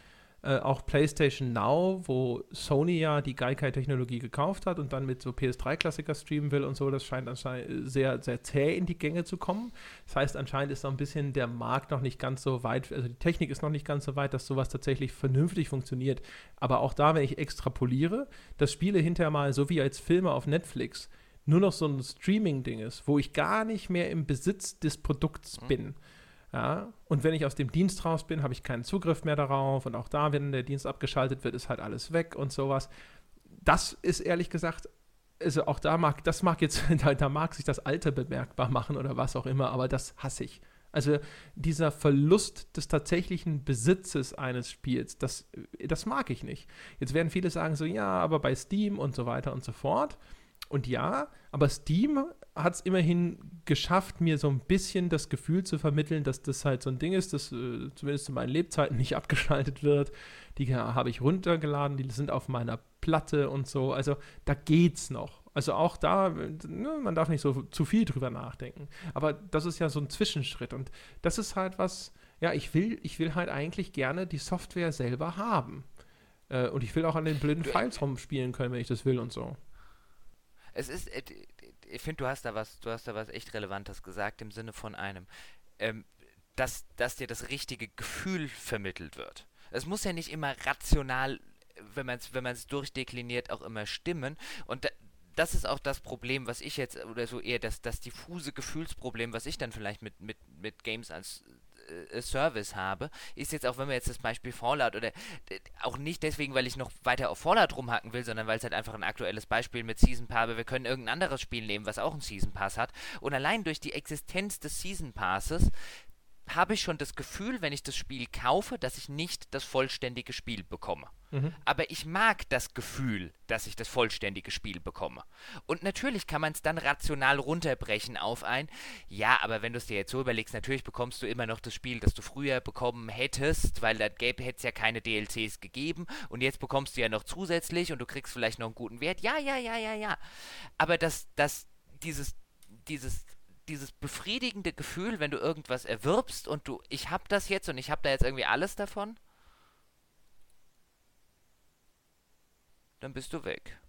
äh, auch PlayStation Now, wo Sony ja die Gaikai-Technologie gekauft hat und dann mit so PS3-Klassiker streamen will und so, das scheint anscheinend sehr, sehr zäh in die Gänge zu kommen. Das heißt, anscheinend ist so ein bisschen der Markt noch nicht ganz so weit, also die Technik ist noch nicht ganz so weit, dass sowas tatsächlich vernünftig funktioniert. Aber auch da, wenn ich extrapoliere, dass Spiele hinterher mal, so wie als Filme auf Netflix, nur noch so ein Streaming-Ding ist, wo ich gar nicht mehr im Besitz des Produkts mhm. Ja, und wenn ich aus dem Dienst raus bin, habe ich keinen Zugriff mehr darauf. Und auch da, wenn der Dienst abgeschaltet wird, ist halt alles weg und sowas. Das ist ehrlich gesagt, also auch da mag, das mag jetzt, da, da mag sich das Alter bemerkbar machen oder was auch immer, aber das hasse ich. Also dieser Verlust des tatsächlichen Besitzes eines Spiels, das, das mag ich nicht. Jetzt werden viele sagen so, ja, aber bei Steam und so weiter und so fort. Und ja, aber Steam hat es immerhin geschafft, mir so ein bisschen das Gefühl zu vermitteln, dass das halt so ein Ding ist, das äh, zumindest zu meinen Lebzeiten nicht abgeschaltet wird. Die habe ich runtergeladen, die sind auf meiner Platte und so. Also da geht's noch. Also auch da, ne, man darf nicht so zu viel drüber nachdenken. Aber das ist ja so ein Zwischenschritt. Und das ist halt was, ja, ich will, ich will halt eigentlich gerne die Software selber haben. Äh, und ich will auch an den blinden Files rumspielen können, wenn ich das will und so. Es ist, äh, ich finde, du hast da was, du hast da was echt Relevantes gesagt im Sinne von einem, ähm, dass, dass dir das richtige Gefühl vermittelt wird. Es muss ja nicht immer rational, wenn man es wenn durchdekliniert, auch immer stimmen. Und da, das ist auch das Problem, was ich jetzt, oder so eher das, das diffuse Gefühlsproblem, was ich dann vielleicht mit, mit, mit Games als äh, Service habe, ist jetzt auch, wenn wir jetzt das Beispiel Fallout oder auch nicht deswegen, weil ich noch weiter auf Fallout rumhacken will, sondern weil es halt einfach ein aktuelles Beispiel mit Season Pass, aber wir können irgendein anderes Spiel nehmen, was auch einen Season Pass hat. Und allein durch die Existenz des Season Passes habe ich schon das Gefühl, wenn ich das Spiel kaufe, dass ich nicht das vollständige Spiel bekomme. Mhm. Aber ich mag das Gefühl, dass ich das vollständige Spiel bekomme. Und natürlich kann man es dann rational runterbrechen auf ein, ja, aber wenn du es dir jetzt so überlegst, natürlich bekommst du immer noch das Spiel, das du früher bekommen hättest, weil da hätte es ja keine DLCs gegeben und jetzt bekommst du ja noch zusätzlich und du kriegst vielleicht noch einen guten Wert. Ja, ja, ja, ja, ja. Aber das, das, dieses, dieses dieses befriedigende Gefühl, wenn du irgendwas erwirbst und du, ich hab das jetzt und ich hab da jetzt irgendwie alles davon, dann bist du weg.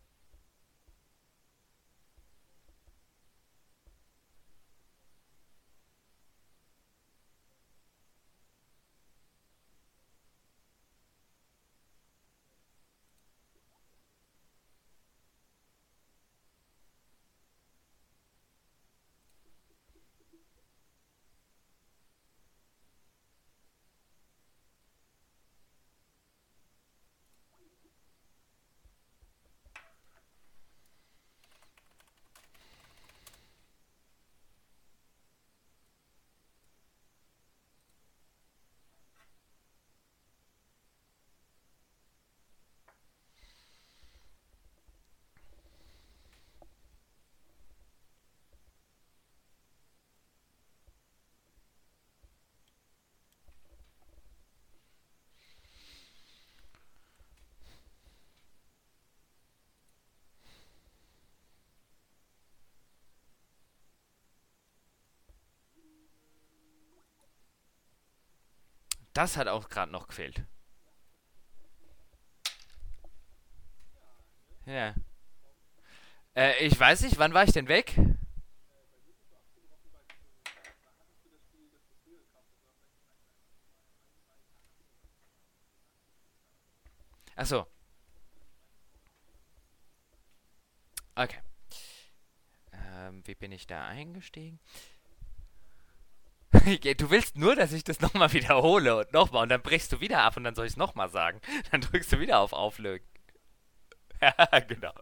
Das hat auch gerade noch gefehlt. Ja. Äh, ich weiß nicht, wann war ich denn weg? Achso. Okay. Ähm, wie bin ich da eingestiegen? du willst nur, dass ich das nochmal wiederhole und nochmal und dann brichst du wieder ab und dann soll ich es nochmal sagen. Dann drückst du wieder auf Auflögen. ja, genau.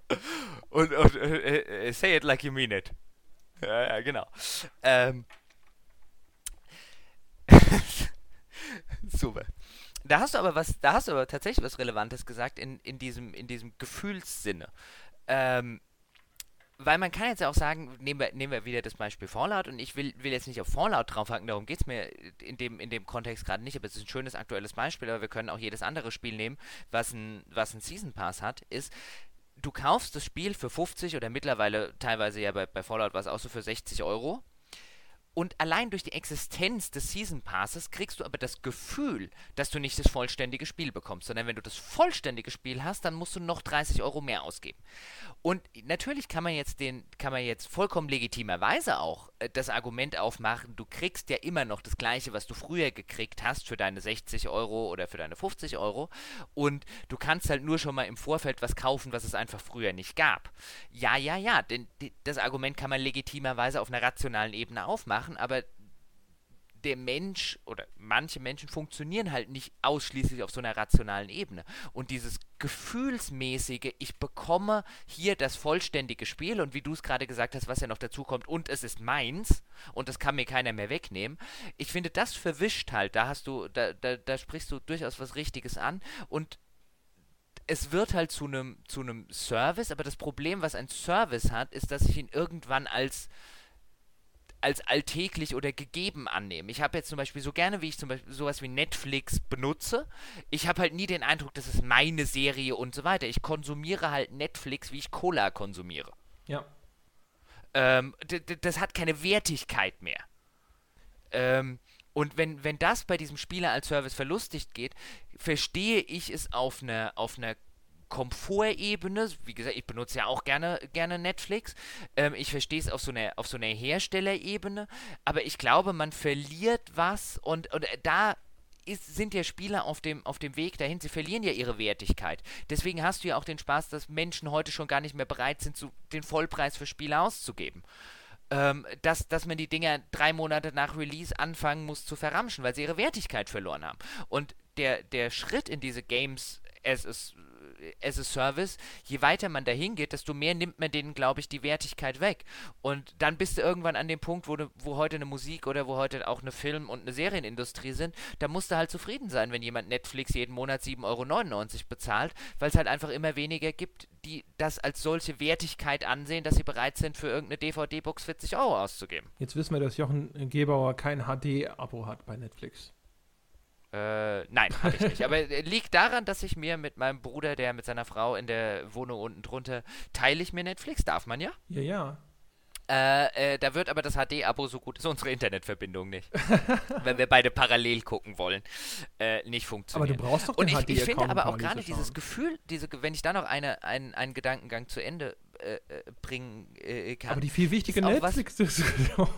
Und, und uh, say it like you mean it. Ja, ja genau. Ähm. Super. Da hast du aber was, da hast du aber tatsächlich was Relevantes gesagt in, in diesem, in diesem Gefühlssinne. Ähm, weil man kann jetzt auch sagen, nehmen wir, nehmen wir wieder das Beispiel Fallout und ich will, will jetzt nicht auf Fallout draufhaken, darum geht es mir in dem, in dem Kontext gerade nicht, aber es ist ein schönes aktuelles Beispiel, aber wir können auch jedes andere Spiel nehmen, was ein, was ein Season Pass hat, ist, du kaufst das Spiel für 50 oder mittlerweile teilweise ja bei, bei Fallout war es auch so für 60 Euro und allein durch die Existenz des Season Passes kriegst du aber das Gefühl, dass du nicht das vollständige Spiel bekommst, sondern wenn du das vollständige Spiel hast, dann musst du noch 30 Euro mehr ausgeben. Und natürlich kann man jetzt den, kann man jetzt vollkommen legitimerweise auch das Argument aufmachen, du kriegst ja immer noch das gleiche, was du früher gekriegt hast für deine 60 Euro oder für deine 50 Euro. Und du kannst halt nur schon mal im Vorfeld was kaufen, was es einfach früher nicht gab. Ja, ja, ja, denn das Argument kann man legitimerweise auf einer rationalen Ebene aufmachen machen, aber der Mensch oder manche Menschen funktionieren halt nicht ausschließlich auf so einer rationalen Ebene. Und dieses gefühlsmäßige, ich bekomme hier das vollständige Spiel und wie du es gerade gesagt hast, was ja noch dazu kommt, und es ist meins und das kann mir keiner mehr wegnehmen. Ich finde, das verwischt halt. Da hast du, da, da, da sprichst du durchaus was Richtiges an und es wird halt zu einem zu Service, aber das Problem, was ein Service hat, ist, dass ich ihn irgendwann als als alltäglich oder gegeben annehme. Ich habe jetzt zum Beispiel so gerne, wie ich zum Beispiel sowas wie Netflix benutze, ich habe halt nie den Eindruck, das ist meine Serie und so weiter. Ich konsumiere halt Netflix, wie ich Cola konsumiere. Ja. Ähm, das hat keine Wertigkeit mehr. Ähm, und wenn, wenn das bei diesem Spieler als Service verlustigt geht, verstehe ich es auf einer auf einer Komfortebene, wie gesagt, ich benutze ja auch gerne, gerne Netflix. Ähm, ich verstehe es auf so einer so einer Herstellerebene, aber ich glaube, man verliert was und, und da ist, sind ja Spieler auf dem, auf dem Weg dahin, sie verlieren ja ihre Wertigkeit. Deswegen hast du ja auch den Spaß, dass Menschen heute schon gar nicht mehr bereit sind, zu, den Vollpreis für Spiele auszugeben. Ähm, dass, dass man die Dinger drei Monate nach Release anfangen muss zu verramschen, weil sie ihre Wertigkeit verloren haben. Und der, der Schritt in diese Games as a as a Service, je weiter man dahin geht, desto mehr nimmt man denen, glaube ich, die Wertigkeit weg. Und dann bist du irgendwann an dem Punkt, wo, du, wo heute eine Musik oder wo heute auch eine Film- und eine Serienindustrie sind, da musst du halt zufrieden sein, wenn jemand Netflix jeden Monat 7,99 Euro bezahlt, weil es halt einfach immer weniger gibt, die das als solche Wertigkeit ansehen, dass sie bereit sind, für irgendeine DVD-Box 40 Euro auszugeben. Jetzt wissen wir, dass Jochen Gebauer kein HD-Abo hat bei Netflix. Äh, nein, habe ich nicht. Aber äh, liegt daran, dass ich mir mit meinem Bruder, der mit seiner Frau in der Wohnung unten drunter, teile ich mir Netflix, darf man ja? Ja, ja. Äh, äh, da wird aber das HD-Abo so gut, ist unsere Internetverbindung nicht. wenn wir beide parallel gucken wollen, äh, nicht funktionieren. Aber du brauchst doch den Und ich, ich finde aber auch gerade dieses Gefühl, diese, wenn ich da noch eine, ein, einen Gedankengang zu Ende äh, äh, bringen äh, kann. Aber die viel wichtige Netflix-Diskussion.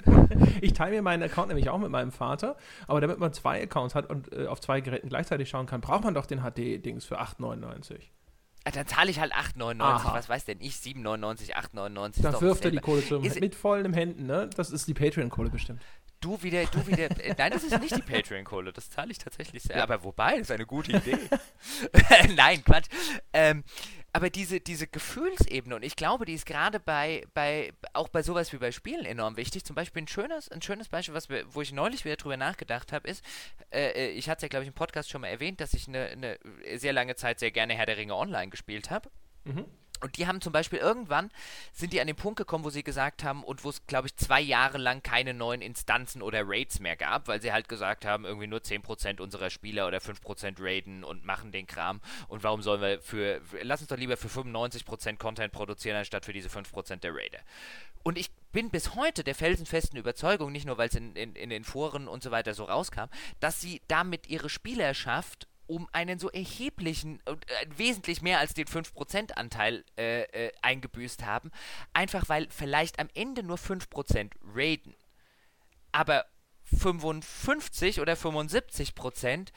ich teile mir meinen Account nämlich auch mit meinem Vater, aber damit man zwei Accounts hat und äh, auf zwei Geräten gleichzeitig schauen kann, braucht man doch den HD-Dings für 8,99. Ah, dann zahle ich halt 8,99. Was weiß denn ich? 7,99, 8,99. Da wirft er die Kohle zum, mit vollen Händen, ne? Das ist die Patreon-Kohle bestimmt. Du wieder, du wieder. Äh, nein, das ist nicht die Patreon-Kohle. Das zahle ich tatsächlich sehr. Aber wobei, das ist eine gute Idee. nein, Quatsch. Ähm, aber diese, diese Gefühlsebene, und ich glaube, die ist gerade bei, bei, auch bei sowas wie bei Spielen enorm wichtig. Zum Beispiel ein schönes, ein schönes Beispiel, was wir, wo ich neulich wieder drüber nachgedacht habe, ist, äh, äh ich hatte es ja, glaube ich, im Podcast schon mal erwähnt, dass ich eine, eine sehr lange Zeit sehr gerne Herr der Ringe online gespielt habe. Mhm. Und die haben zum Beispiel irgendwann, sind die an den Punkt gekommen, wo sie gesagt haben, und wo es, glaube ich, zwei Jahre lang keine neuen Instanzen oder Raids mehr gab, weil sie halt gesagt haben, irgendwie nur 10% unserer Spieler oder 5% raiden und machen den Kram. Und warum sollen wir für, lass uns doch lieber für 95% Content produzieren, anstatt für diese 5% der Raider. Und ich bin bis heute der felsenfesten Überzeugung, nicht nur weil es in, in, in den Foren und so weiter so rauskam, dass sie damit ihre Spielerschaft um einen so erheblichen, äh, wesentlich mehr als den 5% Anteil äh, äh, eingebüßt haben, einfach weil vielleicht am Ende nur 5% raiden, aber 55 oder 75%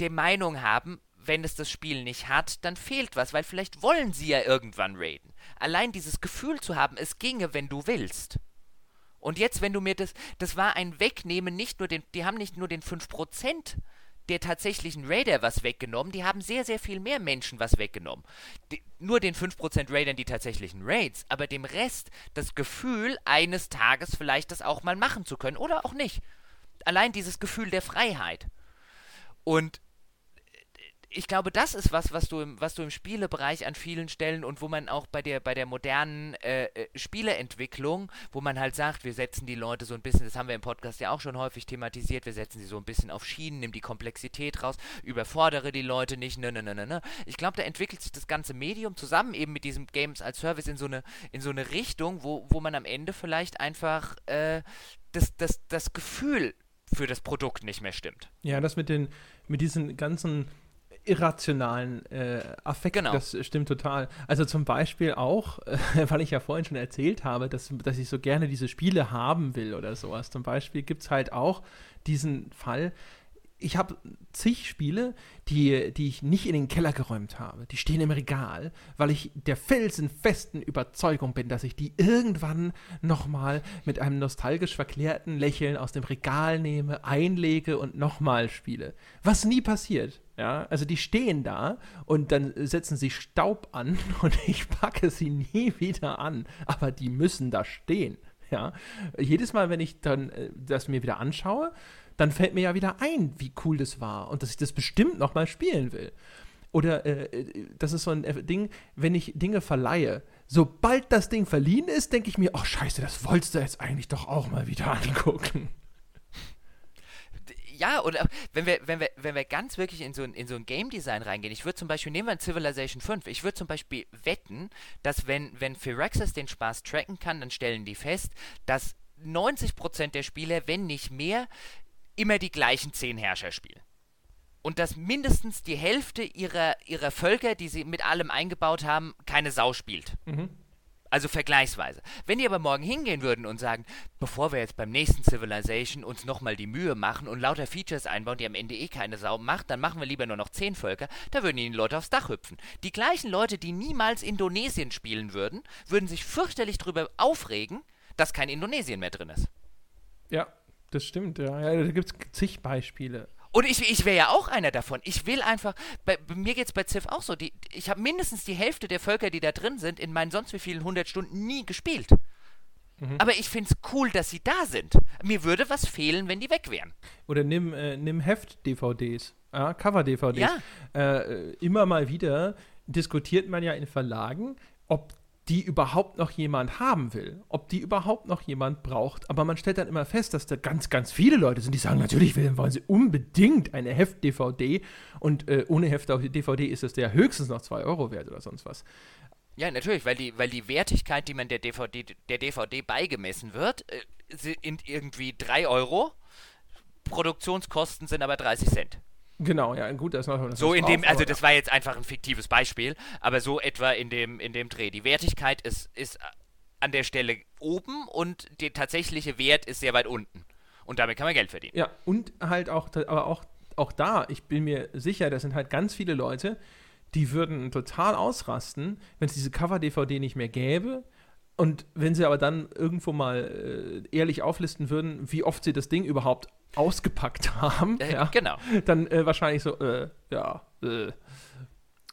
der Meinung haben, wenn es das Spiel nicht hat, dann fehlt was, weil vielleicht wollen sie ja irgendwann raiden. Allein dieses Gefühl zu haben, es ginge, wenn du willst. Und jetzt, wenn du mir das, das war ein Wegnehmen, nicht nur den, die haben nicht nur den 5% der tatsächlichen Raider was weggenommen. Die haben sehr, sehr viel mehr Menschen was weggenommen. Die, nur den 5% Raidern die tatsächlichen Raids, aber dem Rest das Gefühl, eines Tages vielleicht das auch mal machen zu können oder auch nicht. Allein dieses Gefühl der Freiheit. Und ich glaube, das ist was, was du im, was du im Spielebereich an vielen Stellen und wo man auch bei der, bei der modernen äh, äh, Spieleentwicklung, wo man halt sagt, wir setzen die Leute so ein bisschen, das haben wir im Podcast ja auch schon häufig thematisiert, wir setzen sie so ein bisschen auf Schienen, nimm die Komplexität raus, überfordere die Leute nicht, ne, ne, ne, ne, ne. Ich glaube, da entwickelt sich das ganze Medium zusammen eben mit diesem Games als Service in so eine, in so eine Richtung, wo, wo man am Ende vielleicht einfach äh, das, das, das Gefühl für das Produkt nicht mehr stimmt. Ja, das mit den, mit diesen ganzen irrationalen äh, Affekt. Genau. Das stimmt total. Also zum Beispiel auch, äh, weil ich ja vorhin schon erzählt habe, dass, dass ich so gerne diese Spiele haben will oder sowas. Zum Beispiel gibt es halt auch diesen Fall, ich habe zig Spiele, die, die ich nicht in den Keller geräumt habe. Die stehen im Regal, weil ich der felsenfesten Überzeugung bin, dass ich die irgendwann nochmal mit einem nostalgisch verklärten Lächeln aus dem Regal nehme, einlege und nochmal spiele. Was nie passiert. Ja, also die stehen da und dann setzen sie Staub an und ich packe sie nie wieder an. Aber die müssen da stehen. Ja, jedes Mal, wenn ich dann äh, das mir wieder anschaue, dann fällt mir ja wieder ein, wie cool das war und dass ich das bestimmt nochmal spielen will. Oder äh, das ist so ein äh, Ding, wenn ich Dinge verleihe, sobald das Ding verliehen ist, denke ich mir, oh scheiße, das wolltest du jetzt eigentlich doch auch mal wieder angucken. Ja, oder wenn wir, wenn wir, wenn wir ganz wirklich in so ein, in so ein Game Design reingehen, ich würde zum Beispiel, nehmen wir Civilization 5, ich würde zum Beispiel wetten, dass wenn, wenn Firaxis den Spaß tracken kann, dann stellen die fest, dass 90% der Spieler, wenn nicht mehr, immer die gleichen 10 Herrscher spielen und dass mindestens die Hälfte ihrer, ihrer Völker, die sie mit allem eingebaut haben, keine Sau spielt. Mhm. Also vergleichsweise. Wenn die aber morgen hingehen würden und sagen, bevor wir jetzt beim nächsten Civilization uns nochmal die Mühe machen und lauter Features einbauen, die am Ende eh keine Sau macht, dann machen wir lieber nur noch zehn Völker, da würden ihnen Leute aufs Dach hüpfen. Die gleichen Leute, die niemals Indonesien spielen würden, würden sich fürchterlich darüber aufregen, dass kein Indonesien mehr drin ist. Ja, das stimmt, ja. ja da gibt es zig Beispiele. Und ich, ich wäre ja auch einer davon. Ich will einfach, bei, bei mir geht es bei Civ auch so, die, ich habe mindestens die Hälfte der Völker, die da drin sind, in meinen sonst wie vielen 100 Stunden nie gespielt. Mhm. Aber ich finde es cool, dass sie da sind. Mir würde was fehlen, wenn die weg wären. Oder nimm, äh, nimm Heft-DVDs, ja, Cover-DVDs. Ja. Äh, immer mal wieder diskutiert man ja in Verlagen, ob die überhaupt noch jemand haben will, ob die überhaupt noch jemand braucht. Aber man stellt dann immer fest, dass da ganz, ganz viele Leute sind, die sagen, natürlich wollen sie unbedingt eine Heft-DVD und äh, ohne Heft-DVD ist es der höchstens noch 2 Euro wert oder sonst was. Ja, natürlich, weil die, weil die Wertigkeit, die man der DVD, der DVD beigemessen wird, äh, sind irgendwie 3 Euro. Produktionskosten sind aber 30 Cent. Genau, ja, gut, das noch das So in dem, also das war jetzt einfach ein fiktives Beispiel, aber so etwa in dem, in dem Dreh. Die Wertigkeit ist, ist an der Stelle oben und der tatsächliche Wert ist sehr weit unten. Und damit kann man Geld verdienen. Ja, und halt auch, aber auch, auch da, ich bin mir sicher, das sind halt ganz viele Leute, die würden total ausrasten, wenn es diese Cover-DVD nicht mehr gäbe. Und wenn sie aber dann irgendwo mal äh, ehrlich auflisten würden, wie oft sie das Ding überhaupt ausgepackt haben, äh, ja, genau. dann äh, wahrscheinlich so, äh, ja, äh.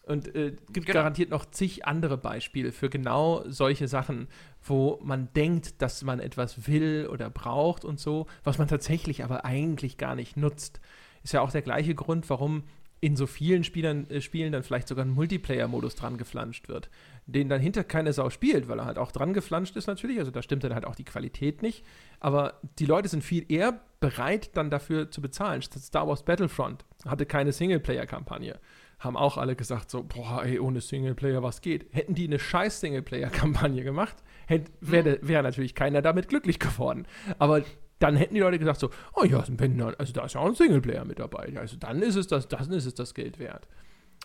Und äh, gibt genau. garantiert noch zig andere Beispiele für genau solche Sachen, wo man denkt, dass man etwas will oder braucht und so, was man tatsächlich aber eigentlich gar nicht nutzt. Ist ja auch der gleiche Grund, warum in so vielen Spielern, äh, Spielen dann vielleicht sogar ein Multiplayer-Modus dran geflanscht wird, den dann hinter keine Sau spielt, weil er halt auch dran geflanscht ist natürlich, also da stimmt dann halt auch die Qualität nicht, aber die Leute sind viel eher bereit dann dafür zu bezahlen. Star Wars Battlefront hatte keine Singleplayer-Kampagne. Haben auch alle gesagt so, boah, ey, ohne Singleplayer, was geht? Hätten die eine scheiß Singleplayer-Kampagne gemacht, wäre wär natürlich keiner damit glücklich geworden. Aber dann hätten die Leute gesagt so, oh ja, wenn, also da ist ja auch ein Singleplayer mit dabei. Also dann ist es das, dann ist es das Geld wert.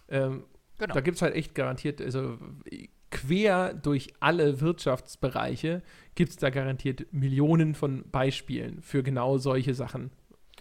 Ähm, genau. Da gibt es halt echt garantiert, also quer durch alle Wirtschaftsbereiche gibt es da garantiert Millionen von Beispielen für genau solche Sachen.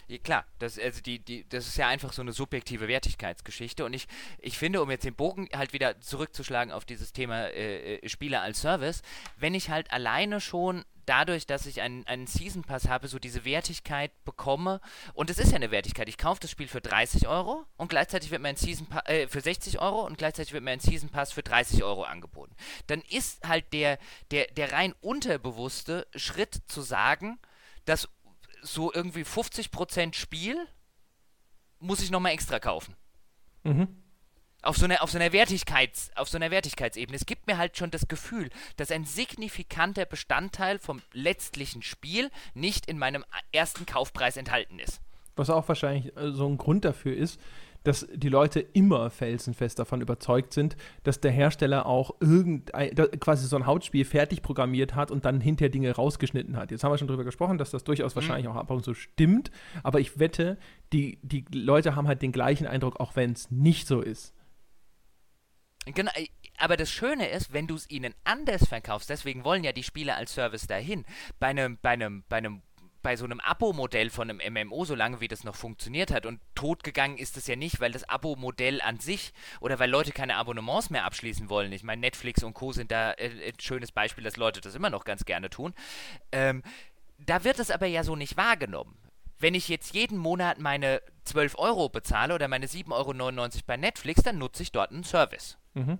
Ja, klar, das, also die, die, das ist ja einfach so eine subjektive Wertigkeitsgeschichte und ich, ich finde, um jetzt den Bogen halt wieder zurückzuschlagen auf dieses Thema äh, äh Spieler als Service, wenn ich halt alleine schon dadurch, dass ich einen, einen Season Pass habe, so diese Wertigkeit bekomme. Und es ist ja eine Wertigkeit. Ich kaufe das Spiel für 30 Euro und gleichzeitig wird mir ein Season Pass äh, für 60 Euro und gleichzeitig wird mir ein Season Pass für 30 Euro angeboten. Dann ist halt der, der, der rein unterbewusste Schritt zu sagen, dass so irgendwie 50% Spiel muss ich nochmal extra kaufen. Mhm auf so einer auf so einer Wertigkeits auf so einer Wertigkeitsebene. Es gibt mir halt schon das Gefühl, dass ein signifikanter Bestandteil vom letztlichen Spiel nicht in meinem ersten Kaufpreis enthalten ist. Was auch wahrscheinlich äh, so ein Grund dafür ist, dass die Leute immer felsenfest davon überzeugt sind, dass der Hersteller auch irgendein, quasi so ein Hautspiel fertig programmiert hat und dann hinterher Dinge rausgeschnitten hat. Jetzt haben wir schon darüber gesprochen, dass das durchaus mhm. wahrscheinlich auch ab und zu stimmt, aber ich wette, die, die Leute haben halt den gleichen Eindruck, auch wenn es nicht so ist. Genau, äh, aber das Schöne ist, wenn du es ihnen anders verkaufst, deswegen wollen ja die Spieler als Service dahin, bei einem, bei einem, bei einem bei so einem Abo-Modell von einem MMO, solange wie das noch funktioniert hat. Und totgegangen ist es ja nicht, weil das Abo-Modell an sich oder weil Leute keine Abonnements mehr abschließen wollen. Ich meine, Netflix und Co. sind da äh, ein schönes Beispiel, dass Leute das immer noch ganz gerne tun. Ähm, da wird es aber ja so nicht wahrgenommen. Wenn ich jetzt jeden Monat meine 12 Euro bezahle oder meine 7,99 Euro bei Netflix, dann nutze ich dort einen Service. Mhm.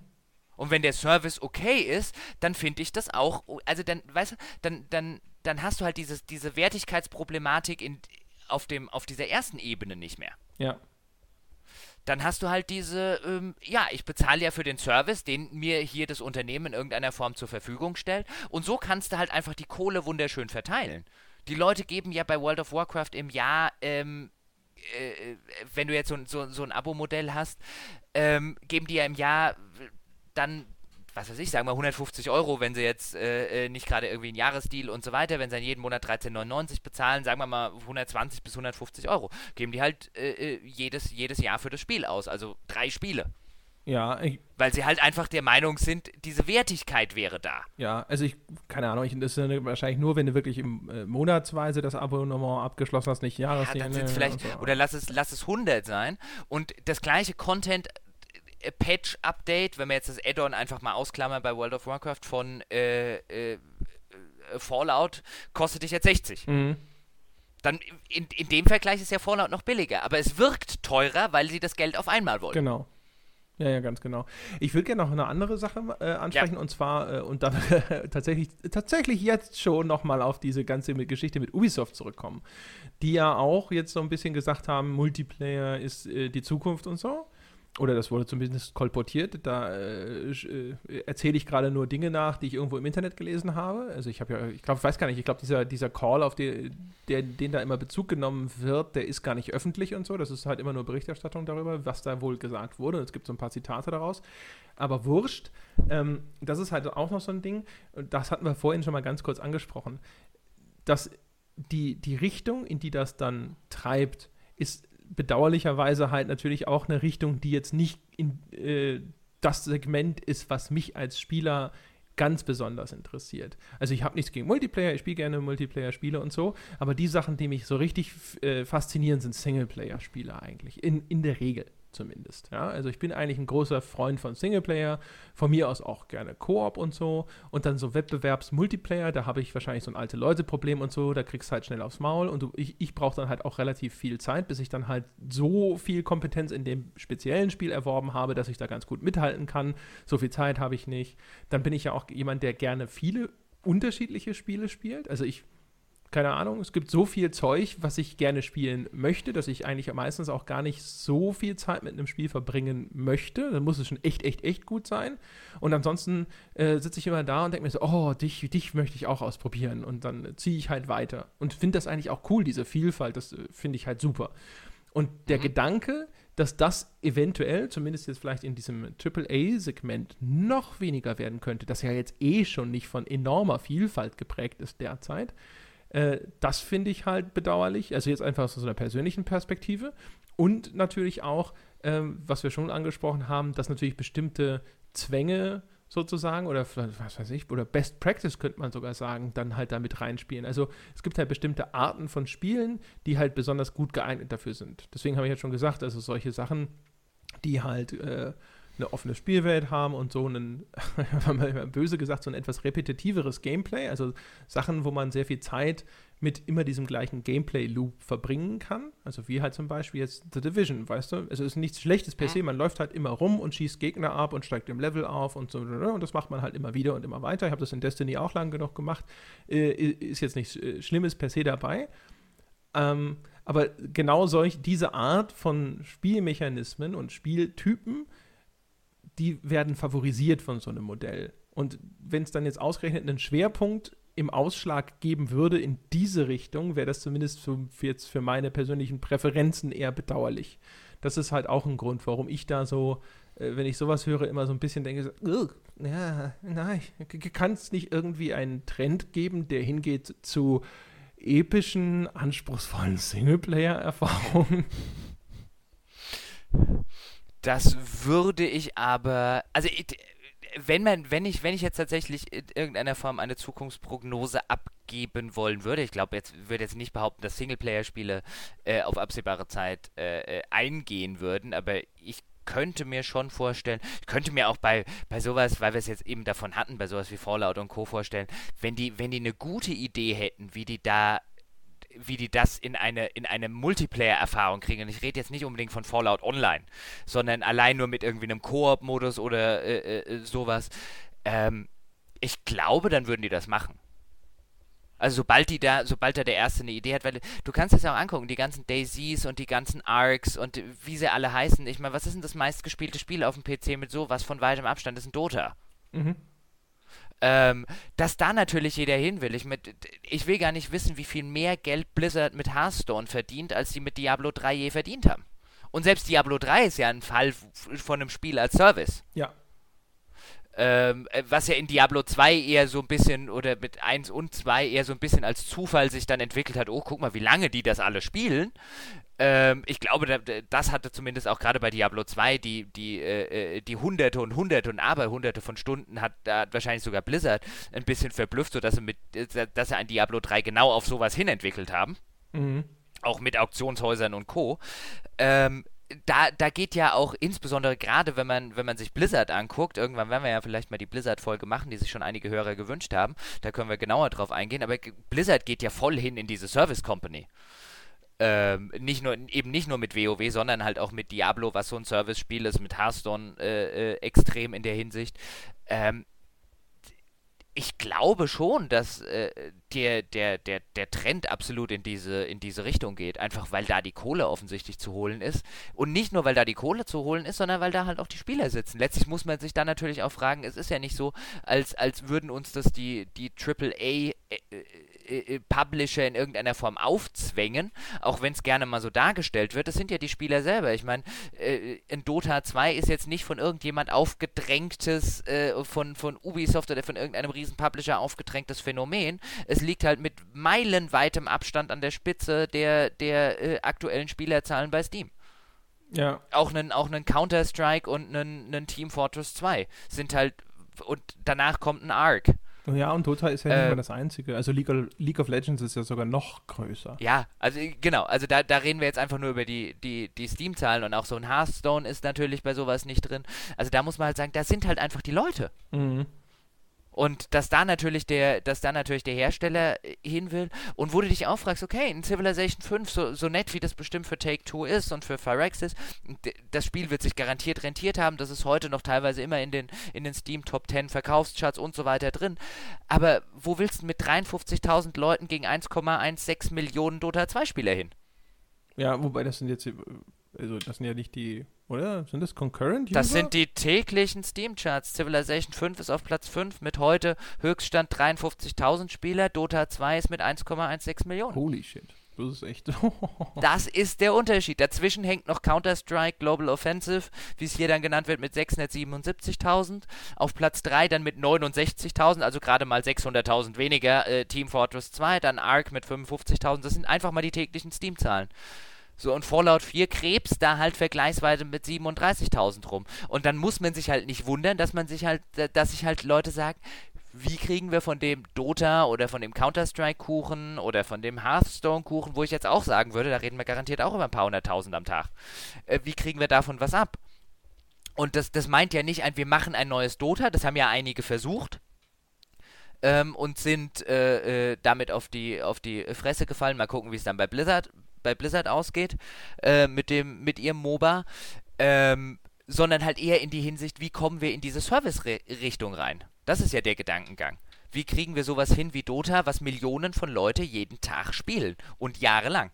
Und wenn der Service okay ist, dann finde ich das auch, also dann, weißt du, dann, dann, dann hast du halt dieses, diese Wertigkeitsproblematik in, auf, dem, auf dieser ersten Ebene nicht mehr. Ja. dann hast du halt diese, ähm, ja, ich bezahle ja für den Service, den mir hier das Unternehmen in irgendeiner Form zur Verfügung stellt. Und so kannst du halt einfach die Kohle wunderschön verteilen. Die Leute geben ja bei World of Warcraft im Jahr, ähm, äh, wenn du jetzt so, so, so ein Abo-Modell hast, ähm, geben die ja im Jahr dann was weiß ich, sagen wir 150 Euro, wenn sie jetzt äh, äh, nicht gerade irgendwie einen Jahresdeal und so weiter, wenn sie dann jeden Monat 13,99 bezahlen, sagen wir mal 120 bis 150 Euro, geben die halt äh, äh, jedes, jedes Jahr für das Spiel aus, also drei Spiele. Ja, ich, Weil sie halt einfach der Meinung sind, diese Wertigkeit wäre da. ja, also ich, keine Ahnung, ich, das ist ja wahrscheinlich nur, wenn du wirklich im äh, monatsweise das Abonnement abgeschlossen hast, nicht Ja, Jahresdeal. dann sind vielleicht, und so. oder lass es, lass es 100 sein und das gleiche Content äh, Patch Update, wenn wir jetzt das Add-on einfach mal ausklammern bei World of Warcraft von äh, äh, äh, Fallout, kostet dich jetzt 60. Mhm. Dann in, in dem Vergleich ist ja Fallout noch billiger, aber es wirkt teurer, weil sie das Geld auf einmal wollen. Genau. Ja, ja, ganz genau. Ich würde gerne noch eine andere Sache äh, ansprechen und zwar, äh, und dann tatsächlich, tatsächlich jetzt schon nochmal auf diese ganze Geschichte mit Ubisoft zurückkommen, die ja auch jetzt so ein bisschen gesagt haben, Multiplayer ist äh, die Zukunft und so. Oder das wurde zumindest kolportiert. Da äh, äh, erzähle ich gerade nur Dinge nach, die ich irgendwo im Internet gelesen habe. Also ich habe ja, ich glaube, ich weiß gar nicht, ich glaube, dieser, dieser Call, auf die, der, den da immer Bezug genommen wird, der ist gar nicht öffentlich und so. Das ist halt immer nur Berichterstattung darüber, was da wohl gesagt wurde. Es gibt so ein paar Zitate daraus. Aber wurscht, ähm, das ist halt auch noch so ein Ding. Und das hatten wir vorhin schon mal ganz kurz angesprochen. Dass die, die Richtung, in die das dann treibt, ist bedauerlicherweise halt natürlich auch eine Richtung, die jetzt nicht in äh, das Segment ist, was mich als Spieler ganz besonders interessiert. Also ich habe nichts gegen Multiplayer, ich spiele gerne Multiplayer-Spiele und so, aber die Sachen, die mich so richtig äh, faszinieren, sind Singleplayer-Spiele eigentlich, in, in der Regel zumindest. Ja? Also ich bin eigentlich ein großer Freund von Singleplayer, von mir aus auch gerne Koop und so und dann so Wettbewerbs-Multiplayer, da habe ich wahrscheinlich so ein alte Leute-Problem und so, da kriegst du halt schnell aufs Maul und du, ich, ich brauche dann halt auch relativ viel Zeit, bis ich dann halt so viel Kompetenz in dem speziellen Spiel erworben habe, dass ich da ganz gut mithalten kann. So viel Zeit habe ich nicht. Dann bin ich ja auch jemand, der gerne viele unterschiedliche Spiele spielt. Also ich keine Ahnung, es gibt so viel Zeug, was ich gerne spielen möchte, dass ich eigentlich meistens auch gar nicht so viel Zeit mit einem Spiel verbringen möchte. Dann muss es schon echt, echt, echt gut sein. Und ansonsten äh, sitze ich immer da und denke mir so, oh, dich, dich möchte ich auch ausprobieren. Und dann ziehe ich halt weiter. Und finde das eigentlich auch cool, diese Vielfalt, das äh, finde ich halt super. Und der Mhm. Gedanke, dass das eventuell, zumindest jetzt vielleicht in diesem AAA-Segment, noch weniger werden könnte, das ja jetzt eh schon nicht von enormer Vielfalt geprägt ist derzeit, äh, das finde ich halt bedauerlich. Also jetzt einfach aus so einer persönlichen Perspektive. Und natürlich auch, ähm, was wir schon angesprochen haben, dass natürlich bestimmte Zwänge sozusagen oder was weiß ich, oder Best Practice könnte man sogar sagen, dann halt damit reinspielen. Also es gibt halt bestimmte Arten von Spielen, die halt besonders gut geeignet dafür sind. Deswegen habe ich jetzt schon gesagt, also solche Sachen, die halt äh, eine offene Spielwelt haben und so einen, mal böse gesagt, so ein etwas repetitiveres Gameplay, also Sachen, wo man sehr viel Zeit mit immer diesem gleichen Gameplay-Loop verbringen kann. Also wie halt zum Beispiel jetzt The Division, weißt du? Also es ist nichts Schlechtes per se, man läuft halt immer rum und schießt Gegner ab und steigt im Level auf und so und das macht man halt immer wieder und immer weiter. Ich habe das in Destiny auch lang genug gemacht. Äh, ist jetzt nichts äh, Schlimmes per se dabei. Ähm, aber genau solch, diese Art von Spielmechanismen und Spieltypen, die werden favorisiert von so einem Modell. Und wenn es dann jetzt ausgerechnet einen Schwerpunkt im Ausschlag geben würde in diese Richtung, wäre das zumindest für, für jetzt für meine persönlichen Präferenzen eher bedauerlich. Das ist halt auch ein Grund, warum ich da so, äh, wenn ich sowas höre, immer so ein bisschen denke, so, "Ugh, ja, nein, kann es nicht irgendwie einen Trend geben, der hingeht zu epischen, anspruchsvollen Singleplayer-Erfahrungen? Das würde ich aber, also wenn man, wenn ich, wenn ich jetzt tatsächlich in irgendeiner Form eine Zukunftsprognose abgeben wollen würde, ich glaube jetzt würde jetzt nicht behaupten, dass Singleplayer-Spiele äh, auf absehbare Zeit äh, äh, eingehen würden, aber ich könnte mir schon vorstellen, ich könnte mir auch bei, bei sowas, weil wir es jetzt eben davon hatten, bei sowas wie Fallout und Co. vorstellen, wenn die, wenn die eine gute Idee hätten, wie die da wie die das in eine, in eine Multiplayer-Erfahrung kriegen. Und ich rede jetzt nicht unbedingt von Fallout Online, sondern allein nur mit irgendwie einem Koop-Modus oder äh, äh, sowas. Ähm, ich glaube, dann würden die das machen. Also sobald die da, sobald da der Erste eine Idee hat, weil du kannst es ja auch angucken, die ganzen Daisies und die ganzen Arcs und wie sie alle heißen. Ich meine, was ist denn das meistgespielte Spiel auf dem PC mit sowas von weitem Abstand? Das ist ein Dota. Mhm. Ähm, dass da natürlich jeder hin will. Ich, mit, ich will gar nicht wissen, wie viel mehr Geld Blizzard mit Hearthstone verdient, als sie mit Diablo 3 je verdient haben. Und selbst Diablo 3 ist ja ein Fall von einem Spiel als Service. Ja. Ähm, äh, was ja in Diablo 2 eher so ein bisschen, oder mit 1 und 2 eher so ein bisschen als Zufall sich dann entwickelt hat, oh, guck mal, wie lange die das alle spielen. Ähm, ich glaube, das hatte zumindest auch gerade bei Diablo 2 die, die, äh, äh, die Hunderte und Hunderte und Aberhunderte von Stunden hat, hat wahrscheinlich sogar Blizzard ein bisschen verblüfft, sodass sie, mit, äh, dass sie ein Diablo 3 genau auf sowas hin entwickelt haben. Mhm. Auch mit Auktionshäusern und Co. Ähm, da, da geht ja auch insbesondere gerade, wenn man, wenn man sich Blizzard anguckt, irgendwann werden wir ja vielleicht mal die Blizzard-Folge machen, die sich schon einige Hörer gewünscht haben, da können wir genauer drauf eingehen, aber Blizzard geht ja voll hin in diese Service Company. Ähm, nicht nur, eben nicht nur mit WoW, sondern halt auch mit Diablo, was so ein Service-Spiel ist, mit Hearthstone äh, äh, extrem in der Hinsicht. Ähm, ich glaube schon, dass äh, der, der, der, der Trend absolut in diese, in diese Richtung geht. Einfach weil da die Kohle offensichtlich zu holen ist. Und nicht nur, weil da die Kohle zu holen ist, sondern weil da halt auch die Spieler sitzen. Letztlich muss man sich dann natürlich auch fragen, es ist ja nicht so, als, als würden uns das die, die AAA äh, äh Publisher in irgendeiner Form aufzwängen, auch wenn es gerne mal so dargestellt wird. Das sind ja die Spieler selber. Ich meine, äh, in Dota 2 ist jetzt nicht von irgendjemand aufgedrängtes, äh, von, von Ubisoft oder von irgendeinem riesen Publisher aufgedrängtes Phänomen. Es liegt halt mit meilenweitem Abstand an der Spitze der, der äh, aktuellen Spielerzahlen bei Steam. Ja. Auch einen, auch einen Counter-Strike und einen, einen Team Fortress 2 sind halt und danach kommt ein Arc. Ja, und Dota ist ja nicht äh, mehr das Einzige. Also League of, League of, Legends ist ja sogar noch größer. Ja, also genau. Also da, da reden wir jetzt einfach nur über die, die, die Steam-Zahlen und auch so ein Hearthstone ist natürlich bei sowas nicht drin. Also da muss man halt sagen, da sind halt einfach die Leute. Mhm. Und dass da natürlich der, dass da natürlich der Hersteller äh, hin will und wo du dich auch fragst, okay, in Civilization 5, so, so nett wie das bestimmt für Take-Two ist und für Phyrexis, das Spiel wird sich garantiert rentiert haben, das ist heute noch teilweise immer in den, in den Steam Top 10 Verkaufscharts und so weiter drin. Aber wo willst du mit 53.000 Leuten gegen 1,16 Millionen Dota 2 Spieler hin? Ja, wobei das sind jetzt, also das sind ja nicht die oder? Sind das Concurrent User? Das sind die täglichen Steam-Charts. Civilization 5 ist auf Platz 5 mit heute Höchststand 53.000 Spieler. Dota 2 ist mit 1,16 Millionen. Holy shit. Das ist echt. das ist der Unterschied. Dazwischen hängt noch Counter-Strike Global Offensive, wie es hier dann genannt wird, mit 677.000. Auf Platz 3 dann mit 69.000, also gerade mal 600.000 weniger. Äh, Team Fortress 2, dann Ark mit 55.000. Das sind einfach mal die täglichen Steam-Zahlen. So, und Fallout 4 krebs da halt vergleichsweise mit 37.000 rum. Und dann muss man sich halt nicht wundern, dass man sich halt, dass sich halt Leute sagen, wie kriegen wir von dem Dota oder von dem Counter-Strike-Kuchen oder von dem Hearthstone-Kuchen, wo ich jetzt auch sagen würde, da reden wir garantiert auch über ein paar hunderttausend am Tag, äh, wie kriegen wir davon was ab? Und das, das meint ja nicht ein, wir machen ein neues Dota, das haben ja einige versucht. Ähm, und sind äh, äh, damit auf die, auf die Fresse gefallen. Mal gucken, wie es dann bei Blizzard bei Blizzard ausgeht, äh, mit, dem, mit ihrem MOBA, ähm, sondern halt eher in die Hinsicht, wie kommen wir in diese Service-Richtung rein. Das ist ja der Gedankengang. Wie kriegen wir sowas hin wie Dota, was Millionen von Leute jeden Tag spielen und jahrelang?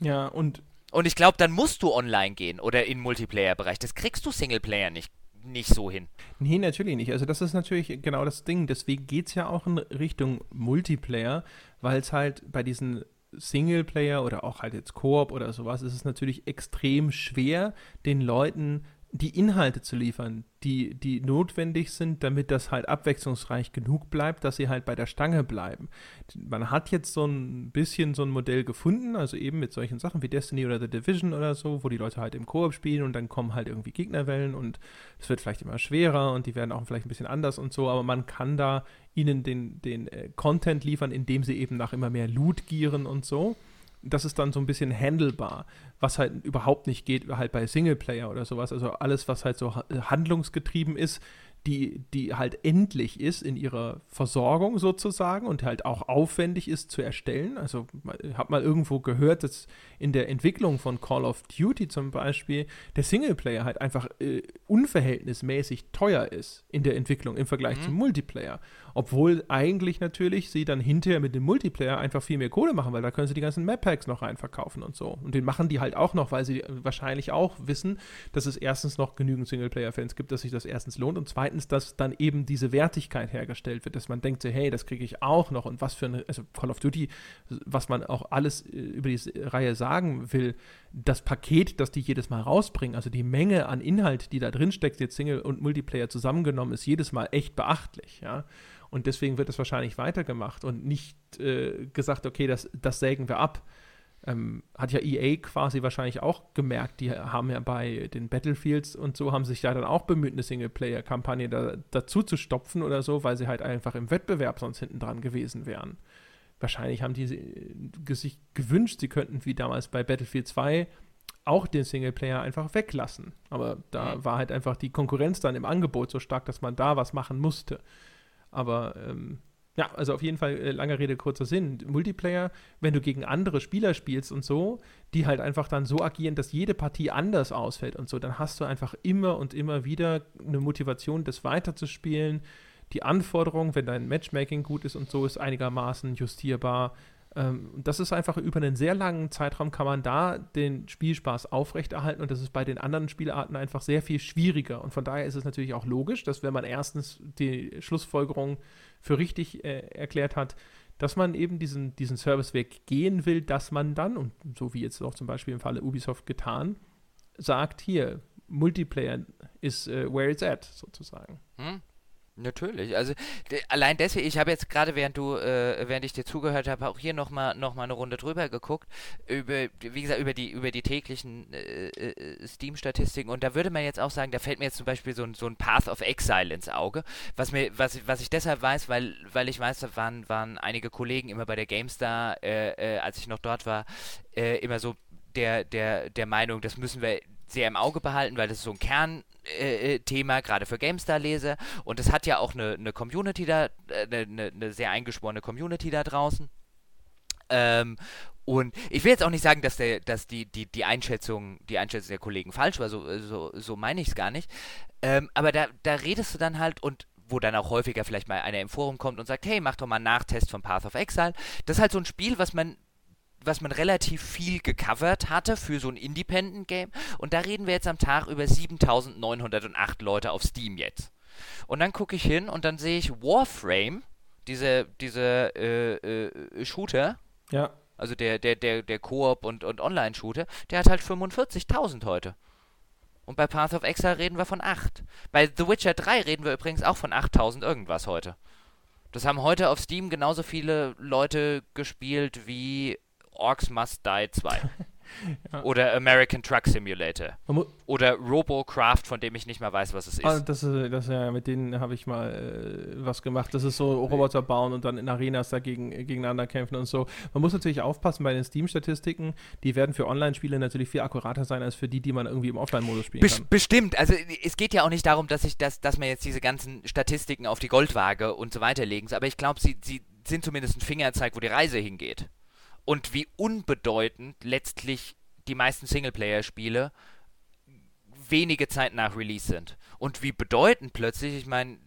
Ja, und. Und ich glaube, dann musst du online gehen oder in Multiplayer-Bereich. Das kriegst du Singleplayer nicht nicht so hin. Nee, natürlich nicht. Also das ist natürlich genau das Ding. Deswegen geht es ja auch in Richtung Multiplayer, weil es halt bei diesen Singleplayer oder auch halt jetzt Koop oder sowas, ist es natürlich extrem schwer, den Leuten die Inhalte zu liefern, die, die notwendig sind, damit das halt abwechslungsreich genug bleibt, dass sie halt bei der Stange bleiben. Man hat jetzt so ein bisschen so ein Modell gefunden, also eben mit solchen Sachen wie Destiny oder The Division oder so, wo die Leute halt im Koop spielen und dann kommen halt irgendwie Gegnerwellen und es wird vielleicht immer schwerer und die werden auch vielleicht ein bisschen anders und so, aber man kann da ihnen den, den äh, Content liefern, indem sie eben nach immer mehr Loot gieren und so das ist dann so ein bisschen handelbar, was halt überhaupt nicht geht, halt bei Singleplayer oder sowas. Also alles, was halt so handlungsgetrieben ist, die, die halt endlich ist in ihrer Versorgung sozusagen und halt auch aufwendig ist zu erstellen. Also ich habe mal irgendwo gehört, dass in der Entwicklung von Call of Duty zum Beispiel der Singleplayer halt einfach äh, unverhältnismäßig teuer ist in der Entwicklung im Vergleich mhm. zum Multiplayer. Obwohl eigentlich natürlich sie dann hinterher mit dem Multiplayer einfach viel mehr Kohle machen, weil da können sie die ganzen Map-Packs noch reinverkaufen und so. Und den machen die halt auch noch, weil sie wahrscheinlich auch wissen, dass es erstens noch genügend Singleplayer-Fans gibt, dass sich das erstens lohnt und zweitens, dass dann eben diese Wertigkeit hergestellt wird, dass man denkt so, hey, das kriege ich auch noch und was für eine, also Call of Duty, was man auch alles äh, über die Reihe sagen will, das Paket, das die jedes Mal rausbringen, also die Menge an Inhalt, die da drin steckt, jetzt Single und Multiplayer zusammengenommen, ist jedes Mal echt beachtlich, ja. Und deswegen wird das wahrscheinlich weitergemacht und nicht äh, gesagt, okay, das, das sägen wir ab. Ähm, hat ja EA quasi wahrscheinlich auch gemerkt, die haben ja bei den Battlefields und so, haben sich ja dann auch bemüht, eine Singleplayer-Kampagne da, dazu zu stopfen oder so, weil sie halt einfach im Wettbewerb sonst hinten dran gewesen wären. Wahrscheinlich haben die sich gewünscht, sie könnten wie damals bei Battlefield 2 auch den Singleplayer einfach weglassen. Aber da mhm. war halt einfach die Konkurrenz dann im Angebot so stark, dass man da was machen musste. Aber ähm, ja, also auf jeden Fall äh, lange Rede, kurzer Sinn. Multiplayer, wenn du gegen andere Spieler spielst und so, die halt einfach dann so agieren, dass jede Partie anders ausfällt und so, dann hast du einfach immer und immer wieder eine Motivation, das weiterzuspielen. Die Anforderung, wenn dein Matchmaking gut ist und so, ist einigermaßen justierbar. Ähm, das ist einfach über einen sehr langen Zeitraum kann man da den Spielspaß aufrechterhalten und das ist bei den anderen Spielarten einfach sehr viel schwieriger. Und von daher ist es natürlich auch logisch, dass wenn man erstens die Schlussfolgerung für richtig äh, erklärt hat, dass man eben diesen, diesen Serviceweg gehen will, dass man dann, und so wie jetzt auch zum Beispiel im Falle Ubisoft getan, sagt, hier, Multiplayer ist uh, where it's at, sozusagen. Hm? Natürlich, also allein deswegen, ich habe jetzt gerade während du, äh, während ich dir zugehört habe, auch hier nochmal noch mal eine Runde drüber geguckt, über, wie gesagt, über die, über die täglichen äh, äh, Steam-Statistiken. Und da würde man jetzt auch sagen, da fällt mir jetzt zum Beispiel so ein, so ein Path of Exile ins Auge, was mir, was, was ich deshalb weiß, weil, weil ich weiß, da waren, waren einige Kollegen immer bei der GameStar, äh, äh, als ich noch dort war, immer so der, der, der Meinung, das müssen wir sehr im Auge behalten, weil das ist so ein Kern äh, äh, Thema, gerade für GameStar-Leser. Und es hat ja auch eine, eine Community da, eine, äh, eine, sehr eingeschworene Community da draußen. Ähm, und ich will jetzt auch nicht sagen, dass, der, dass die, die, die, Einschätzung, die Einschätzung der Kollegen falsch war, so, so, so meine ich es gar nicht. Ähm, aber da, da redest du dann halt und wo dann auch häufiger vielleicht mal einer im Forum kommt und sagt, hey, mach doch mal einen Nachtest von Path of Exile. Das ist halt so ein Spiel, was man was man relativ viel gecovert hatte für so ein Independent-Game. Und da reden wir jetzt am Tag über 7908 Leute auf Steam jetzt. Und dann gucke ich hin und dann sehe ich Warframe, diese, diese äh, äh, Shooter. Ja. Also der, der, der, der Koop und, und Online-Shooter, der hat halt 45.000 heute. Und bei Path of Exile reden wir von 8. Bei The Witcher 3 reden wir übrigens auch von 8000 irgendwas heute. Das haben heute auf Steam genauso viele Leute gespielt wie Orcs Must Die 2. ja. Oder American Truck Simulator. Oder Robocraft, von dem ich nicht mehr weiß, was es ist. Ah, das ist, das ja, mit denen habe ich mal äh, was gemacht. Das ist so Roboter bauen und dann in Arenas dagegen gegeneinander kämpfen und so. Man muss natürlich aufpassen bei den Steam-Statistiken. Die werden für Online-Spiele natürlich viel akkurater sein als für die, die man irgendwie im Offline-Modus spielen Best kann. Bestimmt. Also es geht ja auch nicht darum, dass ich das, dass man jetzt diese ganzen Statistiken auf die Goldwaage und so weiter legen. Aber ich glaube, sie, sie sind zumindest ein Fingerzeig, wo die Reise hingeht und wie unbedeutend letztlich die meisten Singleplayer-Spiele wenige Zeit nach Release sind und wie bedeutend plötzlich, ich meine,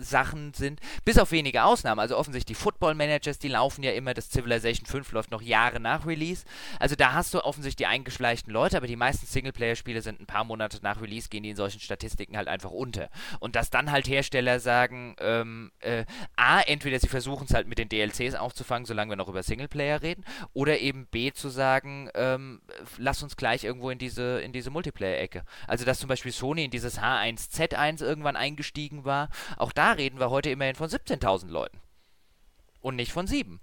Sachen sind, bis auf wenige Ausnahmen, also offensichtlich die Football Managers, die laufen ja immer, das Civilization 5 läuft noch Jahre nach Release. Also da hast du offensichtlich die eingeschleichten Leute, aber die meisten Singleplayer-Spiele sind ein paar Monate nach Release, gehen die in solchen Statistiken halt einfach unter. Und dass dann halt Hersteller sagen, ähm, äh, A, entweder sie versuchen es halt mit den DLCs aufzufangen, solange wir noch über Singleplayer reden, oder eben B, zu sagen, ähm, lass uns gleich irgendwo in diese, in diese Multiplayer-Ecke. Also dass zum Beispiel Sony in dieses H1 Z1 irgendwann eingestiegen war. Auch da reden wir heute immerhin von 17.000 Leuten. Und nicht von sieben.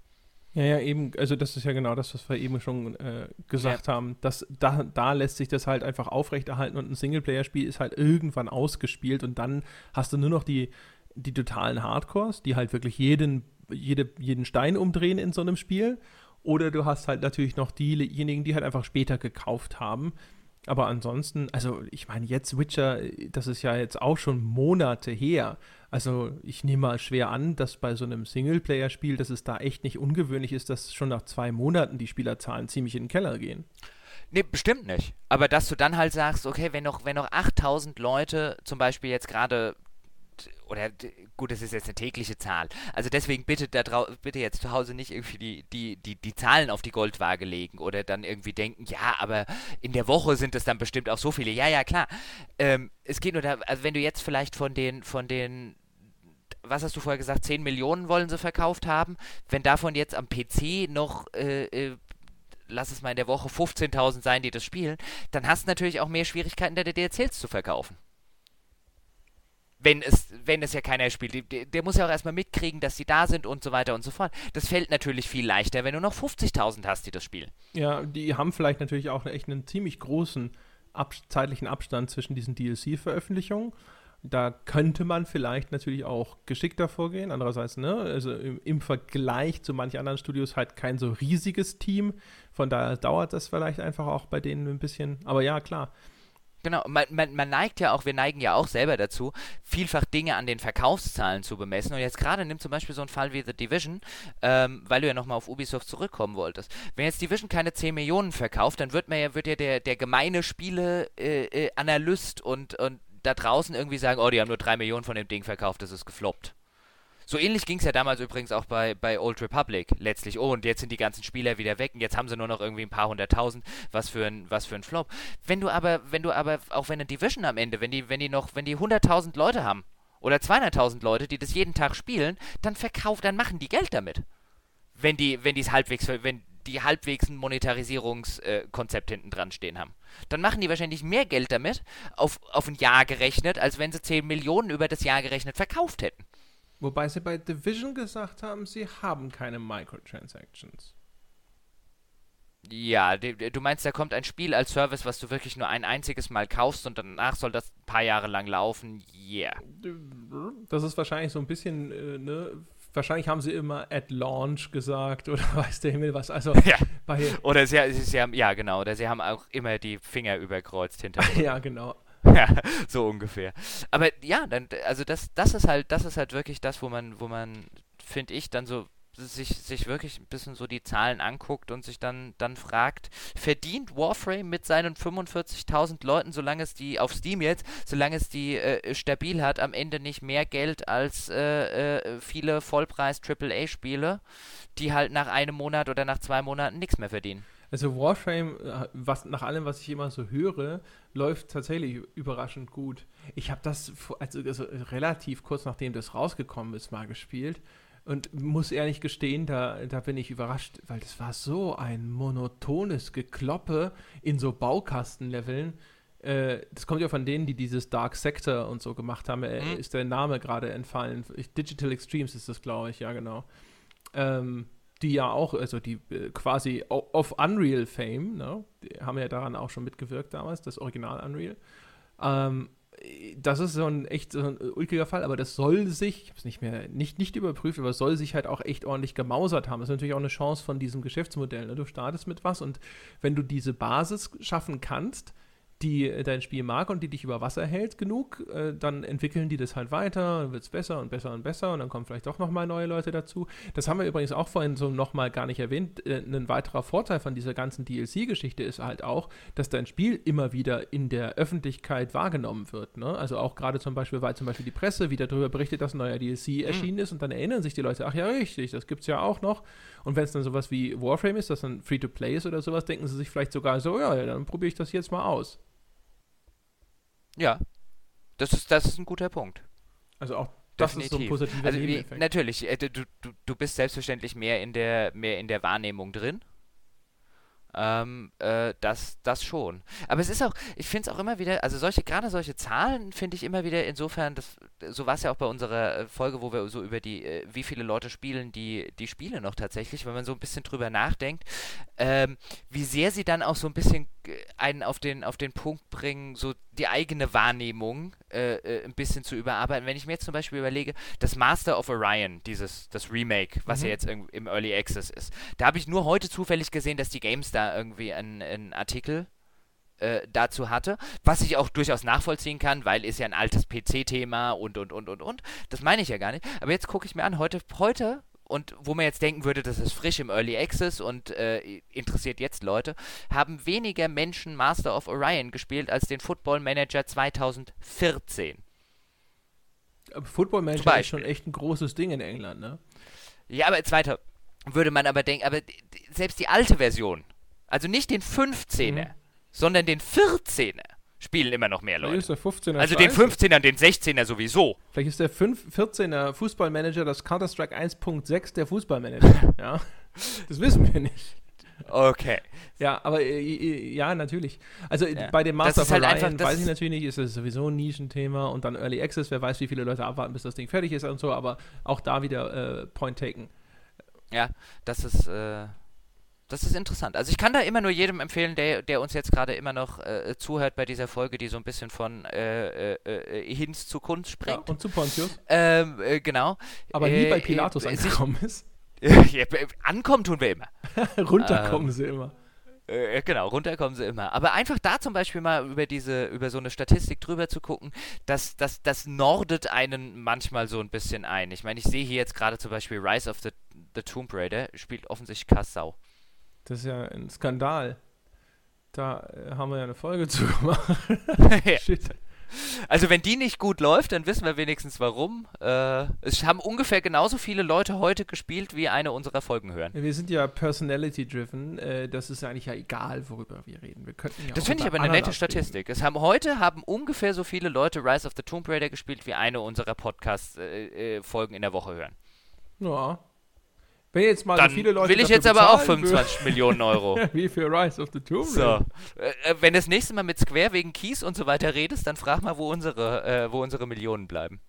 Ja, ja, eben, also das ist ja genau das, was wir eben schon äh, gesagt ja. haben. Dass da, da lässt sich das halt einfach aufrechterhalten und ein Singleplayer-Spiel ist halt irgendwann ausgespielt und dann hast du nur noch die, die totalen Hardcores, die halt wirklich jeden, jede, jeden Stein umdrehen in so einem Spiel. Oder du hast halt natürlich noch diejenigen, die halt einfach später gekauft haben Aber ansonsten, also ich meine, jetzt Witcher, das ist ja jetzt auch schon Monate her. Also ich nehme mal schwer an, dass bei so einem Singleplayer-Spiel, dass es da echt nicht ungewöhnlich ist, dass schon nach zwei Monaten die Spielerzahlen ziemlich in den Keller gehen. Nee, bestimmt nicht. Aber dass du dann halt sagst, okay, wenn noch, wenn noch 8000 Leute zum Beispiel jetzt gerade oder gut, das ist jetzt eine tägliche Zahl. Also deswegen bitte da bitte jetzt zu Hause nicht irgendwie die, die, die, die Zahlen auf die Goldwaage legen oder dann irgendwie denken, ja, aber in der Woche sind es dann bestimmt auch so viele. Ja, ja, klar. Ähm, es geht nur da, also wenn du jetzt vielleicht von den, von den was hast du vorher gesagt, 10 Millionen wollen sie verkauft haben. Wenn davon jetzt am PC noch äh, äh, lass es mal in der Woche 15.000 sein, die das spielen, dann hast du natürlich auch mehr Schwierigkeiten, deine DLCs zu verkaufen. Wenn es, wenn es ja keiner spielt. Der, der muss ja auch erstmal mitkriegen, dass sie da sind und so weiter und so fort. Das fällt natürlich viel leichter, wenn du noch 50.000 hast, die das spielen. Ja, die haben vielleicht natürlich auch echt einen ziemlich großen ab zeitlichen Abstand zwischen diesen DLC-Veröffentlichungen. Da könnte man vielleicht natürlich auch geschickter vorgehen. Andererseits, ne, also im, im, Vergleich zu manchen anderen Studios halt kein so riesiges Team. Von daher dauert das vielleicht einfach auch bei denen ein bisschen. Aber ja, klar. Genau, man, man, man, neigt ja auch, wir neigen ja auch selber dazu, vielfach Dinge an den Verkaufszahlen zu bemessen. Und jetzt gerade nimm zum Beispiel so einen Fall wie The Division, ähm, weil du ja nochmal auf Ubisoft zurückkommen wolltest. Wenn jetzt Division keine 10 Millionen verkauft, dann wird man ja, wird ja der, der gemeine Spiele-Analyst äh, äh, und, und da draußen irgendwie sagen, oh, die haben nur 3 Millionen von dem Ding verkauft, das ist gefloppt. So ähnlich ging es ja damals übrigens auch bei, bei Old Republic letztlich. Oh, und jetzt sind die ganzen Spieler wieder weg und jetzt haben sie nur noch irgendwie ein paar hunderttausend. Was für ein, was für ein Flop. Wenn du aber, wenn du aber, auch wenn eine Division am Ende, wenn die, wenn die noch, wenn die hunderttausend Leute haben oder 200.000 Leute, die das jeden Tag spielen, dann verkaufen, dann machen die Geld damit. Wenn die, wenn die es halbwegs, wenn die halbwegs ein Monetarisierungskonzept äh, hinten dran stehen haben. Dann machen die wahrscheinlich mehr Geld damit, auf, auf ein Jahr gerechnet, als wenn sie 10 Millionen über das Jahr gerechnet verkauft hätten. Wobei sie bei Division gesagt haben, sie haben keine Microtransactions. Ja, du meinst, da kommt ein Spiel als Service, was du wirklich nur ein einziges Mal kaufst und danach soll das ein paar Jahre lang laufen? Yeah. Das ist wahrscheinlich so ein bisschen, äh, ne, wahrscheinlich haben sie immer at launch gesagt oder weiß der Himmel was. Also ja. bei oder sie, sie, haben, ja genau, oder sie haben auch immer die Finger überkreuzt hinter. ja, genau. Ja, so ungefähr. Aber ja, dann, also das, das ist halt, das ist halt wirklich das, wo man, wo man, finde ich, dann so sich, sich wirklich ein bisschen so die Zahlen anguckt und sich dann, dann fragt, verdient Warframe mit seinen 45.000 Leuten, solange es die auf Steam jetzt, solange es die äh, stabil hat, am Ende nicht mehr Geld als äh, äh, viele Vollpreis-AAA-Spiele, die halt nach einem Monat oder nach zwei Monaten nichts mehr verdienen? Also Warframe, äh, was, nach allem, was ich immer so höre, läuft tatsächlich überraschend gut. Ich habe das also, also relativ kurz nachdem das rausgekommen ist, mal gespielt und muss ehrlich gestehen, da, da bin ich überrascht, weil das war so ein monotones Gekloppe in so Baukastenleveln. Äh, das kommt ja von denen, die dieses Dark Sector und so gemacht haben. Äh, mhm. Ist der Name gerade entfallen? Digital Extremes ist das, glaube ich, ja, genau. Ähm, die ja auch, also die äh, quasi auf Unreal Fame, ne? die haben ja daran auch schon mitgewirkt damals, das Original Unreal. Ähm, das ist so ein echt so ein ulkiger Fall, aber das soll sich, ich habe es nicht mehr, nicht, nicht überprüft, aber soll sich halt auch echt ordentlich gemausert haben. Das ist natürlich auch eine Chance von diesem Geschäftsmodell. Ne? Du startest mit was und wenn du diese Basis schaffen kannst, die äh, dein Spiel mag und die dich über Wasser hält genug, äh, dann entwickeln die das halt weiter, dann wird es besser und besser und besser und dann kommen vielleicht doch nochmal neue Leute dazu. Das haben wir übrigens auch vorhin so nochmal gar nicht erwähnt. Äh, ein weiterer Vorteil von dieser ganzen DLC-Geschichte ist halt auch, dass dein Spiel immer wieder in der Öffentlichkeit wahrgenommen wird. Ne? Also auch gerade zum Beispiel, weil zum Beispiel die Presse wieder darüber berichtet, dass ein neuer DLC mhm. erschienen ist und dann erinnern sich die Leute, ach ja, richtig, das gibt es ja auch noch. Und wenn es dann sowas wie Warframe ist, das dann Free-to-Play ist oder sowas, denken sie sich vielleicht sogar so, ja, dann probiere ich das jetzt mal aus. Ja, das ist, das ist ein guter Punkt. Also auch das Definitiv. ist so ein positiver also. Wie, natürlich, äh, du, du, du bist selbstverständlich mehr in der, mehr in der Wahrnehmung drin. Ähm, äh, das, das schon. Aber es ist auch, ich finde es auch immer wieder, also solche, gerade solche Zahlen finde ich immer wieder insofern, das, so war es ja auch bei unserer äh, Folge, wo wir so über die, äh, wie viele Leute spielen die, die Spiele noch tatsächlich, wenn man so ein bisschen drüber nachdenkt, ähm, wie sehr sie dann auch so ein bisschen äh, einen auf den, auf den Punkt bringen, so die eigene Wahrnehmung äh, äh, ein bisschen zu überarbeiten. Wenn ich mir jetzt zum Beispiel überlege, das Master of Orion, dieses, das Remake, was mhm. ja jetzt im Early Access ist, da habe ich nur heute zufällig gesehen, dass die GameStar irgendwie einen, einen Artikel äh, dazu hatte, was ich auch durchaus nachvollziehen kann, weil ist ja ein altes PC-Thema und, und, und, und, und. Das meine ich ja gar nicht. Aber jetzt gucke ich mir an, heute, heute und wo man jetzt denken würde, das ist frisch im Early Access und äh, interessiert jetzt Leute, haben weniger Menschen Master of Orion gespielt als den Football Manager 2014. Football Manager ist schon echt ein großes Ding in England, ne? Ja, aber zweiter würde man aber denken, aber selbst die alte Version, also nicht den 15er, mhm. sondern den 14er, spielen immer noch mehr Leute. Ist der 15er also den 15er und den 16er sowieso. Vielleicht ist der 5, 14er Fußballmanager das Counter-Strike 1.6 der Fußballmanager. ja. Das wissen wir nicht. Okay. Ja, aber äh, ja, natürlich. Also ja. bei dem Master of halt Orion weiß ich natürlich nicht, ist das sowieso ein Nischenthema und dann Early Access, wer weiß, wie viele Leute abwarten, bis das Ding fertig ist und so, aber auch da wieder äh, Point taken. Ja, das ist, äh, das ist interessant. Also ich kann da immer nur jedem empfehlen, der, der uns jetzt gerade immer noch äh, zuhört bei dieser Folge, die so ein bisschen von äh, äh, äh Hinz zu Kunst springt. Ja, und zu Pontius. Ähm, äh, genau. Aber nie bei Pilatus angekommen ist. ja, ankommen tun wir immer. Runterkommen ähm, sie immer. Äh, genau, runterkommen sie immer. Aber einfach da zum Beispiel mal über diese, über so eine Statistik drüber zu gucken, das, das, das nordet einen manchmal so ein bisschen ein. Ich meine, ich sehe hier jetzt gerade zum Beispiel Rise of the, the Tomb Raider, spielt offensichtlich Kassau. Das ist ja ein Skandal. Da äh, haben wir ja eine Folge zu gemacht. Shit. Also wenn die nicht gut läuft, dann wissen wir wenigstens warum. Äh, es haben ungefähr genauso viele Leute heute gespielt, wie eine unserer Folgen hören. Wir sind ja personality-driven. Äh, das ist eigentlich ja egal, worüber wir reden. Wir könnten ja das finde ich aber eine nette Statistik. Es haben heute haben ungefähr so viele Leute Rise of the Tomb Raider gespielt, wie eine unserer Podcast-Folgen äh, äh in der Woche hören. Ja, wenn jetzt mal Dann so viele Leute. Will ich jetzt aber auch 25 Millionen Euro. Wie für Rise of the Tomb Raider. So. Äh, äh, wenn das nächste Mal mit Square wegen Keys und so weiter redest, dann frag mal, wo unsere, äh, wo unsere Millionen bleiben.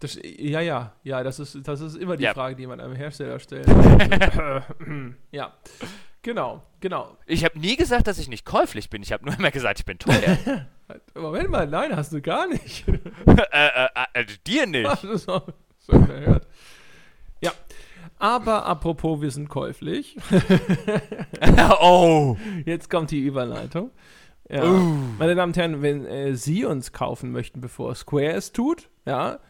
Das, ja, ja, ja, das ist, das ist immer die ja. Frage, die man einem Hersteller stellt. ja, genau, genau. Ich habe nie gesagt, dass ich nicht käuflich bin. Ich habe nur immer gesagt, ich bin teuer. Moment mal, nein, hast du gar nicht. äh, äh, dir nicht. Ach, das so, so gehört. Ja, aber apropos, wir sind käuflich. oh! Jetzt kommt die Überleitung. Ja. Uh. Meine Damen und Herren, wenn äh, Sie uns kaufen möchten, bevor Square es tut, ja,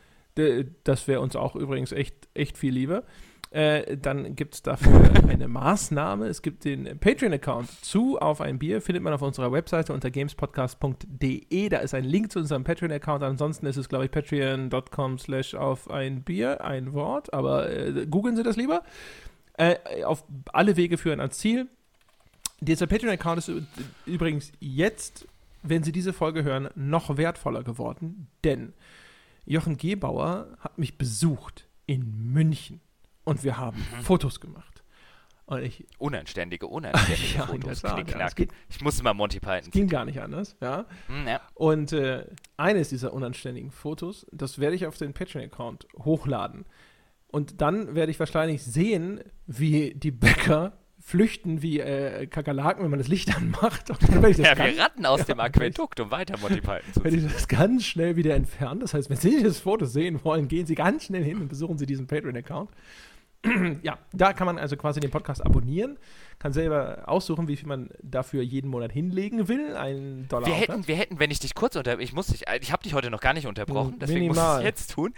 das wäre uns auch übrigens echt, echt viel lieber. Äh, dann gibt es dafür eine Maßnahme. Es gibt den Patreon-Account zu auf ein Bier, findet man auf unserer Webseite unter gamespodcast.de. Da ist ein Link zu unserem Patreon-Account. Ansonsten ist es, glaube ich, patreon.com slash auf ein Bier, ein Wort. Aber äh, googeln Sie das lieber. Äh, auf alle Wege führen ans Ziel. Dieser Patreon-Account ist übrigens jetzt, wenn Sie diese Folge hören, noch wertvoller geworden, denn Jochen Gebauer hat mich besucht in München und wir haben mhm. Fotos gemacht. Und ich, unanständige, unanständige ja, Fotos. Tat, ja, geht, ich musste mal Monty Python. Es ging gar nicht anders, ja. Mhm, ja. Und äh, eines dieser unanständigen Fotos, das werde ich auf den Patreon-Account hochladen. Und dann werde ich wahrscheinlich sehen, wie die Bäcker flüchten wie äh, Kakerlaken, wenn man das Licht anmacht. Und dann das ja, wir ratten aus ja, dem Aquädukt, um weiter Monty Python zu Wenn ich das ganz schnell wieder entfernen, das heißt, wenn Sie das Foto sehen wollen, gehen Sie ganz schnell hin und besuchen Sie diesen Patreon-Account. ja, da kann man also quasi den Podcast abonnieren, kann selber aussuchen, wie viel man dafür jeden Monat hinlegen will. Ein Dollar. Wir hätten, wir hätten, wenn ich dich kurz unter, ich muss dich, ich habe dich heute noch gar nicht unterbrochen, deswegen Minimal. muss ich es jetzt tun.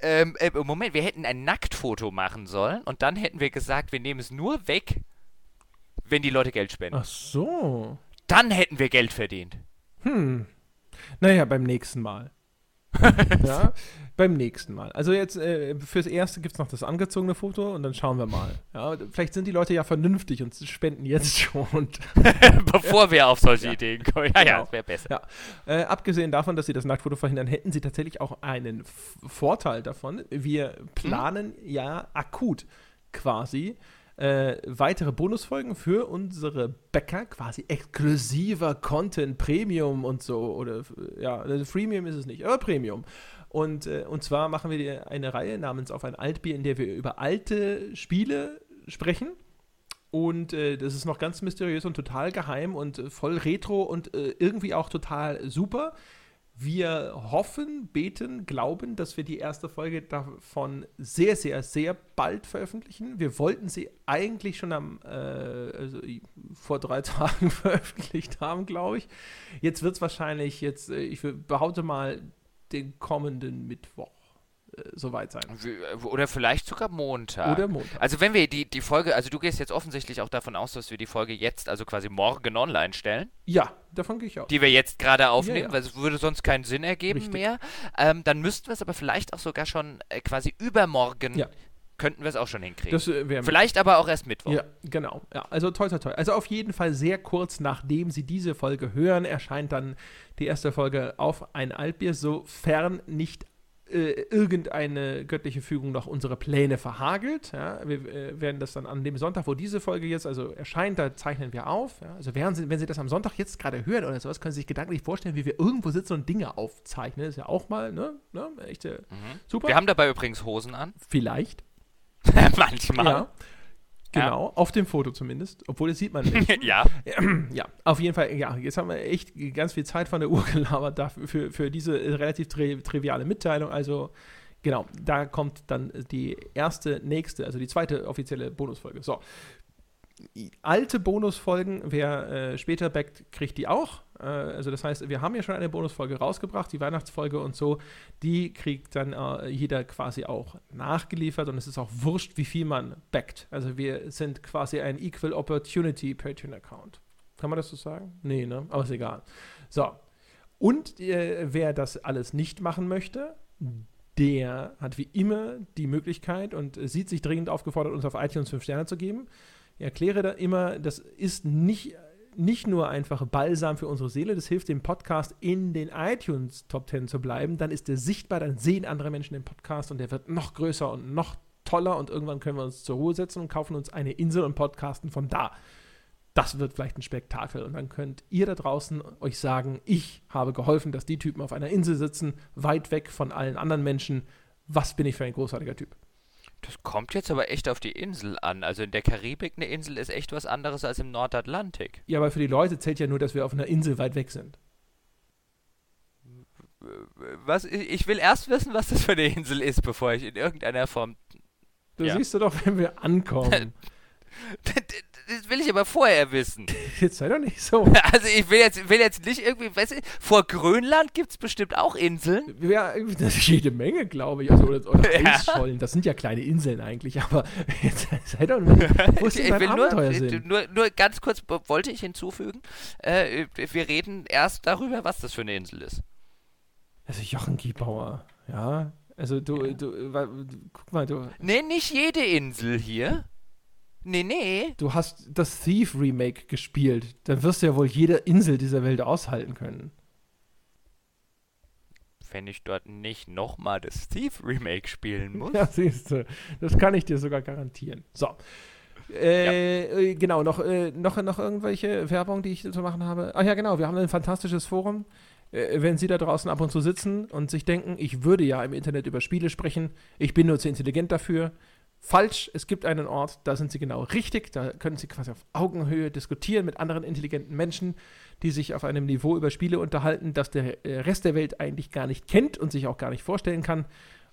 Ähm, äh, Moment, wir hätten ein Nacktfoto machen sollen und dann hätten wir gesagt, wir nehmen es nur weg, wenn die Leute Geld spenden. Ach so. Dann hätten wir Geld verdient. Hm. Naja, beim nächsten Mal. ja, beim nächsten Mal. Also jetzt äh, fürs Erste gibt es noch das angezogene Foto und dann schauen wir mal. Ja, vielleicht sind die Leute ja vernünftig und spenden jetzt schon. Bevor wir auf solche ja. Ideen kommen. Ja, genau. ja, das wäre besser. Ja. Äh, abgesehen davon, dass sie das Nacktfoto verhindern, hätten sie tatsächlich auch einen Vorteil davon. Wir planen hm? ja akut quasi äh, weitere Bonusfolgen für unsere Bäcker, quasi exklusiver Content, Premium und so. Oder ja, also Freemium ist es nicht, aber Premium. Und, äh, und zwar machen wir eine Reihe namens Auf ein Altbier, in der wir über alte Spiele sprechen. Und äh, das ist noch ganz mysteriös und total geheim und äh, voll retro und äh, irgendwie auch total super. Wir hoffen, beten, glauben, dass wir die erste Folge davon sehr, sehr, sehr bald veröffentlichen. Wir wollten sie eigentlich schon am, äh, also vor drei Tagen veröffentlicht haben, glaube ich. Jetzt wird es wahrscheinlich jetzt, äh, ich behaupte mal, den kommenden Mittwoch soweit sein. Äh, oder vielleicht sogar Montag. Oder Montag. Also wenn wir die, die Folge, also du gehst jetzt offensichtlich auch davon aus, dass wir die Folge jetzt, also quasi morgen online stellen. Ja, davon gehe ich aus. Die wir jetzt gerade aufnehmen, Ja, ja. weil es würde sonst keinen Sinn ergeben Richtig. mehr. Ähm, dann müssten wir es aber vielleicht auch sogar schon äh, quasi übermorgen, Ja. könnten wir es auch schon hinkriegen. Äh, vielleicht aber auch erst Mittwoch. Ja, genau. Ja, also toll, toll, toll. Also auf jeden Fall sehr kurz nachdem Sie diese Folge hören, erscheint dann die erste Folge auf ein Altbier, sofern nicht äh, irgendeine göttliche Fügung noch unsere Pläne verhagelt. Ja, wir äh, werden das dann an dem Sonntag, wo diese Folge jetzt also erscheint, da zeichnen wir auf. Ja, also während Sie, wenn Sie das am Sonntag jetzt gerade hören oder sowas, können Sie sich gedanklich vorstellen, wie wir irgendwo sitzen und Dinge aufzeichnen. Das ist ja auch mal, ne? ne echte, Mhm. super. Wir haben dabei übrigens Hosen an. Vielleicht. Manchmal. Ja. Genau, auf dem Foto zumindest, obwohl das sieht man nicht. ja. Ja, auf jeden Fall, ja, jetzt haben wir echt ganz viel Zeit von der Uhr gelabert dafür, für, für diese relativ tri triviale Mitteilung. Also, genau, da kommt dann die erste, nächste, also die zweite offizielle Bonusfolge. So. Alte Bonusfolgen, wer äh, später backt, kriegt die auch. Äh, also das heißt, wir haben ja schon eine Bonusfolge rausgebracht, die Weihnachtsfolge und so. Die kriegt dann äh, jeder quasi auch nachgeliefert und es ist auch wurscht, wie viel man backt. Also wir sind quasi ein Equal Opportunity Patreon-Account. Kann man das so sagen? Nee, ne? Aber ist egal. So. Und äh, wer das alles nicht machen möchte, der hat wie immer die Möglichkeit und sieht sich dringend aufgefordert, uns auf iTunes 5 Sterne zu geben. Ich erkläre da immer, das ist nicht, nicht nur einfach Balsam für unsere Seele, das hilft dem Podcast in den iTunes Top 10 zu bleiben. Dann ist der sichtbar, dann sehen andere Menschen den Podcast und der wird noch größer und noch toller und irgendwann können wir uns zur Ruhe setzen und kaufen uns eine Insel und podcasten von da. Das wird vielleicht ein Spektakel und dann könnt ihr da draußen euch sagen, ich habe geholfen, dass die Typen auf einer Insel sitzen, weit weg von allen anderen Menschen. Was bin ich für ein großartiger Typ? Das kommt jetzt aber echt auf die Insel an. Also in der Karibik eine Insel ist echt was anderes als im Nordatlantik. Ja, aber für die Leute zählt ja nur, dass wir auf einer Insel weit weg sind. Was? Ich will erst wissen, was das für eine Insel ist, bevor ich in irgendeiner Form. Du Ja. siehst du doch, wenn wir ankommen. Das will ich aber vorher wissen. Jetzt sei doch nicht so. Also ich will jetzt, will jetzt nicht irgendwie, weißt du, vor Grönland gibt es bestimmt auch Inseln. Ja, das ist jede Menge, glaube ich. Also, oder, oder Ja. Eisschollen. Das sind ja kleine Inseln eigentlich. Aber jetzt sei doch nicht. Wo ist denn Ich will nur, Abenteuersinn? nur, nur ganz kurz, wollte ich hinzufügen, äh, wir reden erst darüber, was das für eine Insel ist. Also Jochen Giebauer. Ja. Also du, du, wa- du, guck mal, du, Nee, nicht jede Insel hier. Nee, nee. du hast das Thief Remake gespielt. Dann wirst du ja wohl jede Insel dieser Welt aushalten können. Wenn ich dort nicht nochmal das Thief Remake spielen muss. Ja, siehst du. Das kann ich dir sogar garantieren. So. Äh, äh, Genau, noch, äh, noch, noch irgendwelche Werbung, die ich zu machen habe? Ach ja, genau, wir haben ein fantastisches Forum. Äh, wenn Sie da draußen ab und zu sitzen und sich denken, ich würde ja im Internet über Spiele sprechen, ich bin nur zu intelligent dafür. Falsch, es gibt einen Ort, da sind Sie genau richtig, da können Sie quasi auf Augenhöhe diskutieren mit anderen intelligenten Menschen, die sich auf einem Niveau über Spiele unterhalten, das der äh, Rest der Welt eigentlich gar nicht kennt und sich auch gar nicht vorstellen kann.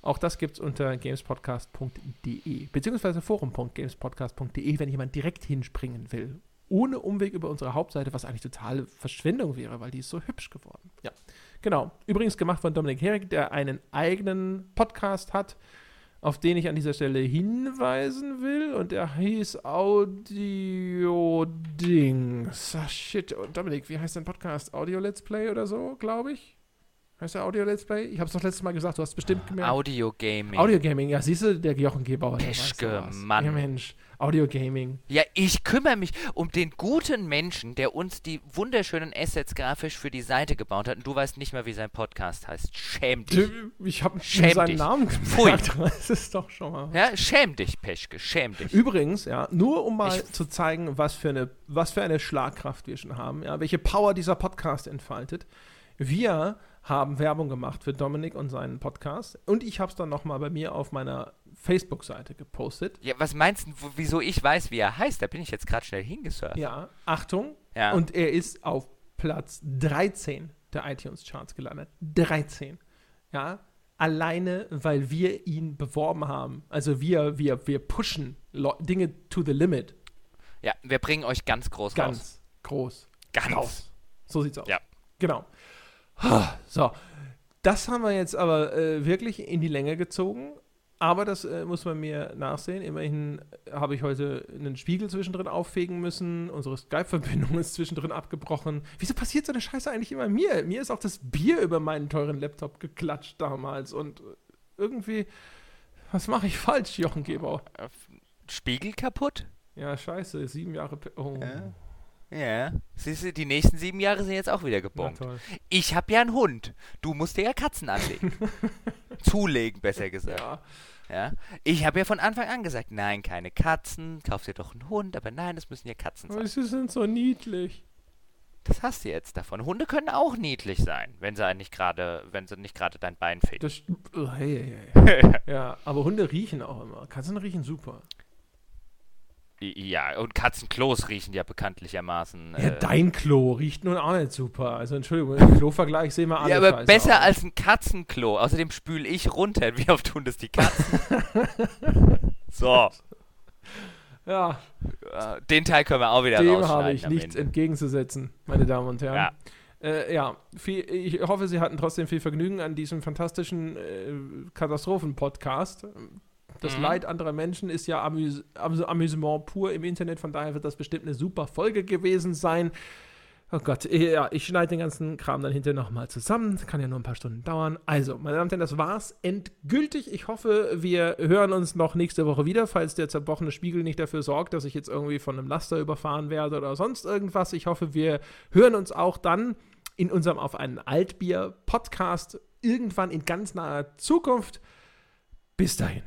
Auch das gibt es unter gamespodcast.de, beziehungsweise forum.gamespodcast.de, wenn jemand direkt hinspringen will. Ohne Umweg über unsere Hauptseite, was eigentlich totale Verschwendung wäre, weil die ist so hübsch geworden. Ja, genau. Übrigens gemacht von Dominik Herrick, der einen eigenen Podcast hat, auf den ich an dieser Stelle hinweisen will. Und der hieß Audio Dings. Ah, shit. Und Dominik, wie heißt dein Podcast? Audio Let's Play oder so, glaube ich? Heißt der Audio Let's Play? Ich habe es doch letztes Mal gesagt, du hast bestimmt gemerkt. Audio Gaming. Audio Gaming, ja, siehst du, der Jochen Gebauer. Peschke. Mann. Ja, Mensch. Audio Gaming. Ja, ich kümmere mich um den guten Menschen, der uns die wunderschönen Assets grafisch für die Seite gebaut hat. Und du weißt nicht mal, wie sein Podcast heißt. Schäm dich. Ich habe seinen dich. Namen Pfui. gesagt. Das ist doch schon mal. Ja, schäm dich, Peschke, schäm dich. Übrigens, ja, nur um mal Ich- zu zeigen, was für, eine, was für eine Schlagkraft wir schon haben, ja, welche Power dieser Podcast entfaltet. Wir haben Werbung gemacht für Dominik und seinen Podcast und ich habe es dann nochmal bei mir auf meiner Facebook-Seite gepostet. Ja, was meinst du, wieso ich weiß, wie er heißt? Da bin ich jetzt gerade schnell hingesurft. Ja, Achtung. Ja. Und er ist auf Platz 13 der iTunes-Charts gelandet. 13. Ja, alleine, weil wir ihn beworben haben. Also wir, wir, wir pushen Dinge to the limit. Ja, wir bringen euch ganz groß ganz raus. groß. Ganz. Raus. So sieht's aus. Ja. Genau. So, das haben wir jetzt aber äh, wirklich in die Länge gezogen. Aber das äh, muss man mir nachsehen. Immerhin habe ich heute einen Spiegel zwischendrin auffegen müssen. Unsere Skype-Verbindung ist zwischendrin abgebrochen. Wieso passiert so eine Scheiße eigentlich immer mir? Mir ist auch das Bier über meinen teuren Laptop geklatscht damals. Und irgendwie, was mache ich falsch, Jochen Gebau? Äh, Spiegel kaputt? Ja, scheiße. Sieben Jahre. Oh. Ja. Ja, siehst du, die nächsten sieben Jahre sind jetzt auch wieder gebongt. Ich habe ja einen Hund. Du musst dir ja Katzen anlegen. Zulegen, besser gesagt. Ja. ja? Ich habe ja von Anfang an gesagt, nein, keine Katzen, kauf dir doch einen Hund, aber nein, es müssen ja Katzen sein. sie sind so niedlich. Das hast du jetzt davon. Hunde können auch niedlich sein, wenn sie nicht gerade, wenn sie nicht gerade dein Bein fegen. Oh, hey, hey, hey. ja, aber Hunde riechen auch immer. Katzen riechen super. Ja, und Katzenklos riechen ja bekanntlichermaßen. Ja, äh, dein Klo riecht nun auch nicht super. Also Entschuldigung, im Klo-Vergleich sehen wir alle. Ja, aber Scheiße besser aus. als ein Katzenklo. Außerdem spüle ich runter. Wie oft tun das die Katzen? so. Ja. Den Teil können wir auch wieder Dem habe ich nichts Ende. entgegenzusetzen, meine Damen und Herren. Ja. Äh, ja, viel, ich hoffe, Sie hatten trotzdem viel Vergnügen an diesem fantastischen äh, Katastrophen-Podcast. Das mhm. Leid anderer Menschen ist ja Amüs Amüs Amüsement pur im Internet, von daher wird das bestimmt eine super Folge gewesen sein. Oh Gott, ja, ich schneide den ganzen Kram dann hinterher nochmal zusammen. Kann ja nur ein paar Stunden dauern. Also, meine Damen und Herren, das war's endgültig. Ich hoffe, wir hören uns noch nächste Woche wieder, falls der zerbrochene Spiegel nicht dafür sorgt, dass ich jetzt irgendwie von einem Laster überfahren werde oder sonst irgendwas. Ich hoffe, wir hören uns auch dann in unserem Auf einen Altbier-Podcast irgendwann in ganz naher Zukunft. Bis dahin.